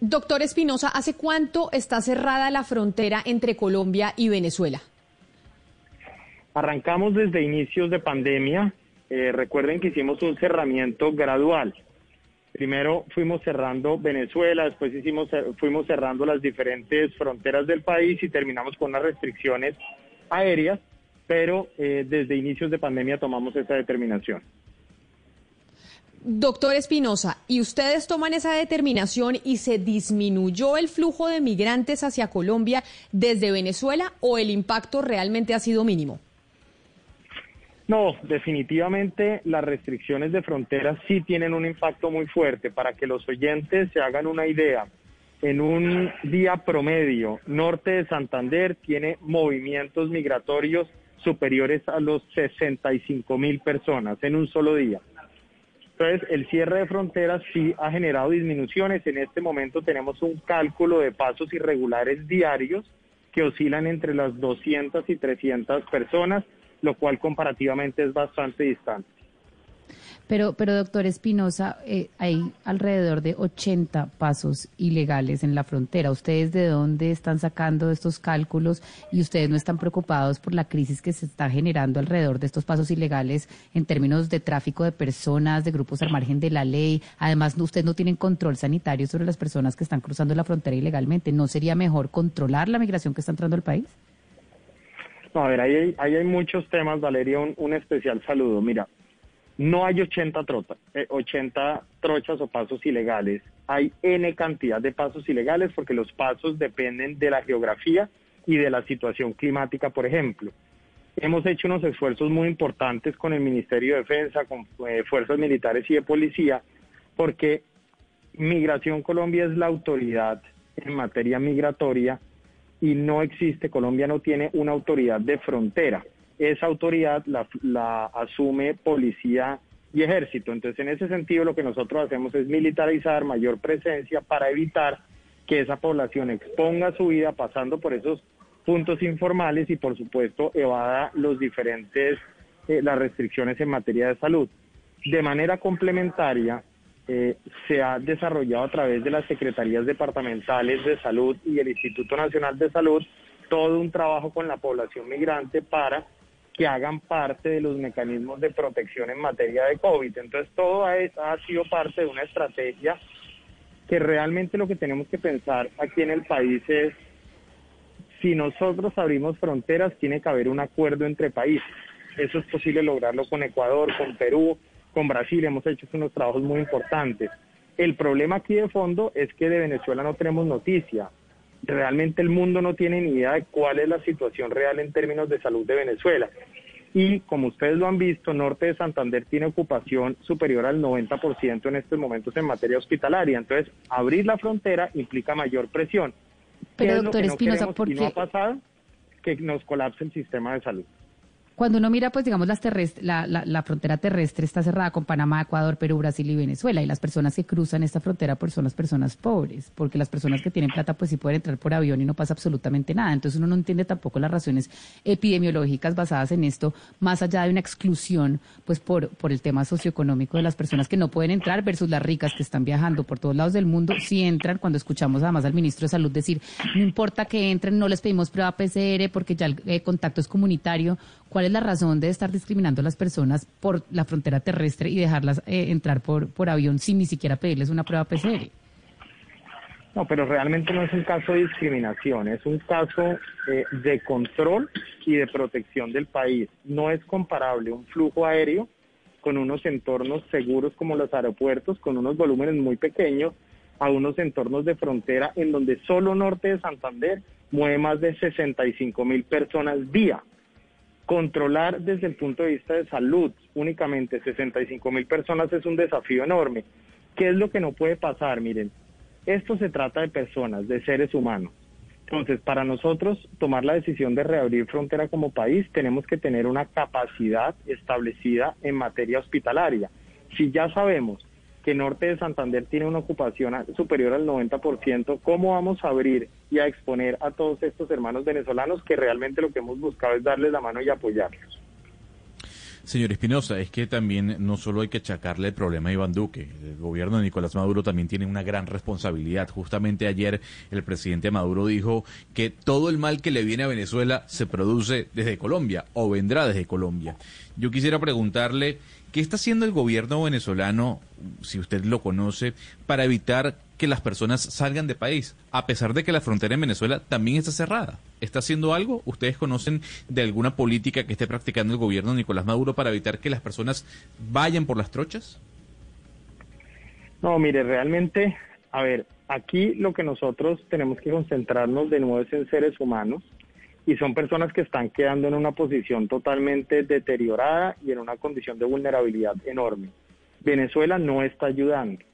Doctor Espinosa, ¿hace cuánto está cerrada la frontera entre Colombia y Venezuela? Arrancamos desde inicios de pandemia. Eh, recuerden que hicimos un cerramiento gradual. Primero fuimos cerrando Venezuela, después hicimos, fuimos cerrando las diferentes fronteras del país y terminamos con unas restricciones aéreas pero eh, desde inicios de pandemia tomamos esa determinación. Doctor Espinosa, ¿y ustedes toman esa determinación y se disminuyó el flujo de migrantes hacia Colombia desde Venezuela o el impacto realmente ha sido mínimo? No, definitivamente las restricciones de fronteras sí tienen un impacto muy fuerte. Para que los oyentes se hagan una idea, en un día promedio, norte de Santander tiene movimientos migratorios superiores a los 65 mil personas en un solo día. Entonces, el cierre de fronteras sí ha generado disminuciones. En este momento tenemos un cálculo de pasos irregulares diarios que oscilan entre las 200 y 300 personas, lo cual comparativamente es bastante distante. Pero, pero doctor Espinosa, eh, hay alrededor de 80 pasos ilegales en la frontera. ¿Ustedes de dónde están sacando estos cálculos y ustedes no están preocupados por la crisis que se está generando alrededor de estos pasos ilegales en términos de tráfico de personas, de grupos al margen de la ley? Además, ustedes no tienen control sanitario sobre las personas que están cruzando la frontera ilegalmente. ¿No sería mejor controlar la migración que está entrando al país? No, a ver, ahí hay, hay muchos temas, Valeria, un especial saludo. Mira, no hay 80, trota, 80 eh, trochas o pasos ilegales, hay N cantidad de pasos ilegales porque los pasos dependen de la geografía y de la situación climática, por ejemplo. Hemos hecho unos esfuerzos muy importantes con el Ministerio de Defensa, con eh, fuerzas militares y de policía, porque Migración Colombia es la autoridad en materia migratoria y no existe, Colombia no tiene una autoridad de frontera esa autoridad la, asume policía y ejército. Entonces, en ese sentido, lo que nosotros hacemos es militarizar mayor presencia para evitar que esa población exponga su vida pasando por esos puntos informales y, por supuesto, evada los diferentes, eh, las restricciones en materia de salud. De manera complementaria, eh, se ha desarrollado a través de las secretarías departamentales de salud y el Instituto Nacional de Salud todo un trabajo con la población migrante para hagan parte de los mecanismos de protección en materia de COVID. Entonces, todo ha, ha sido parte de una estrategia que realmente lo que tenemos que pensar aquí en el país es, si nosotros abrimos fronteras, tiene que haber un acuerdo entre países. Eso es posible lograrlo con Ecuador, con Perú, con Brasil. Hemos hecho unos trabajos muy importantes. El problema aquí de fondo es que de Venezuela no tenemos noticia realmente el mundo no tiene ni idea de cuál es la situación real en términos de salud de Venezuela. Y como ustedes lo han visto, Norte de Santander tiene ocupación superior al 90% en estos momentos en materia hospitalaria. Entonces, abrir la frontera implica mayor presión. Pero, doctor Espinosa, ¿por qué? no ha pasado? Que nos colapse el sistema de salud. Cuando uno mira, pues digamos, las la, la, frontera terrestre está cerrada con Panamá, Ecuador, Perú, Brasil y Venezuela. Y las personas que cruzan esta frontera pues son las personas pobres, porque las personas que tienen plata pues sí pueden entrar por avión y no pasa absolutamente nada. Entonces uno no entiende tampoco las razones epidemiológicas basadas en esto, más allá de una exclusión pues por, el tema socioeconómico de las personas que no pueden entrar versus las ricas que están viajando por todos lados del mundo, si entran, cuando escuchamos además al ministro de Salud decir, no importa que entren, no les pedimos prueba PCR porque ya el eh, contacto es comunitario, ¿Cuál es la razón de estar discriminando a las personas por la frontera terrestre y dejarlas eh, entrar por, por avión sin ni siquiera pedirles una prueba PCR? No, pero realmente no es un caso de discriminación, es un caso eh, de control y de protección del país. No es comparable un flujo aéreo con unos entornos seguros como los aeropuertos, con unos volúmenes muy pequeños, a unos entornos de frontera en donde solo norte de Santander mueve más de 65 mil personas día. Controlar desde el punto de vista de salud únicamente 65 mil personas es un desafío enorme. ¿Qué es lo que no puede pasar? Miren, esto se trata de personas, de seres humanos. Entonces, para nosotros tomar la decisión de reabrir frontera como país, tenemos que tener una capacidad establecida en materia hospitalaria. Si ya sabemos que Norte de Santander tiene una ocupación superior al 90%, ¿cómo vamos a abrir y a exponer a todos estos hermanos venezolanos que realmente lo que hemos buscado es darles la mano y apoyarlos? Señor Espinosa, es que también no solo hay que achacarle el problema a Iván Duque, el gobierno de Nicolás Maduro también tiene una gran responsabilidad. Justamente ayer el presidente Maduro dijo que todo el mal que le viene a Venezuela se produce desde Colombia o vendrá desde Colombia. Yo quisiera preguntarle ¿Qué está haciendo el gobierno venezolano, si usted lo conoce, para evitar que las personas salgan de país, a pesar de que la frontera en Venezuela también está cerrada? ¿Está haciendo algo? ¿Ustedes conocen de alguna política que esté practicando el gobierno Nicolás Maduro para evitar que las personas vayan por las trochas? No, mire, realmente, a ver, aquí lo que nosotros tenemos que concentrarnos de nuevo es en seres humanos y son personas que están quedando en una posición totalmente deteriorada y en una condición de vulnerabilidad enorme. Venezuela no está ayudando.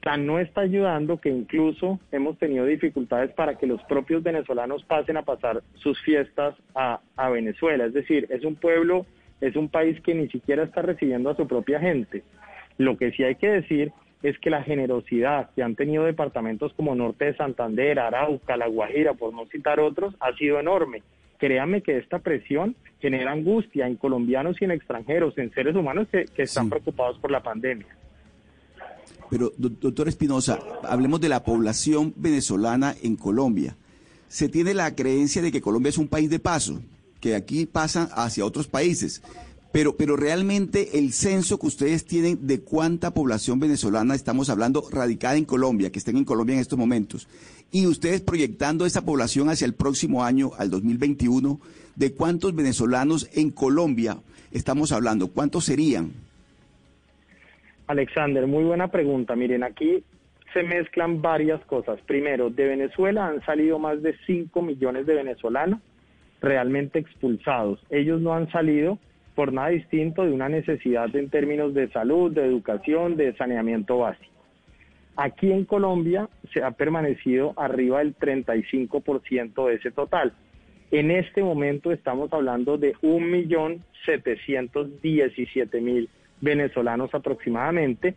Tan no está ayudando que incluso hemos tenido dificultades para que los propios venezolanos pasen a pasar sus fiestas a, a Venezuela. Es decir, es un pueblo, es un país que ni siquiera está recibiendo a su propia gente. Lo que sí hay que decir es que la generosidad que han tenido departamentos como Norte de Santander, Arauca, La Guajira, por no citar otros, ha sido enorme. Créanme que esta presión genera angustia en colombianos y en extranjeros, en seres humanos que, están preocupados por la pandemia. Pero, doctor Espinosa, hablemos de la población venezolana en Colombia. Se tiene la creencia de que Colombia es un país de paso, que aquí pasan hacia otros países. Pero, pero realmente el censo que ustedes tienen de cuánta población venezolana estamos hablando radicada en Colombia, que estén en Colombia en estos momentos, y ustedes proyectando esa población hacia el próximo año, al 2021, ¿de cuántos venezolanos en Colombia estamos hablando? ¿Cuántos serían? Alexander, muy buena pregunta. Miren, aquí se mezclan varias cosas. Primero, de Venezuela han salido más de 5 millones de venezolanos realmente expulsados. Ellos no han salido por nada distinto de una necesidad en términos de salud, de educación, de saneamiento básico. Aquí en Colombia se ha permanecido arriba del 35% de ese total. En este momento estamos hablando de 1.717.000 venezolanos aproximadamente.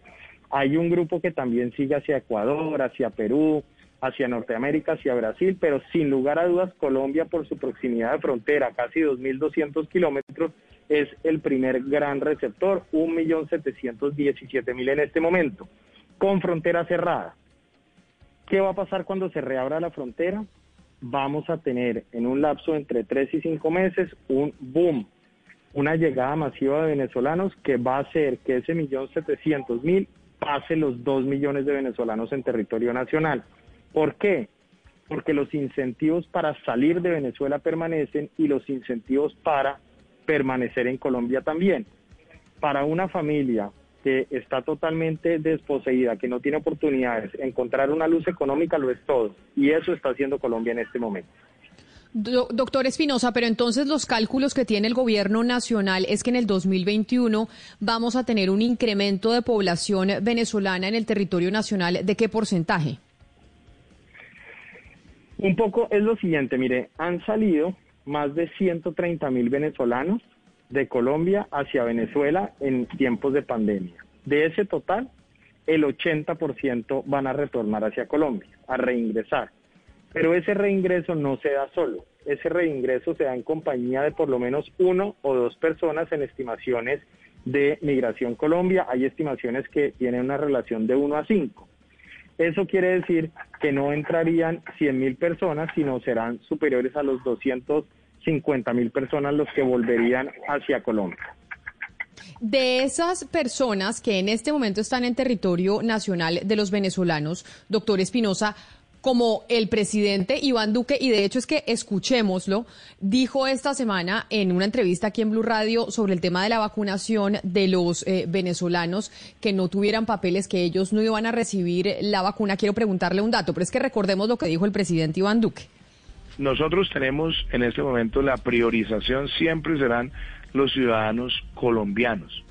Hay un grupo que también sigue hacia Ecuador, hacia Perú, hacia Norteamérica, hacia Brasil, pero sin lugar a dudas Colombia por su proximidad de frontera, casi 2.200 kilómetros, es el primer gran receptor, 1.717.000 en este momento, con frontera cerrada. ¿Qué va a pasar cuando se reabra la frontera? Vamos a tener en un lapso entre 3 y 5 meses un boom, una llegada masiva de venezolanos que va a hacer que ese 1.700.000 pase los 2 millones de venezolanos en territorio nacional. ¿Por qué? Porque los incentivos para salir de Venezuela permanecen y los incentivos para permanecer en Colombia también. Para una familia que está totalmente desposeída, que no tiene oportunidades, encontrar una luz económica lo es todo. Y eso está haciendo Colombia en este momento. doctor Espinosa, pero entonces los cálculos que tiene el gobierno nacional es que en el 2021 vamos a tener un incremento de población venezolana en el territorio nacional. ¿De qué porcentaje? Un poco es lo siguiente, mire, han salido más de 130 mil venezolanos de Colombia hacia Venezuela en tiempos de pandemia. De ese total, el 80% van a retornar hacia Colombia, a reingresar. Pero ese reingreso no se da solo, ese reingreso se da en compañía de por lo menos uno o dos personas en estimaciones de Migración Colombia. Hay estimaciones que tienen una relación de 1 a 5. Eso quiere decir que no entrarían 100 mil personas, sino serán superiores a los 250 mil personas los que volverían hacia Colombia. De esas personas que en este momento están en territorio nacional de los venezolanos, doctor Espinosa, como el presidente Iván Duque, y de hecho es que escuchémoslo, dijo esta semana en una entrevista aquí en Blue Radio sobre el tema de la vacunación de los eh, venezolanos que no tuvieran papeles, que ellos no iban a recibir la vacuna. Quiero preguntarle un dato, pero es que recordemos lo que dijo el presidente Iván Duque. Nosotros tenemos en este momento la priorización, siempre serán los ciudadanos colombianos.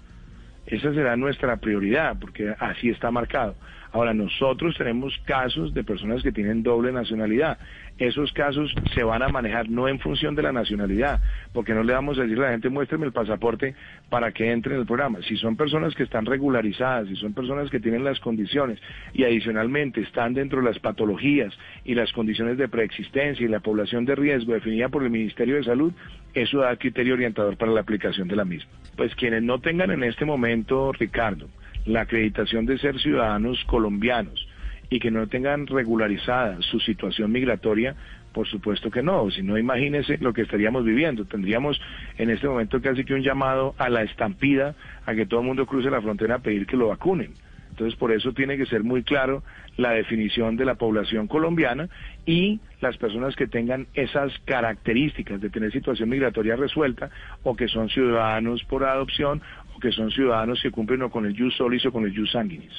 Esa será nuestra prioridad, porque así está marcado. Ahora, nosotros tenemos casos de personas que tienen doble nacionalidad. Esos casos se van a manejar no en función de la nacionalidad, porque no le vamos a decir a la gente muéstreme el pasaporte para que entre en el programa. Si son personas que están regularizadas, si son personas que tienen las condiciones y adicionalmente están dentro de las patologías y las condiciones de preexistencia y la población de riesgo definida por el Ministerio de Salud, eso da criterio orientador para la aplicación de la misma. Pues quienes no tengan en este momento, Ricardo, la acreditación de ser ciudadanos colombianos y que no tengan regularizada su situación migratoria, por supuesto que no, si no imagínese lo que estaríamos viviendo. Tendríamos en este momento casi que un llamado a la estampida, a que todo el mundo cruce la frontera a pedir que lo vacunen. Entonces, por eso tiene que ser muy claro la definición de la población colombiana y las personas que tengan esas características de tener situación migratoria resuelta o que son ciudadanos por adopción que son ciudadanos que cumplen o con el jus solis o con el jus sanguinis.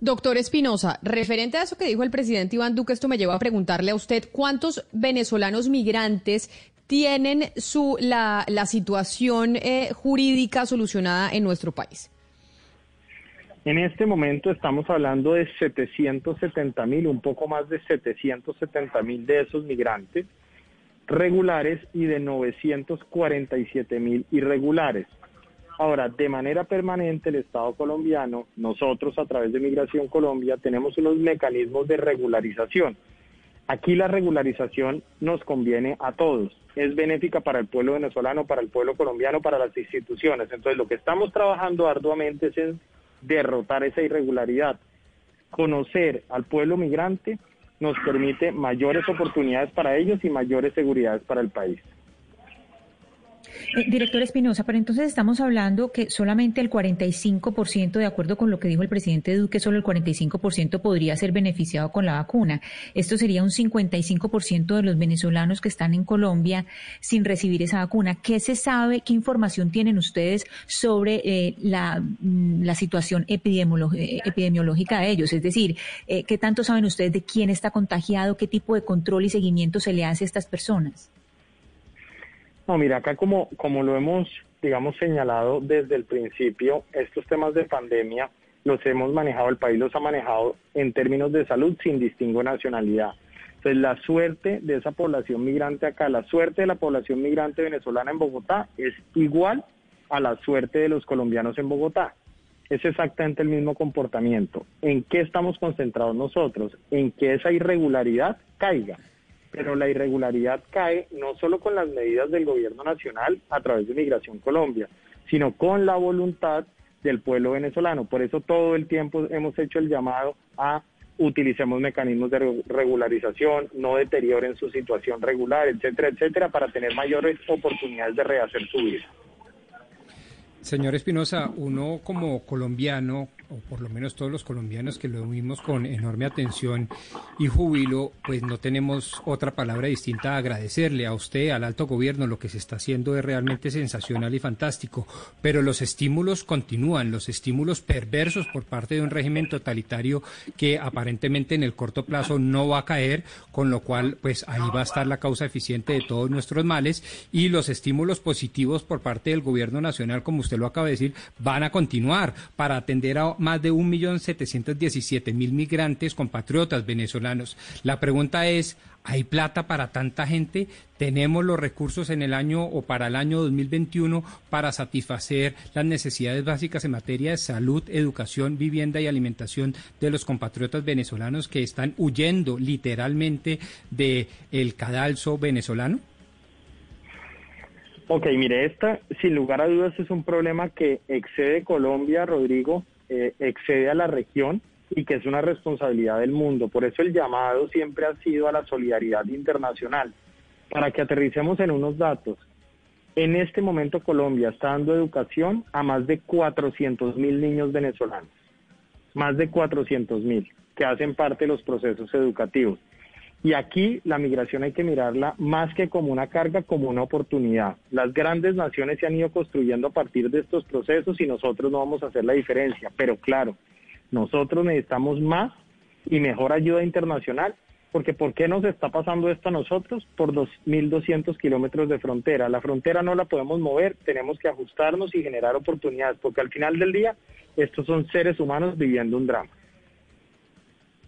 Doctor Espinosa, referente a eso que dijo el presidente Iván Duque, esto me lleva a preguntarle a usted cuántos venezolanos migrantes tienen su la, la situación eh, jurídica solucionada en nuestro país. En este momento estamos hablando de 770 mil, un poco más de 770 mil de esos migrantes regulares y de 947 mil irregulares. Ahora, de manera permanente, el Estado colombiano, nosotros a través de Migración Colombia, tenemos unos mecanismos de regularización. Aquí la regularización nos conviene a todos. Es benéfica para el pueblo venezolano, para el pueblo colombiano, para las instituciones. Entonces, lo que estamos trabajando arduamente es derrotar esa irregularidad. Conocer al pueblo migrante nos permite mayores oportunidades para ellos y mayores seguridades para el país. Eh, director Espinosa, pero entonces estamos hablando que solamente el 45%, de acuerdo con lo que dijo el presidente Duque, solo el 45% podría ser beneficiado con la vacuna. Esto sería un 55% de los venezolanos que están en Colombia sin recibir esa vacuna. ¿Qué se sabe, qué información tienen ustedes sobre eh, la, mm, la, situación eh, epidemiológica de ellos? Es decir, ¿qué tanto saben ustedes de quién está contagiado, qué tipo de control y seguimiento se le hace a estas personas? No, mira, acá como, como lo hemos, digamos, señalado desde el principio, estos temas de pandemia los hemos manejado, el país los ha manejado en términos de salud sin distingo nacionalidad. Entonces, la suerte de esa población migrante acá, la suerte de la población migrante venezolana en Bogotá es igual a la suerte de los colombianos en Bogotá. Es exactamente el mismo comportamiento. ¿En qué estamos concentrados nosotros? En que esa irregularidad caiga pero la irregularidad cae no solo con las medidas del gobierno nacional a través de Migración Colombia, sino con la voluntad del pueblo venezolano. Por eso todo el tiempo hemos hecho el llamado a utilicemos mecanismos de regularización, no deterioren su situación regular, etcétera, etcétera, para tener mayores oportunidades de rehacer su vida. Señor Espinosa, uno como colombiano, o por lo menos todos los colombianos que lo vimos con enorme atención y júbilo, pues no tenemos otra palabra distinta a agradecerle a usted, al alto gobierno, lo que se está haciendo es realmente sensacional y fantástico, pero los estímulos continúan, los estímulos perversos por parte de un régimen totalitario que aparentemente en el corto plazo no va a caer, con lo cual pues ahí va a estar la causa eficiente de todos nuestros males. Y los estímulos positivos por parte del gobierno nacional, como usted lo acaba de decir, van a continuar para atender a más de 1.717.000 migrantes compatriotas venezolanos. La pregunta es, ¿hay plata para tanta gente? ¿Tenemos los recursos en el año o para el año 2021 para satisfacer las necesidades básicas en materia de salud, educación, vivienda y alimentación de los compatriotas venezolanos que están huyendo literalmente del el cadalso venezolano? Ok, mire, esta sin lugar a dudas es un problema que excede Colombia, Rodrigo, eh, excede a la región y que es una responsabilidad del mundo. Por eso el llamado siempre ha sido a la solidaridad internacional. Para que aterricemos en unos datos, en este momento Colombia está dando educación a más de 400 mil niños venezolanos, más de 400 mil que hacen parte de los procesos educativos. Y aquí la migración hay que mirarla más que como una carga, como una oportunidad. Las grandes naciones se han ido construyendo a partir de estos procesos y nosotros no vamos a hacer la diferencia. Pero claro, nosotros necesitamos más y mejor ayuda internacional, porque ¿por qué nos está pasando esto a nosotros? Por 2.200 kilómetros de frontera. La frontera no la podemos mover, tenemos que ajustarnos y generar oportunidades, porque al final del día estos son seres humanos viviendo un drama.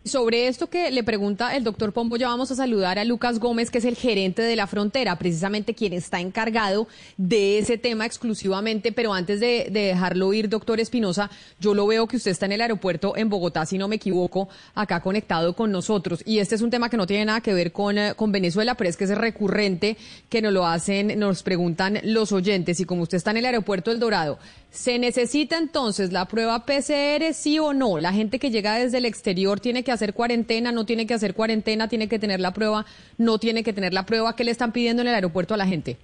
Sobre esto que le pregunta el doctor Pombo, ya vamos a saludar a Lucas Gómez, que es el gerente de la frontera, precisamente quien está encargado de ese tema exclusivamente. Pero antes de, dejarlo ir, doctor Espinosa, yo lo veo que usted está en el aeropuerto en Bogotá, si no me equivoco, acá conectado con nosotros. Y este es un tema que no tiene nada que ver con, eh, Venezuela, pero es que es recurrente que nos lo hacen, nos preguntan los oyentes. Y como usted está en el aeropuerto El Dorado, ¿Se necesita entonces la prueba PCR, sí o no? La gente que llega desde el exterior tiene que hacer cuarentena, no tiene que hacer cuarentena, tiene que tener la prueba, no tiene que tener la prueba. ¿Qué le están pidiendo en el aeropuerto a la gente?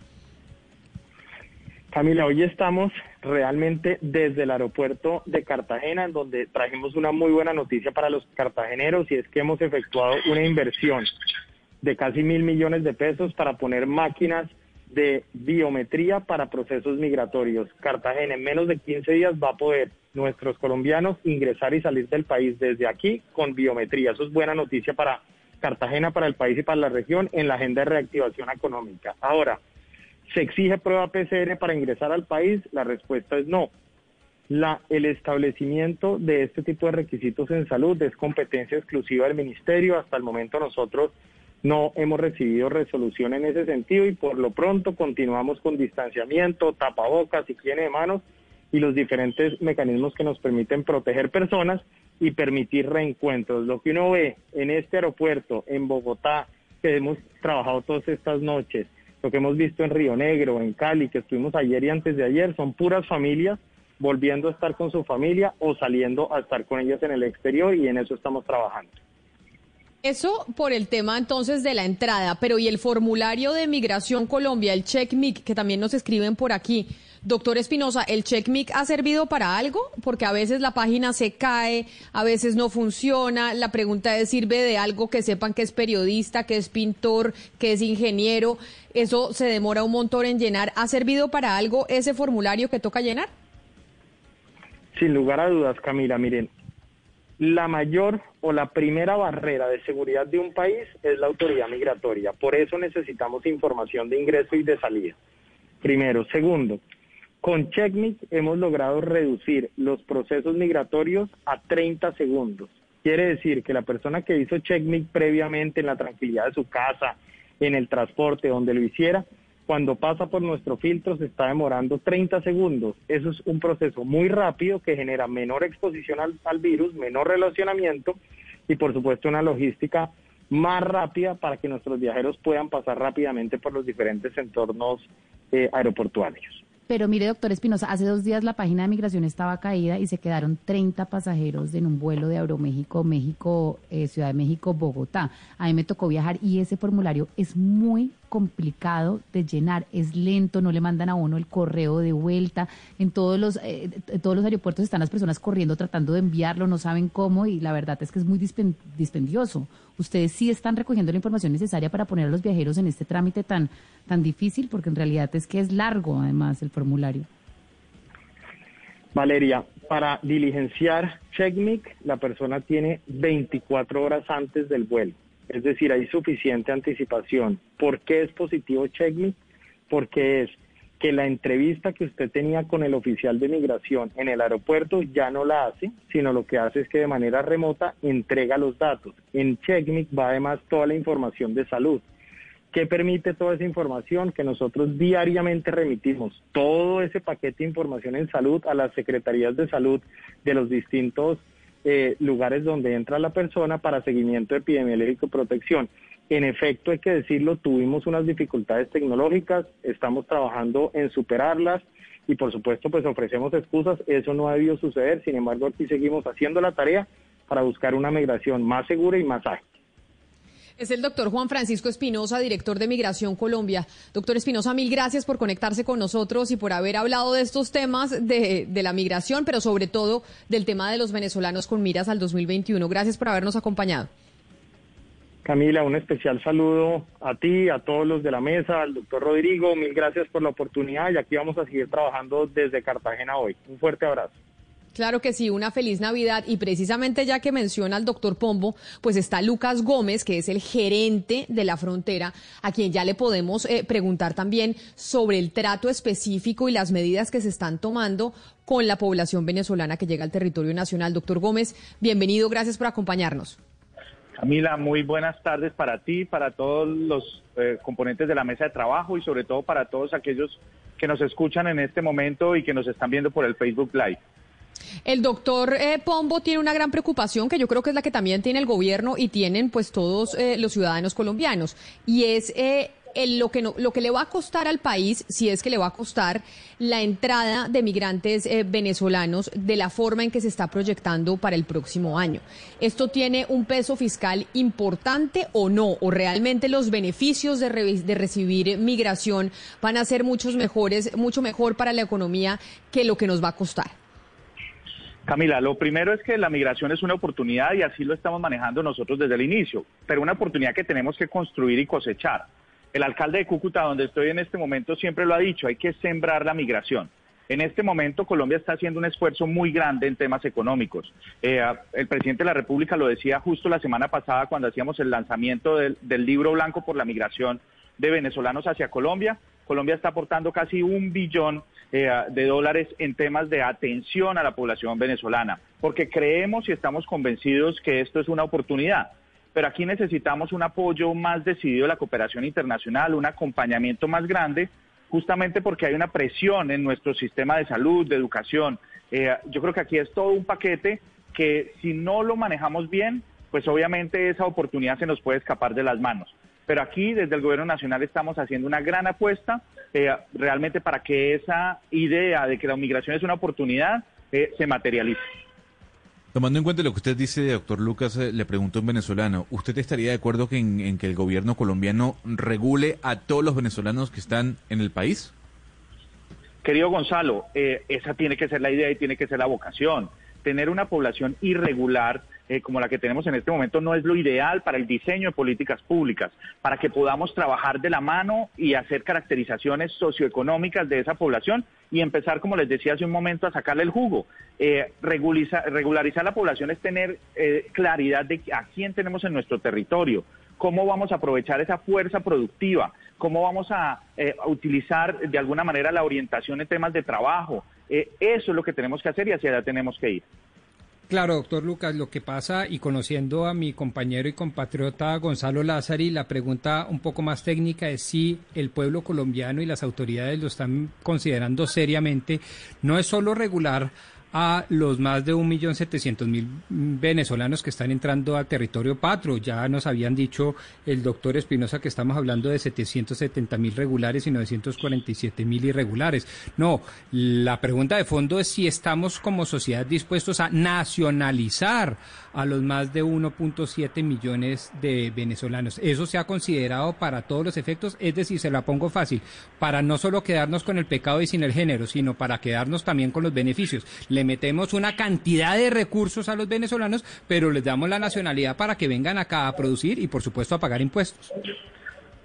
Camila, hoy estamos realmente desde el aeropuerto de Cartagena, en donde trajimos una muy buena noticia para los cartageneros y es que hemos efectuado una inversión de casi mil millones de pesos para poner máquinas de biometría para procesos migratorios. Cartagena en menos de 15 días va a poder nuestros colombianos ingresar y salir del país desde aquí con biometría. Eso es buena noticia para Cartagena, para el país y para la región en la agenda de reactivación económica. Ahora, ¿se exige prueba PCR para ingresar al país? La respuesta es no. La, el establecimiento de este tipo de requisitos en salud es competencia exclusiva del ministerio. Hasta el momento nosotros no hemos recibido resolución en ese sentido y por lo pronto continuamos con distanciamiento, tapabocas, higiene de manos y los diferentes mecanismos que nos permiten proteger personas y permitir reencuentros. Lo que uno ve en este aeropuerto, en Bogotá, que hemos trabajado todas estas noches, lo que hemos visto en Río Negro, en Cali, que estuvimos ayer y antes de ayer, son puras familias volviendo a estar con su familia o saliendo a estar con ellas en el exterior y en eso estamos trabajando. Eso por el tema entonces de la entrada, pero y el formulario de Migración Colombia, el CheckMic, que también nos escriben por aquí. Doctor Espinosa, ¿el CheckMic ha servido para algo? Porque a veces la página se cae, a veces no funciona. La pregunta es, ¿sirve de algo que sepan que es periodista, que es pintor, que es ingeniero? Eso se demora un montón en llenar. ¿Ha servido para algo ese formulario que toca llenar? Sin lugar a dudas, Camila. Miren, la mayor o la primera barrera de seguridad de un país es la autoridad migratoria. Por eso necesitamos información de ingreso y de salida. Primero. Segundo, con CheckMe hemos logrado reducir los procesos migratorios a 30 segundos. Quiere decir que la persona que hizo CheckMe previamente en la tranquilidad de su casa, en el transporte, donde lo hiciera, cuando pasa por nuestro filtro se está demorando 30 segundos. Eso es un proceso muy rápido que genera menor exposición al, virus, menor relacionamiento y por supuesto una logística más rápida para que nuestros viajeros puedan pasar rápidamente por los diferentes entornos eh, aeroportuarios. Pero mire, doctor Espinosa, hace dos días la página de migración estaba caída y se quedaron 30 pasajeros en un vuelo de Aeroméxico, México, eh, Ciudad de México, Bogotá. A mí me tocó viajar y ese formulario es muy complicado de llenar, es lento, no le mandan a uno el correo de vuelta. En todos los, eh, todos los aeropuertos están las personas corriendo tratando de enviarlo, no saben cómo y la verdad es que es muy dispendioso. Ustedes sí están recogiendo la información necesaria para poner a los viajeros en este trámite tan, tan difícil, porque en realidad es que es largo además el formulario. Valeria, para diligenciar CheckMic, la persona tiene 24 horas antes del vuelo. Es decir, hay suficiente anticipación. ¿Por qué es positivo CheckMe? Porque es que la entrevista que usted tenía con el oficial de migración en el aeropuerto ya no la hace, sino lo que hace es que de manera remota entrega los datos. En Checkmic va además toda la información de salud. ¿Qué permite toda esa información? Que nosotros diariamente remitimos todo ese paquete de información en salud a las secretarías de salud de los distintos eh, lugares donde entra la persona para seguimiento epidemiológico y protección. En efecto, hay que decirlo, tuvimos unas dificultades tecnológicas, estamos trabajando en superarlas y por supuesto pues ofrecemos excusas, eso no ha debido suceder, sin embargo aquí seguimos haciendo la tarea para buscar una migración más segura y más ágil. Es el doctor Juan Francisco Espinosa, director de Migración Colombia. Doctor Espinosa, mil gracias por conectarse con nosotros y por haber hablado de estos temas de, de, la migración, pero sobre todo del tema de los venezolanos con miras al 2021. Gracias por habernos acompañado. Camila, un especial saludo a ti, a todos los de la mesa, al doctor Rodrigo, mil gracias por la oportunidad y aquí vamos a seguir trabajando desde Cartagena hoy. Un fuerte abrazo. Claro que sí, una feliz Navidad y precisamente ya que menciona al doctor Pombo, pues está Lucas Gómez, que es el gerente de la frontera, a quien ya le podemos eh, preguntar también sobre el trato específico y las medidas que se están tomando con la población venezolana que llega al territorio nacional. Doctor Gómez, bienvenido, gracias por acompañarnos. Camila, muy buenas tardes para ti, para todos los eh, componentes de la mesa de trabajo y sobre todo para todos aquellos que nos escuchan en este momento y que nos están viendo por el Facebook Live. El doctor eh, Pombo tiene una gran preocupación que yo creo que es la que también tiene el gobierno y tienen pues todos eh, los ciudadanos colombianos y es eh, el, lo, que no, lo que le va a costar al país, si es que le va a costar la entrada de migrantes venezolanos de la forma en que se está proyectando para el próximo año. ¿Esto tiene un peso fiscal importante o no? ¿O realmente los beneficios de, de recibir migración van a ser muchos mejores, mucho mejor para la economía que lo que nos va a costar? Camila, lo primero es que la migración es una oportunidad y así lo estamos manejando nosotros desde el inicio, pero una oportunidad que tenemos que construir y cosechar. El alcalde de Cúcuta, donde estoy en este momento, siempre lo ha dicho, hay que sembrar la migración. En este momento Colombia está haciendo un esfuerzo muy grande en temas económicos. Eh, el presidente de la República lo decía justo la semana pasada cuando hacíamos el lanzamiento del, del libro blanco por la migración de venezolanos hacia Colombia. Colombia está aportando casi un billón eh, de dólares en temas de atención a la población venezolana, porque creemos y estamos convencidos que esto es una oportunidad pero aquí necesitamos un apoyo más decidido de la cooperación internacional, un acompañamiento más grande, justamente porque hay una presión en nuestro sistema de salud, de educación. Eh, yo creo que aquí es todo un paquete que si no lo manejamos bien, pues obviamente esa oportunidad se nos puede escapar de las manos. Pero aquí desde el Gobierno Nacional estamos haciendo una gran apuesta eh, realmente para que esa idea de que la migración es una oportunidad eh, se materialice. Tomando en cuenta lo que usted dice, doctor Lucas, eh, le pregunto a un venezolano, ¿usted estaría de acuerdo que en, en, que el gobierno colombiano regule a todos los venezolanos que están en el país? Querido Gonzalo, eh, esa tiene que ser la idea y tiene que ser la vocación. Tener una población irregular eh, como la que tenemos en este momento no es lo ideal para el diseño de políticas públicas, para que podamos trabajar de la mano y hacer caracterizaciones socioeconómicas de esa población y empezar, como les decía hace un momento, a sacarle el jugo. Eh, regularizar, la población es tener eh, claridad de a quién tenemos en nuestro territorio, cómo vamos a aprovechar esa fuerza productiva, cómo vamos a, eh, a utilizar de alguna manera la orientación en temas de trabajo. Eh, eso es lo que tenemos que hacer y hacia allá tenemos que ir. Claro, doctor Lucas, lo que pasa, y conociendo a mi compañero y compatriota Gonzalo Lázari, la pregunta un poco más técnica es si el pueblo colombiano y las autoridades lo están considerando seriamente. No es solo regular a los más de 1.700.000 venezolanos que están entrando al territorio patro. Ya nos habían dicho el doctor Espinosa que estamos hablando de 770.000 regulares y 947.000 irregulares. No, la pregunta de fondo es si estamos como sociedad dispuestos a nacionalizar a los más de 1.7 millones de venezolanos. Eso se ha considerado para todos los efectos, es decir, se la pongo fácil, para no solo quedarnos con el pecado y sin el género, sino para quedarnos también con los beneficios. Metemos una cantidad de recursos a los venezolanos, pero les damos la nacionalidad para que vengan acá a producir y, por supuesto, a pagar impuestos.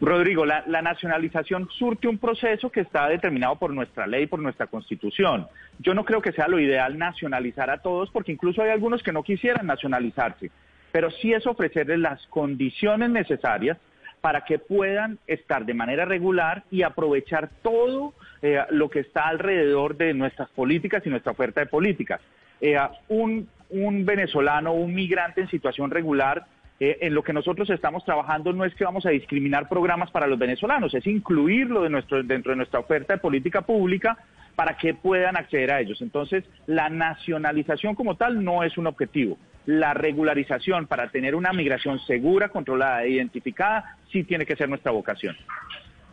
Rodrigo, la, la, nacionalización surte un proceso que está determinado por nuestra ley, por nuestra constitución. Yo no creo que sea lo ideal nacionalizar a todos, porque incluso hay algunos que no quisieran nacionalizarse, pero sí es ofrecerles las condiciones necesarias para que puedan estar de manera regular y aprovechar todo eh, lo que está alrededor de nuestras políticas y nuestra oferta de políticas. Eh, un, un venezolano, un migrante en situación regular, eh, en lo que nosotros estamos trabajando no es que vamos a discriminar programas para los venezolanos, es incluirlo de nuestro, dentro de nuestra oferta de política pública para que puedan acceder a ellos. Entonces, la nacionalización como tal no es un objetivo. La regularización para tener una migración segura, controlada e identificada sí tiene que ser nuestra vocación.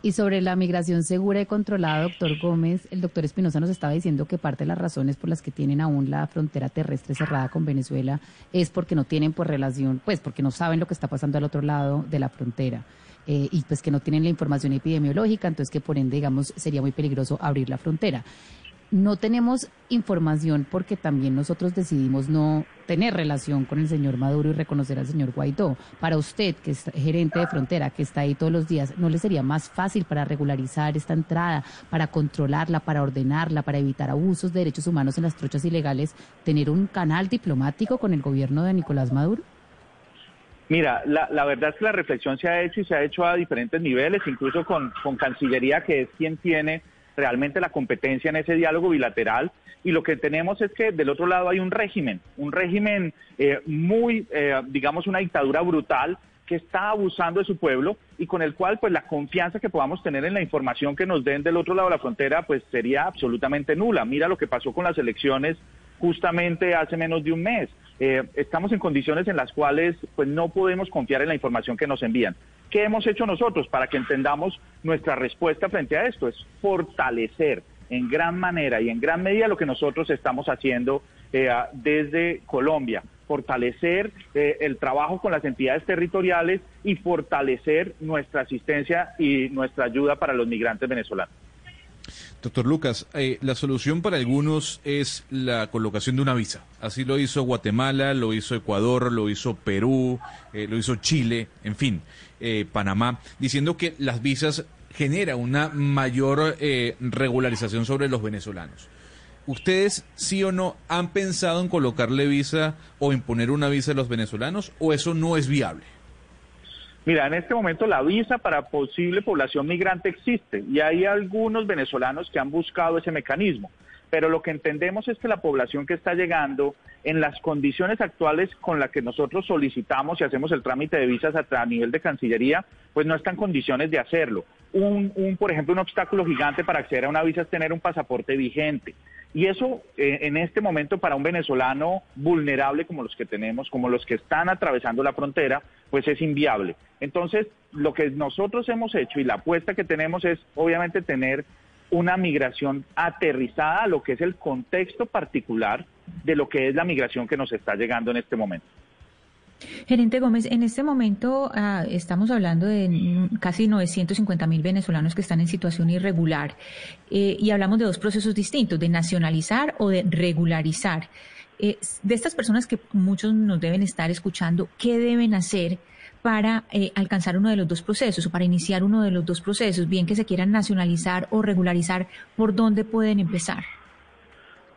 Y sobre la migración segura y controlada, doctor Gómez, el doctor Espinosa nos estaba diciendo que parte de las razones por las que tienen aún la frontera terrestre cerrada con Venezuela es porque no tienen por relación, pues porque no saben lo que está pasando al otro lado de la frontera. Eh, y pues que no tienen la información epidemiológica, entonces que por ende, digamos, sería muy peligroso abrir la frontera no tenemos información porque también nosotros decidimos no tener relación con el señor Maduro y reconocer al señor Guaidó. Para usted, que es gerente de frontera, que está ahí todos los días, ¿no le sería más fácil para regularizar esta entrada, para controlarla, para ordenarla, para evitar abusos de derechos humanos en las trochas ilegales, tener un canal diplomático con el gobierno de Nicolás Maduro? Mira, la, verdad es que la reflexión se ha hecho y se ha hecho a diferentes niveles, incluso con, con Cancillería, que es quien tiene realmente la competencia en ese diálogo bilateral. Y lo que tenemos es que del otro lado hay un régimen, un régimen eh, muy, eh, digamos, una dictadura brutal que está abusando de su pueblo y con el cual pues la confianza que podamos tener en la información que nos den del otro lado de la frontera pues sería absolutamente nula. Mira lo que pasó con las elecciones justamente hace menos de un mes. Eh, estamos en condiciones en las cuales pues no podemos confiar en la información que nos envían. ¿Qué hemos hecho nosotros para que entendamos nuestra respuesta frente a esto? Es fortalecer en gran manera y en gran medida lo que nosotros estamos haciendo eh, desde Colombia, fortalecer eh, el trabajo con las entidades territoriales y fortalecer nuestra asistencia y nuestra ayuda para los migrantes venezolanos. Doctor Lucas, eh, la solución para algunos es la colocación de una visa. Así lo hizo Guatemala, lo hizo Ecuador, lo hizo Perú, lo hizo Chile, en fin. Eh, Panamá, diciendo que las visas generan una mayor eh, regularización sobre los venezolanos. ¿Ustedes sí o no han pensado en colocarle visa o imponer una visa a los venezolanos o eso no es viable? Mira, en este momento la visa para posible población migrante existe y hay algunos venezolanos que han buscado ese mecanismo pero lo que entendemos es que la población que está llegando en las condiciones actuales con las que nosotros solicitamos y hacemos el trámite de visas a, nivel de Cancillería, pues no está en condiciones de hacerlo. Un, por ejemplo, un obstáculo gigante para acceder a una visa es tener un pasaporte vigente. Y eso eh, en este momento para un venezolano vulnerable como los que tenemos, como los que están atravesando la frontera, pues es inviable. Entonces, lo que nosotros hemos hecho y la apuesta que tenemos es obviamente tener una migración aterrizada a lo que es el contexto particular de lo que es la migración que nos está llegando en este momento. Gerente Gómez, en este momento ah, estamos hablando de casi 950 mil venezolanos que están en situación irregular eh, y hablamos de dos procesos distintos, de nacionalizar o de regularizar. Eh, de estas personas que muchos nos deben estar escuchando, ¿qué deben hacer? Para eh, alcanzar uno de los dos procesos o para iniciar uno de los dos procesos, bien que se quieran nacionalizar o regularizar, ¿por dónde pueden empezar?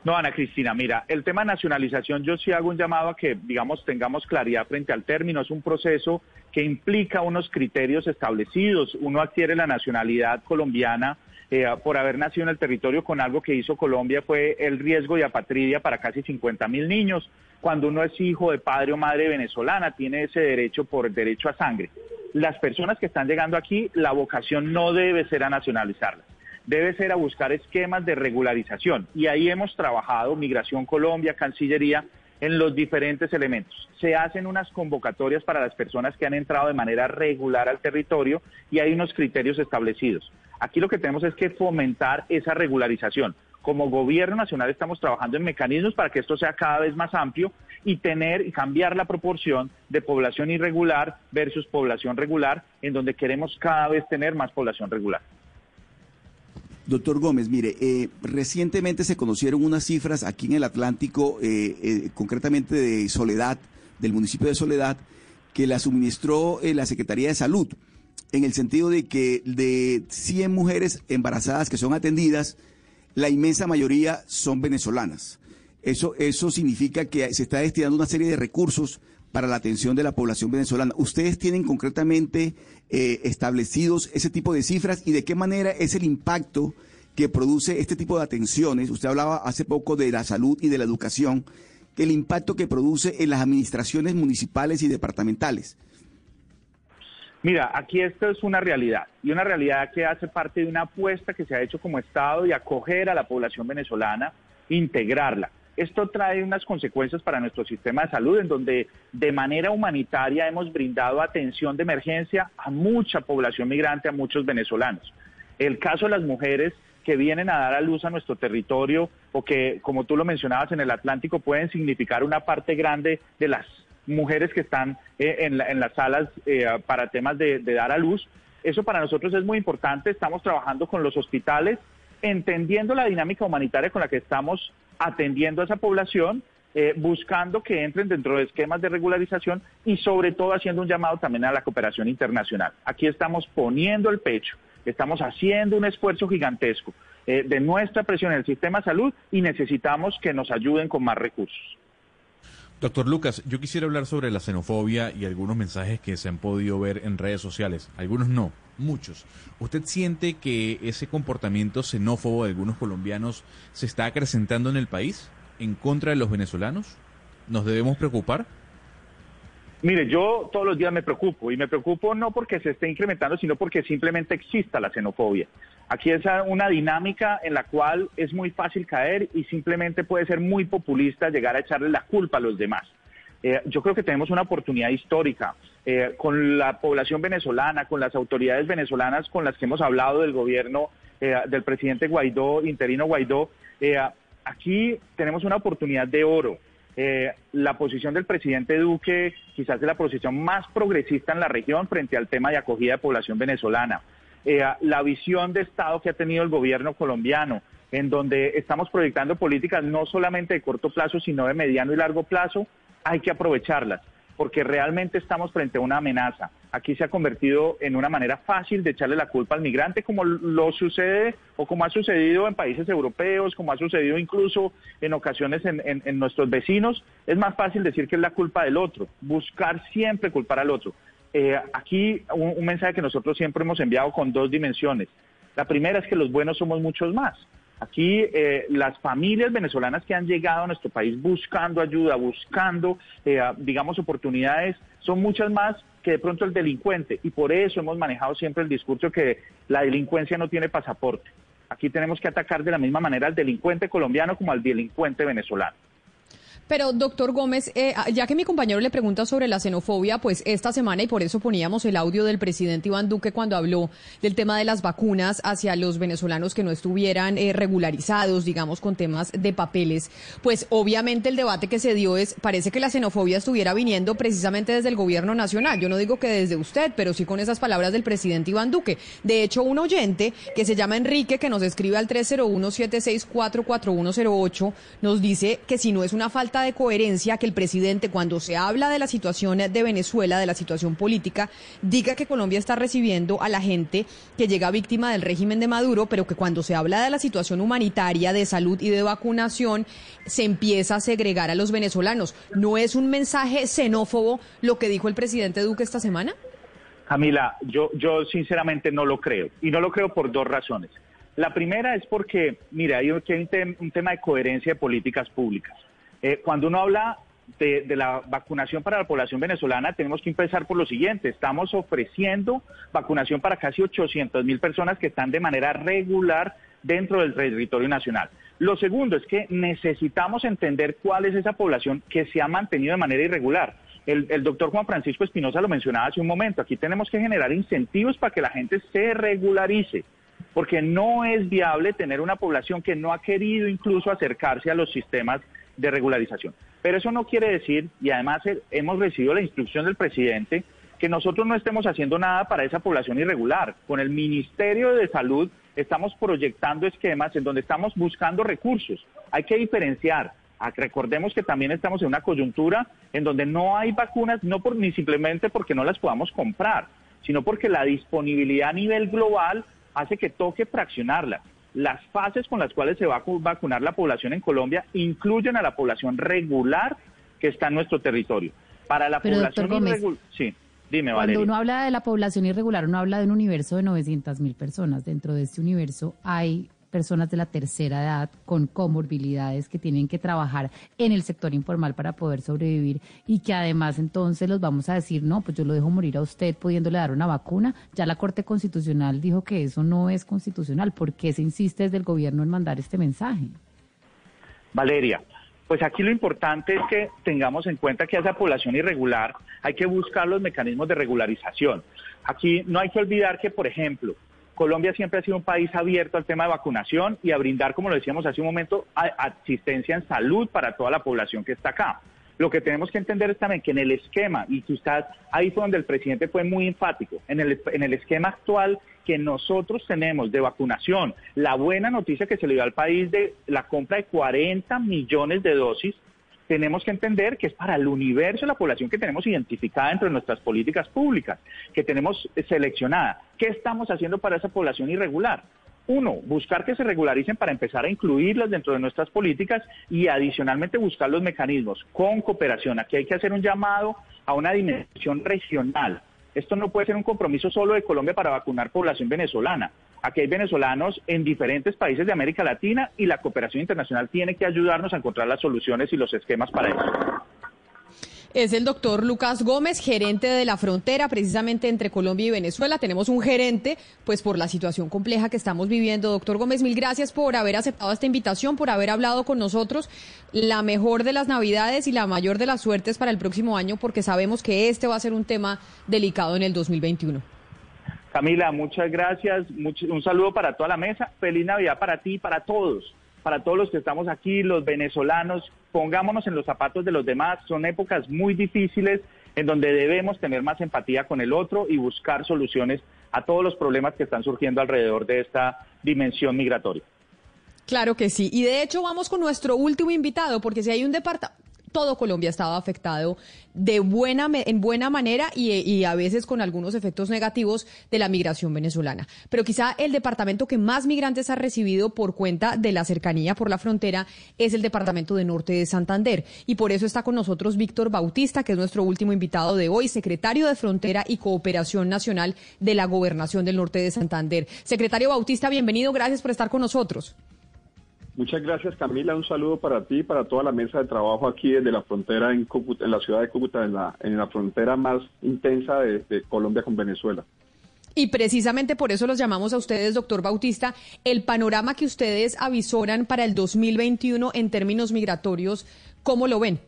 No, Ana Cristina, mira, el tema nacionalización yo sí hago un llamado a que, digamos, tengamos claridad frente al término. Es un proceso que implica unos criterios establecidos. Uno adquiere la nacionalidad colombiana eh, por haber nacido en el territorio con algo que hizo Colombia fue el riesgo de apatridia para casi 50 mil niños. Cuando uno es hijo de padre o madre venezolana, tiene ese derecho por derecho a sangre. Las personas que están llegando aquí, la vocación no debe ser a nacionalizarlas debe ser a buscar esquemas de regularización. Y ahí hemos trabajado, Migración Colombia, Cancillería, en los diferentes elementos. Se hacen unas convocatorias para las personas que han entrado de manera regular al territorio y hay unos criterios establecidos. Aquí lo que tenemos es que fomentar esa regularización. Como gobierno nacional estamos trabajando en mecanismos para que esto sea cada vez más amplio y tener y cambiar la proporción de población irregular versus población regular, en donde queremos cada vez tener más población regular. Doctor Gómez, mire, eh, recientemente se conocieron unas cifras aquí en el Atlántico, eh, eh, concretamente de Soledad, del municipio de Soledad, que la suministró la Secretaría de Salud en el sentido de que de 100 mujeres embarazadas que son atendidas, la inmensa mayoría son venezolanas. Eso, eso significa que se está destinando una serie de recursos para la atención de la población venezolana. ¿Ustedes tienen concretamente eh, establecidos ese tipo de cifras y de qué manera es el impacto que produce este tipo de atenciones? Usted hablaba hace poco de la salud y de la educación, el impacto que produce en las administraciones municipales y departamentales. Mira, aquí esto es una realidad y una realidad que hace parte de una apuesta que se ha hecho como Estado de acoger a la población venezolana, integrarla. Esto trae unas consecuencias para nuestro sistema de salud en donde de manera humanitaria hemos brindado atención de emergencia a mucha población migrante, a muchos venezolanos. El caso de las mujeres que vienen a dar a luz a nuestro territorio o que, como tú lo mencionabas, en el Atlántico pueden significar una parte grande de las mujeres que están eh, en, las salas eh, para temas de, dar a luz. Eso para nosotros es muy importante. Estamos trabajando con los hospitales, entendiendo la dinámica humanitaria con la que estamos atendiendo a esa población, eh, buscando que entren dentro de esquemas de regularización y sobre todo haciendo un llamado también a la cooperación internacional. Aquí estamos poniendo el pecho, estamos haciendo un esfuerzo gigantesco de nuestra presión en el sistema de salud y necesitamos que nos ayuden con más recursos. Doctor Lucas, yo quisiera hablar sobre la xenofobia y algunos mensajes que se han podido ver en redes sociales. Algunos no, muchos. ¿Usted siente que ese comportamiento xenófobo de algunos colombianos se está acrecentando en el país en contra de los venezolanos? ¿Nos debemos preocupar? Mire, yo todos los días me preocupo y me preocupo no porque se esté incrementando, sino porque simplemente exista la xenofobia. Aquí es una dinámica en la cual es muy fácil caer y simplemente puede ser muy populista llegar a echarle la culpa a los demás. Eh, yo creo que tenemos una oportunidad histórica eh, con la población venezolana, con las autoridades venezolanas con las que hemos hablado del gobierno eh, del presidente Guaidó, interino Guaidó. aquí tenemos una oportunidad de oro. La posición del presidente Duque quizás es la posición más progresista en la región frente al tema de acogida de población venezolana. Eh, la visión de Estado que ha tenido el gobierno colombiano, en donde estamos proyectando políticas no solamente de corto plazo, sino de mediano y largo plazo, hay que aprovecharlas, porque realmente estamos frente a una amenaza. Aquí se ha convertido en una manera fácil de echarle la culpa al migrante, como lo sucede o como ha sucedido en países europeos, como ha sucedido incluso en ocasiones en, nuestros vecinos. Es más fácil decir que es la culpa del otro, buscar siempre culpar al otro. Eh, aquí un, mensaje que nosotros siempre hemos enviado con dos dimensiones. La primera es que los buenos somos muchos más. Aquí eh, las familias venezolanas que han llegado a nuestro país buscando ayuda, buscando, eh, digamos, oportunidades, son muchas más que de pronto el delincuente. Y por eso hemos manejado siempre el discurso que la delincuencia no tiene pasaporte. Aquí tenemos que atacar de la misma manera al delincuente colombiano como al delincuente venezolano. Pero, doctor Gómez, eh, ah, ya que mi compañero le pregunta sobre la xenofobia, pues esta semana, y por eso poníamos el audio del presidente Iván Duque cuando habló del tema de las vacunas hacia los venezolanos que no estuvieran eh, regularizados, digamos, con temas de papeles, pues obviamente el debate que se dio es, parece que la xenofobia estuviera viniendo precisamente desde el gobierno nacional. Yo no digo que desde usted, pero sí con esas palabras del presidente Iván Duque. De hecho, un oyente que se llama Enrique, que nos escribe al 301-764-4108, nos dice que si no es una falta de coherencia que el presidente, cuando se habla de la situación de Venezuela, de la situación política, diga que Colombia está recibiendo a la gente que llega víctima del régimen de Maduro, pero que cuando se habla de la situación humanitaria, de salud y de vacunación, se empieza a segregar a los venezolanos. ¿No es un mensaje xenófobo lo que dijo el presidente Duque esta semana? Camila, yo, yo sinceramente no lo creo. Y no lo creo por dos razones. La primera es porque, mira, hay un, un tema de coherencia de políticas públicas. Eh, cuando uno habla de, la vacunación para la población venezolana, tenemos que empezar por lo siguiente. Estamos ofreciendo vacunación para casi 800 mil personas que están de manera regular dentro del territorio nacional. Lo segundo es que necesitamos entender cuál es esa población que se ha mantenido de manera irregular. El, el doctor Juan Francisco Espinosa lo mencionaba hace un momento. Aquí tenemos que generar incentivos para que la gente se regularice porque no es viable tener una población que no ha querido incluso acercarse a los sistemas de regularización. Pero eso no quiere decir, y además hemos recibido la instrucción del presidente, que nosotros no estemos haciendo nada para esa población irregular. Con el Ministerio de Salud estamos proyectando esquemas en donde estamos buscando recursos. Hay que diferenciar. Ah, recordemos que también estamos en una coyuntura en donde no hay vacunas, no por, ni simplemente porque no las podamos comprar, sino porque la disponibilidad a nivel global hace que toque fraccionarlas. Las fases con las cuales se va a vacunar la población en Colombia incluyen a la población regular que está en nuestro territorio. Para la Pero, población irregular, sí, dime, Cuando Valeria. uno habla de la población irregular, uno habla de un universo de 900 mil personas. Dentro de este universo hay personas de la tercera edad con comorbilidades que tienen que trabajar en el sector informal para poder sobrevivir y que además entonces los vamos a decir, no, pues yo lo dejo morir a usted pudiéndole dar una vacuna. Ya la Corte Constitucional dijo que eso no es constitucional. ¿Por qué se insiste desde el gobierno en mandar este mensaje? Valeria, pues aquí lo importante es que tengamos en cuenta que a esa población irregular hay que buscar los mecanismos de regularización. Aquí no hay que olvidar que, por ejemplo, Colombia siempre ha sido un país abierto al tema de vacunación y a brindar, como lo decíamos hace un momento, asistencia en salud para toda la población que está acá. Lo que tenemos que entender es también que en el esquema, y usted, ahí fue donde el presidente fue muy enfático, en el, en el esquema actual que nosotros tenemos de vacunación, la buena noticia que se le dio al país de la compra de 40 millones de dosis, tenemos que entender que es para el universo la población que tenemos identificada dentro de nuestras políticas públicas, que tenemos seleccionada. ¿Qué estamos haciendo para esa población irregular? Uno, buscar que se regularicen para empezar a incluirlas dentro de nuestras políticas y adicionalmente buscar los mecanismos con cooperación. Aquí hay que hacer un llamado a una dimensión regional. Esto no puede ser un compromiso solo de Colombia para vacunar población venezolana. Aquí hay venezolanos en diferentes países de América Latina y la cooperación internacional tiene que ayudarnos a encontrar las soluciones y los esquemas para eso. Es el doctor Lucas Gómez, gerente de la frontera precisamente entre Colombia y Venezuela. Tenemos un gerente, pues por la situación compleja que estamos viviendo. Doctor Gómez, mil gracias por haber aceptado esta invitación, por haber hablado con nosotros. La mejor de las navidades y la mayor de las suertes para el próximo año, porque sabemos que este va a ser un tema delicado en el 2021. Camila, muchas gracias. Un saludo para toda la mesa. Feliz Navidad para ti y para todos. Para todos los que estamos aquí, los venezolanos, pongámonos en los zapatos de los demás. Son épocas muy difíciles en donde debemos tener más empatía con el otro y buscar soluciones a todos los problemas que están surgiendo alrededor de esta dimensión migratoria. Claro que sí. Y de hecho vamos con nuestro último invitado, porque si hay un departamento, todo Colombia ha estado afectado de buena, en buena manera y, y a veces con algunos efectos negativos de la migración venezolana. Pero quizá el departamento que más migrantes ha recibido por cuenta de la cercanía por la frontera es el departamento de Norte de Santander. Y por eso está con nosotros Víctor Bautista, que es nuestro último invitado de hoy, secretario de Frontera y Cooperación Nacional de la Gobernación del Norte de Santander. Secretario Bautista, bienvenido, gracias por estar con nosotros. Muchas gracias Camila, un saludo para ti y para toda la mesa de trabajo aquí desde la frontera en, Cúcuta, en la ciudad de Cúcuta, en la, en la frontera más intensa de, de Colombia con Venezuela. Y precisamente por eso los llamamos a ustedes, doctor Bautista, el panorama que ustedes avisoran para el 2021 en términos migratorios, ¿cómo lo ven?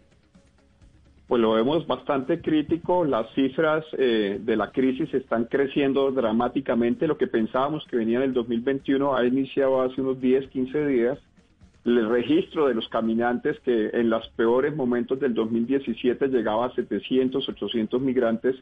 Pues lo vemos bastante crítico, las cifras eh, de la crisis están creciendo dramáticamente, lo que pensábamos que venía en el 2021 ha iniciado hace unos 10, 15 días. El registro de los caminantes que en los peores momentos del 2017 llegaba a 700, 800 migrantes,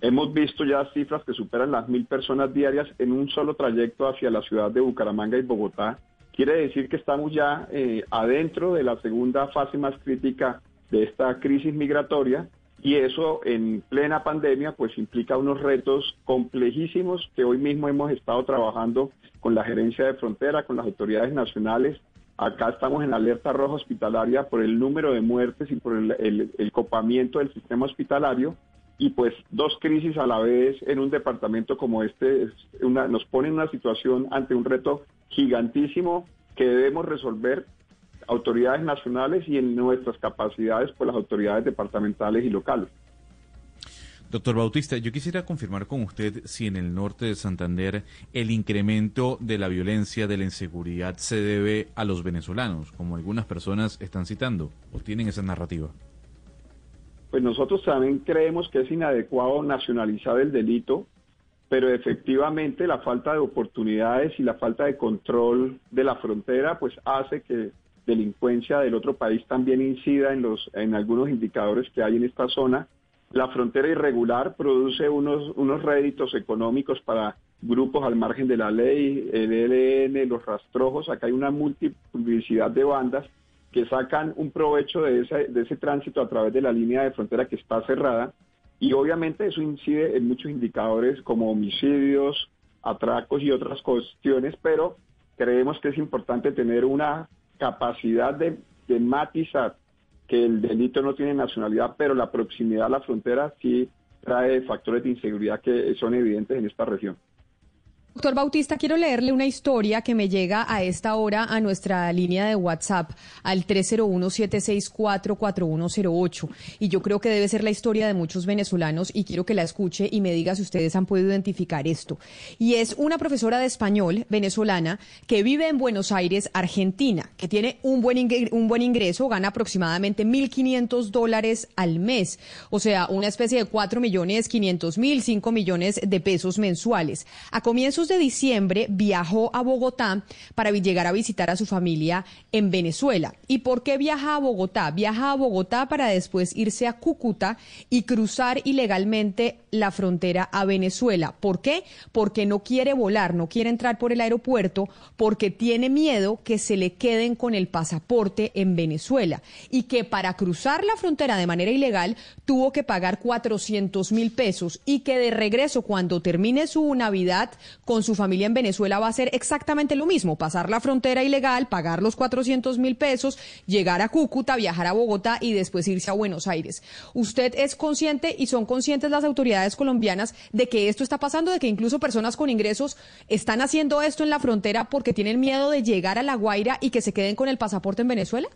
hemos visto ya cifras que superan las mil personas diarias en un solo trayecto hacia la ciudad de Bucaramanga y Bogotá. Quiere decir que estamos ya eh, adentro de la segunda fase más crítica de esta crisis migratoria y eso en plena pandemia pues implica unos retos complejísimos que hoy mismo hemos estado trabajando con la gerencia de frontera, con las autoridades nacionales. Acá estamos en alerta roja hospitalaria por el número de muertes y por el, copamiento del sistema hospitalario y pues dos crisis a la vez en un departamento como este es una- nos pone en una situación ante un reto gigantísimo que debemos resolver autoridades nacionales y en nuestras capacidades por las autoridades departamentales y locales. Doctor Bautista, yo quisiera confirmar con usted si en el norte de Santander el incremento de la violencia, de la inseguridad, se debe a los venezolanos, como algunas personas están citando, o tienen esa narrativa. Pues nosotros también creemos que es inadecuado nacionalizar el delito, pero efectivamente la falta de oportunidades y la falta de control de la frontera pues hace que delincuencia del otro país también incida en los en algunos indicadores que hay en esta zona. La frontera irregular produce unos unos réditos económicos para grupos al margen de la ley, el ELN, los rastrojos, acá hay una multiplicidad de bandas que sacan un provecho de ese, de ese tránsito a través de la línea de frontera que está cerrada. Y obviamente eso incide en muchos indicadores como homicidios, atracos y otras cuestiones, pero creemos que es importante tener una capacidad de, de matizar que el delito no tiene nacionalidad, pero la proximidad a la frontera sí trae factores de inseguridad que son evidentes en esta región. Doctor Bautista, quiero leerle una historia que me llega a esta hora a nuestra línea de WhatsApp al 301-764-4108. Y yo creo que debe ser la historia de muchos venezolanos y quiero que la escuche y me diga si ustedes han podido identificar esto. Y es una profesora de español venezolana que vive en Buenos Aires, Argentina, que tiene un buen, ingreso, gana aproximadamente 1.500 dólares al mes. O sea, una especie de 4 millones 500 mil, 5 millones de pesos mensuales. A comienzos de diciembre viajó a Bogotá para llegar a visitar a su familia en Venezuela. ¿Y por qué viaja a Bogotá? Viaja a Bogotá para después irse a Cúcuta y cruzar ilegalmente la frontera a Venezuela. ¿Por qué? Porque no quiere volar, no quiere entrar por el aeropuerto, porque tiene miedo que se le queden con el pasaporte en Venezuela y que para cruzar la frontera de manera ilegal tuvo que pagar 400 mil pesos y que de regreso cuando termine su Navidad con su familia en Venezuela va a ser exactamente lo mismo, pasar la frontera ilegal, pagar los 400 mil pesos, llegar a Cúcuta, viajar a Bogotá y después irse a Buenos Aires. ¿Usted es consciente y son conscientes las autoridades colombianas de que esto está pasando, de que incluso personas con ingresos están haciendo esto en la frontera porque tienen miedo de llegar a La Guaira y que se queden con el pasaporte en Venezuela?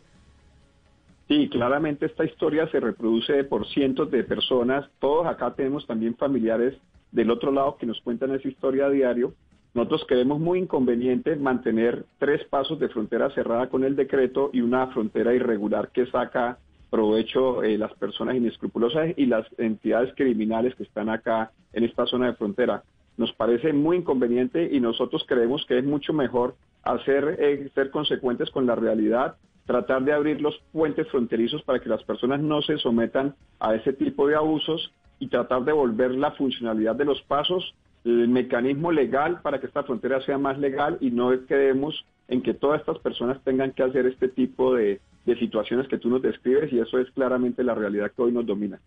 Sí, claramente esta historia se reproduce por cientos de personas. Todos acá tenemos también familiares del otro lado que nos cuentan esa historia a diario. Nosotros creemos muy inconveniente mantener tres pasos de frontera cerrada con el decreto y una frontera irregular que saca provecho eh, las personas inescrupulosas y las entidades criminales que están acá en esta zona de frontera. Nos parece muy inconveniente y nosotros creemos que es mucho mejor hacer eh, ser consecuentes con la realidad, tratar de abrir los puentes fronterizos para que las personas no se sometan a ese tipo de abusos y tratar de volver la funcionalidad de los pasos, el mecanismo legal para que esta frontera sea más legal y no quedemos en que todas estas personas tengan que hacer este tipo de, de situaciones que tú nos describes y eso es claramente la realidad que hoy nos domina.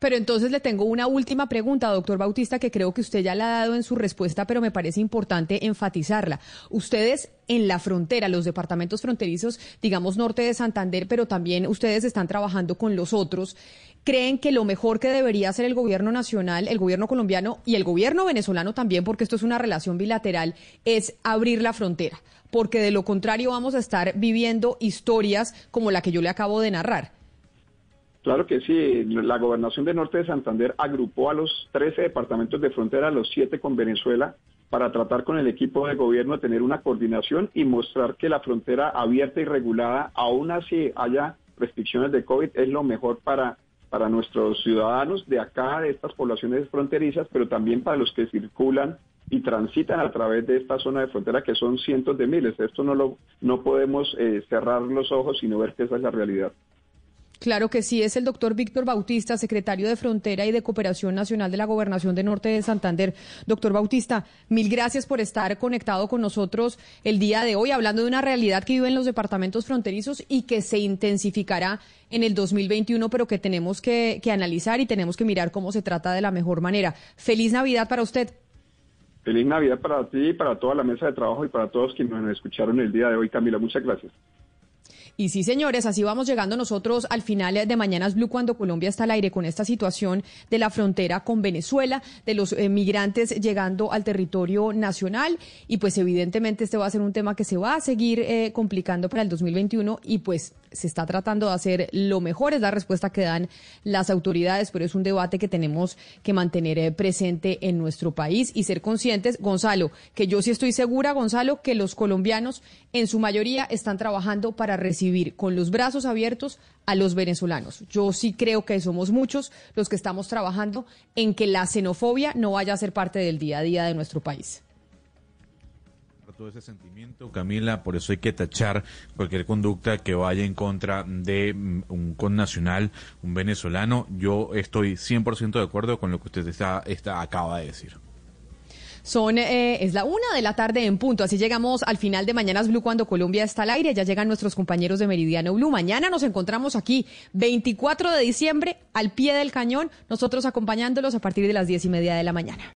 Pero entonces le tengo una última pregunta, doctor Bautista, que creo que usted ya la ha dado en su respuesta, pero me parece importante enfatizarla. Ustedes en la frontera, los departamentos fronterizos, digamos norte de Santander, pero también ustedes están trabajando con los otros, ¿creen que lo mejor que debería hacer el gobierno nacional, el gobierno colombiano y el gobierno venezolano también, porque esto es una relación bilateral, es abrir la frontera? Porque de lo contrario vamos a estar viviendo historias como la que yo le acabo de narrar. Claro que sí, la gobernación de Norte de Santander agrupó a los 13 departamentos de frontera, los 7 con Venezuela, para tratar con el equipo de gobierno de tener una coordinación y mostrar que la frontera abierta y regulada, aún así haya restricciones de COVID, es lo mejor para, para nuestros ciudadanos de acá, de estas poblaciones fronterizas, pero también para los que circulan y transitan a través de esta zona de frontera, que son cientos de miles. Esto no, lo, no podemos eh, cerrar los ojos, sino ver que esa es la realidad. Claro que sí, es el doctor Víctor Bautista, secretario de Frontera y de Cooperación Nacional de la Gobernación de Norte de Santander. Doctor Bautista, mil gracias por estar conectado con nosotros el día de hoy, hablando de una realidad que vive en los departamentos fronterizos y que se intensificará en el 2021, pero que tenemos que, que analizar y tenemos que mirar cómo se trata de la mejor manera. Feliz Navidad para usted. Feliz Navidad para ti, para toda la mesa de trabajo y para todos quienes nos escucharon el día de hoy. Camila, muchas gracias. Y sí, señores, así vamos llegando nosotros al final de Mañanas Blue cuando Colombia está al aire con esta situación de la frontera con Venezuela, de los eh, migrantes llegando al territorio nacional. Y pues evidentemente este va a ser un tema que se va a seguir eh, complicando para el 2021 y pues se está tratando de hacer lo mejor, es la respuesta que dan las autoridades, pero es un debate que tenemos que mantener eh, presente en nuestro país y ser conscientes, Gonzalo, que yo sí estoy segura, Gonzalo, que los colombianos en su mayoría están trabajando para recibir con los brazos abiertos a los venezolanos. Yo sí creo que somos muchos los que estamos trabajando en que la xenofobia no vaya a ser parte del día a día de nuestro país todo ese sentimiento, Camila, por eso hay que tachar cualquier conducta que vaya en contra de mm, un connacional, un venezolano. Yo estoy 100% de acuerdo con lo que usted está, acaba de decir. Son, eh, es la una de la tarde en punto. Así llegamos al final de Mañanas Blue cuando Colombia está al aire. Ya llegan nuestros compañeros de Meridiano Blue. Mañana nos encontramos aquí, 24 de diciembre, al pie del cañón, nosotros acompañándolos a partir de las diez y media de la mañana.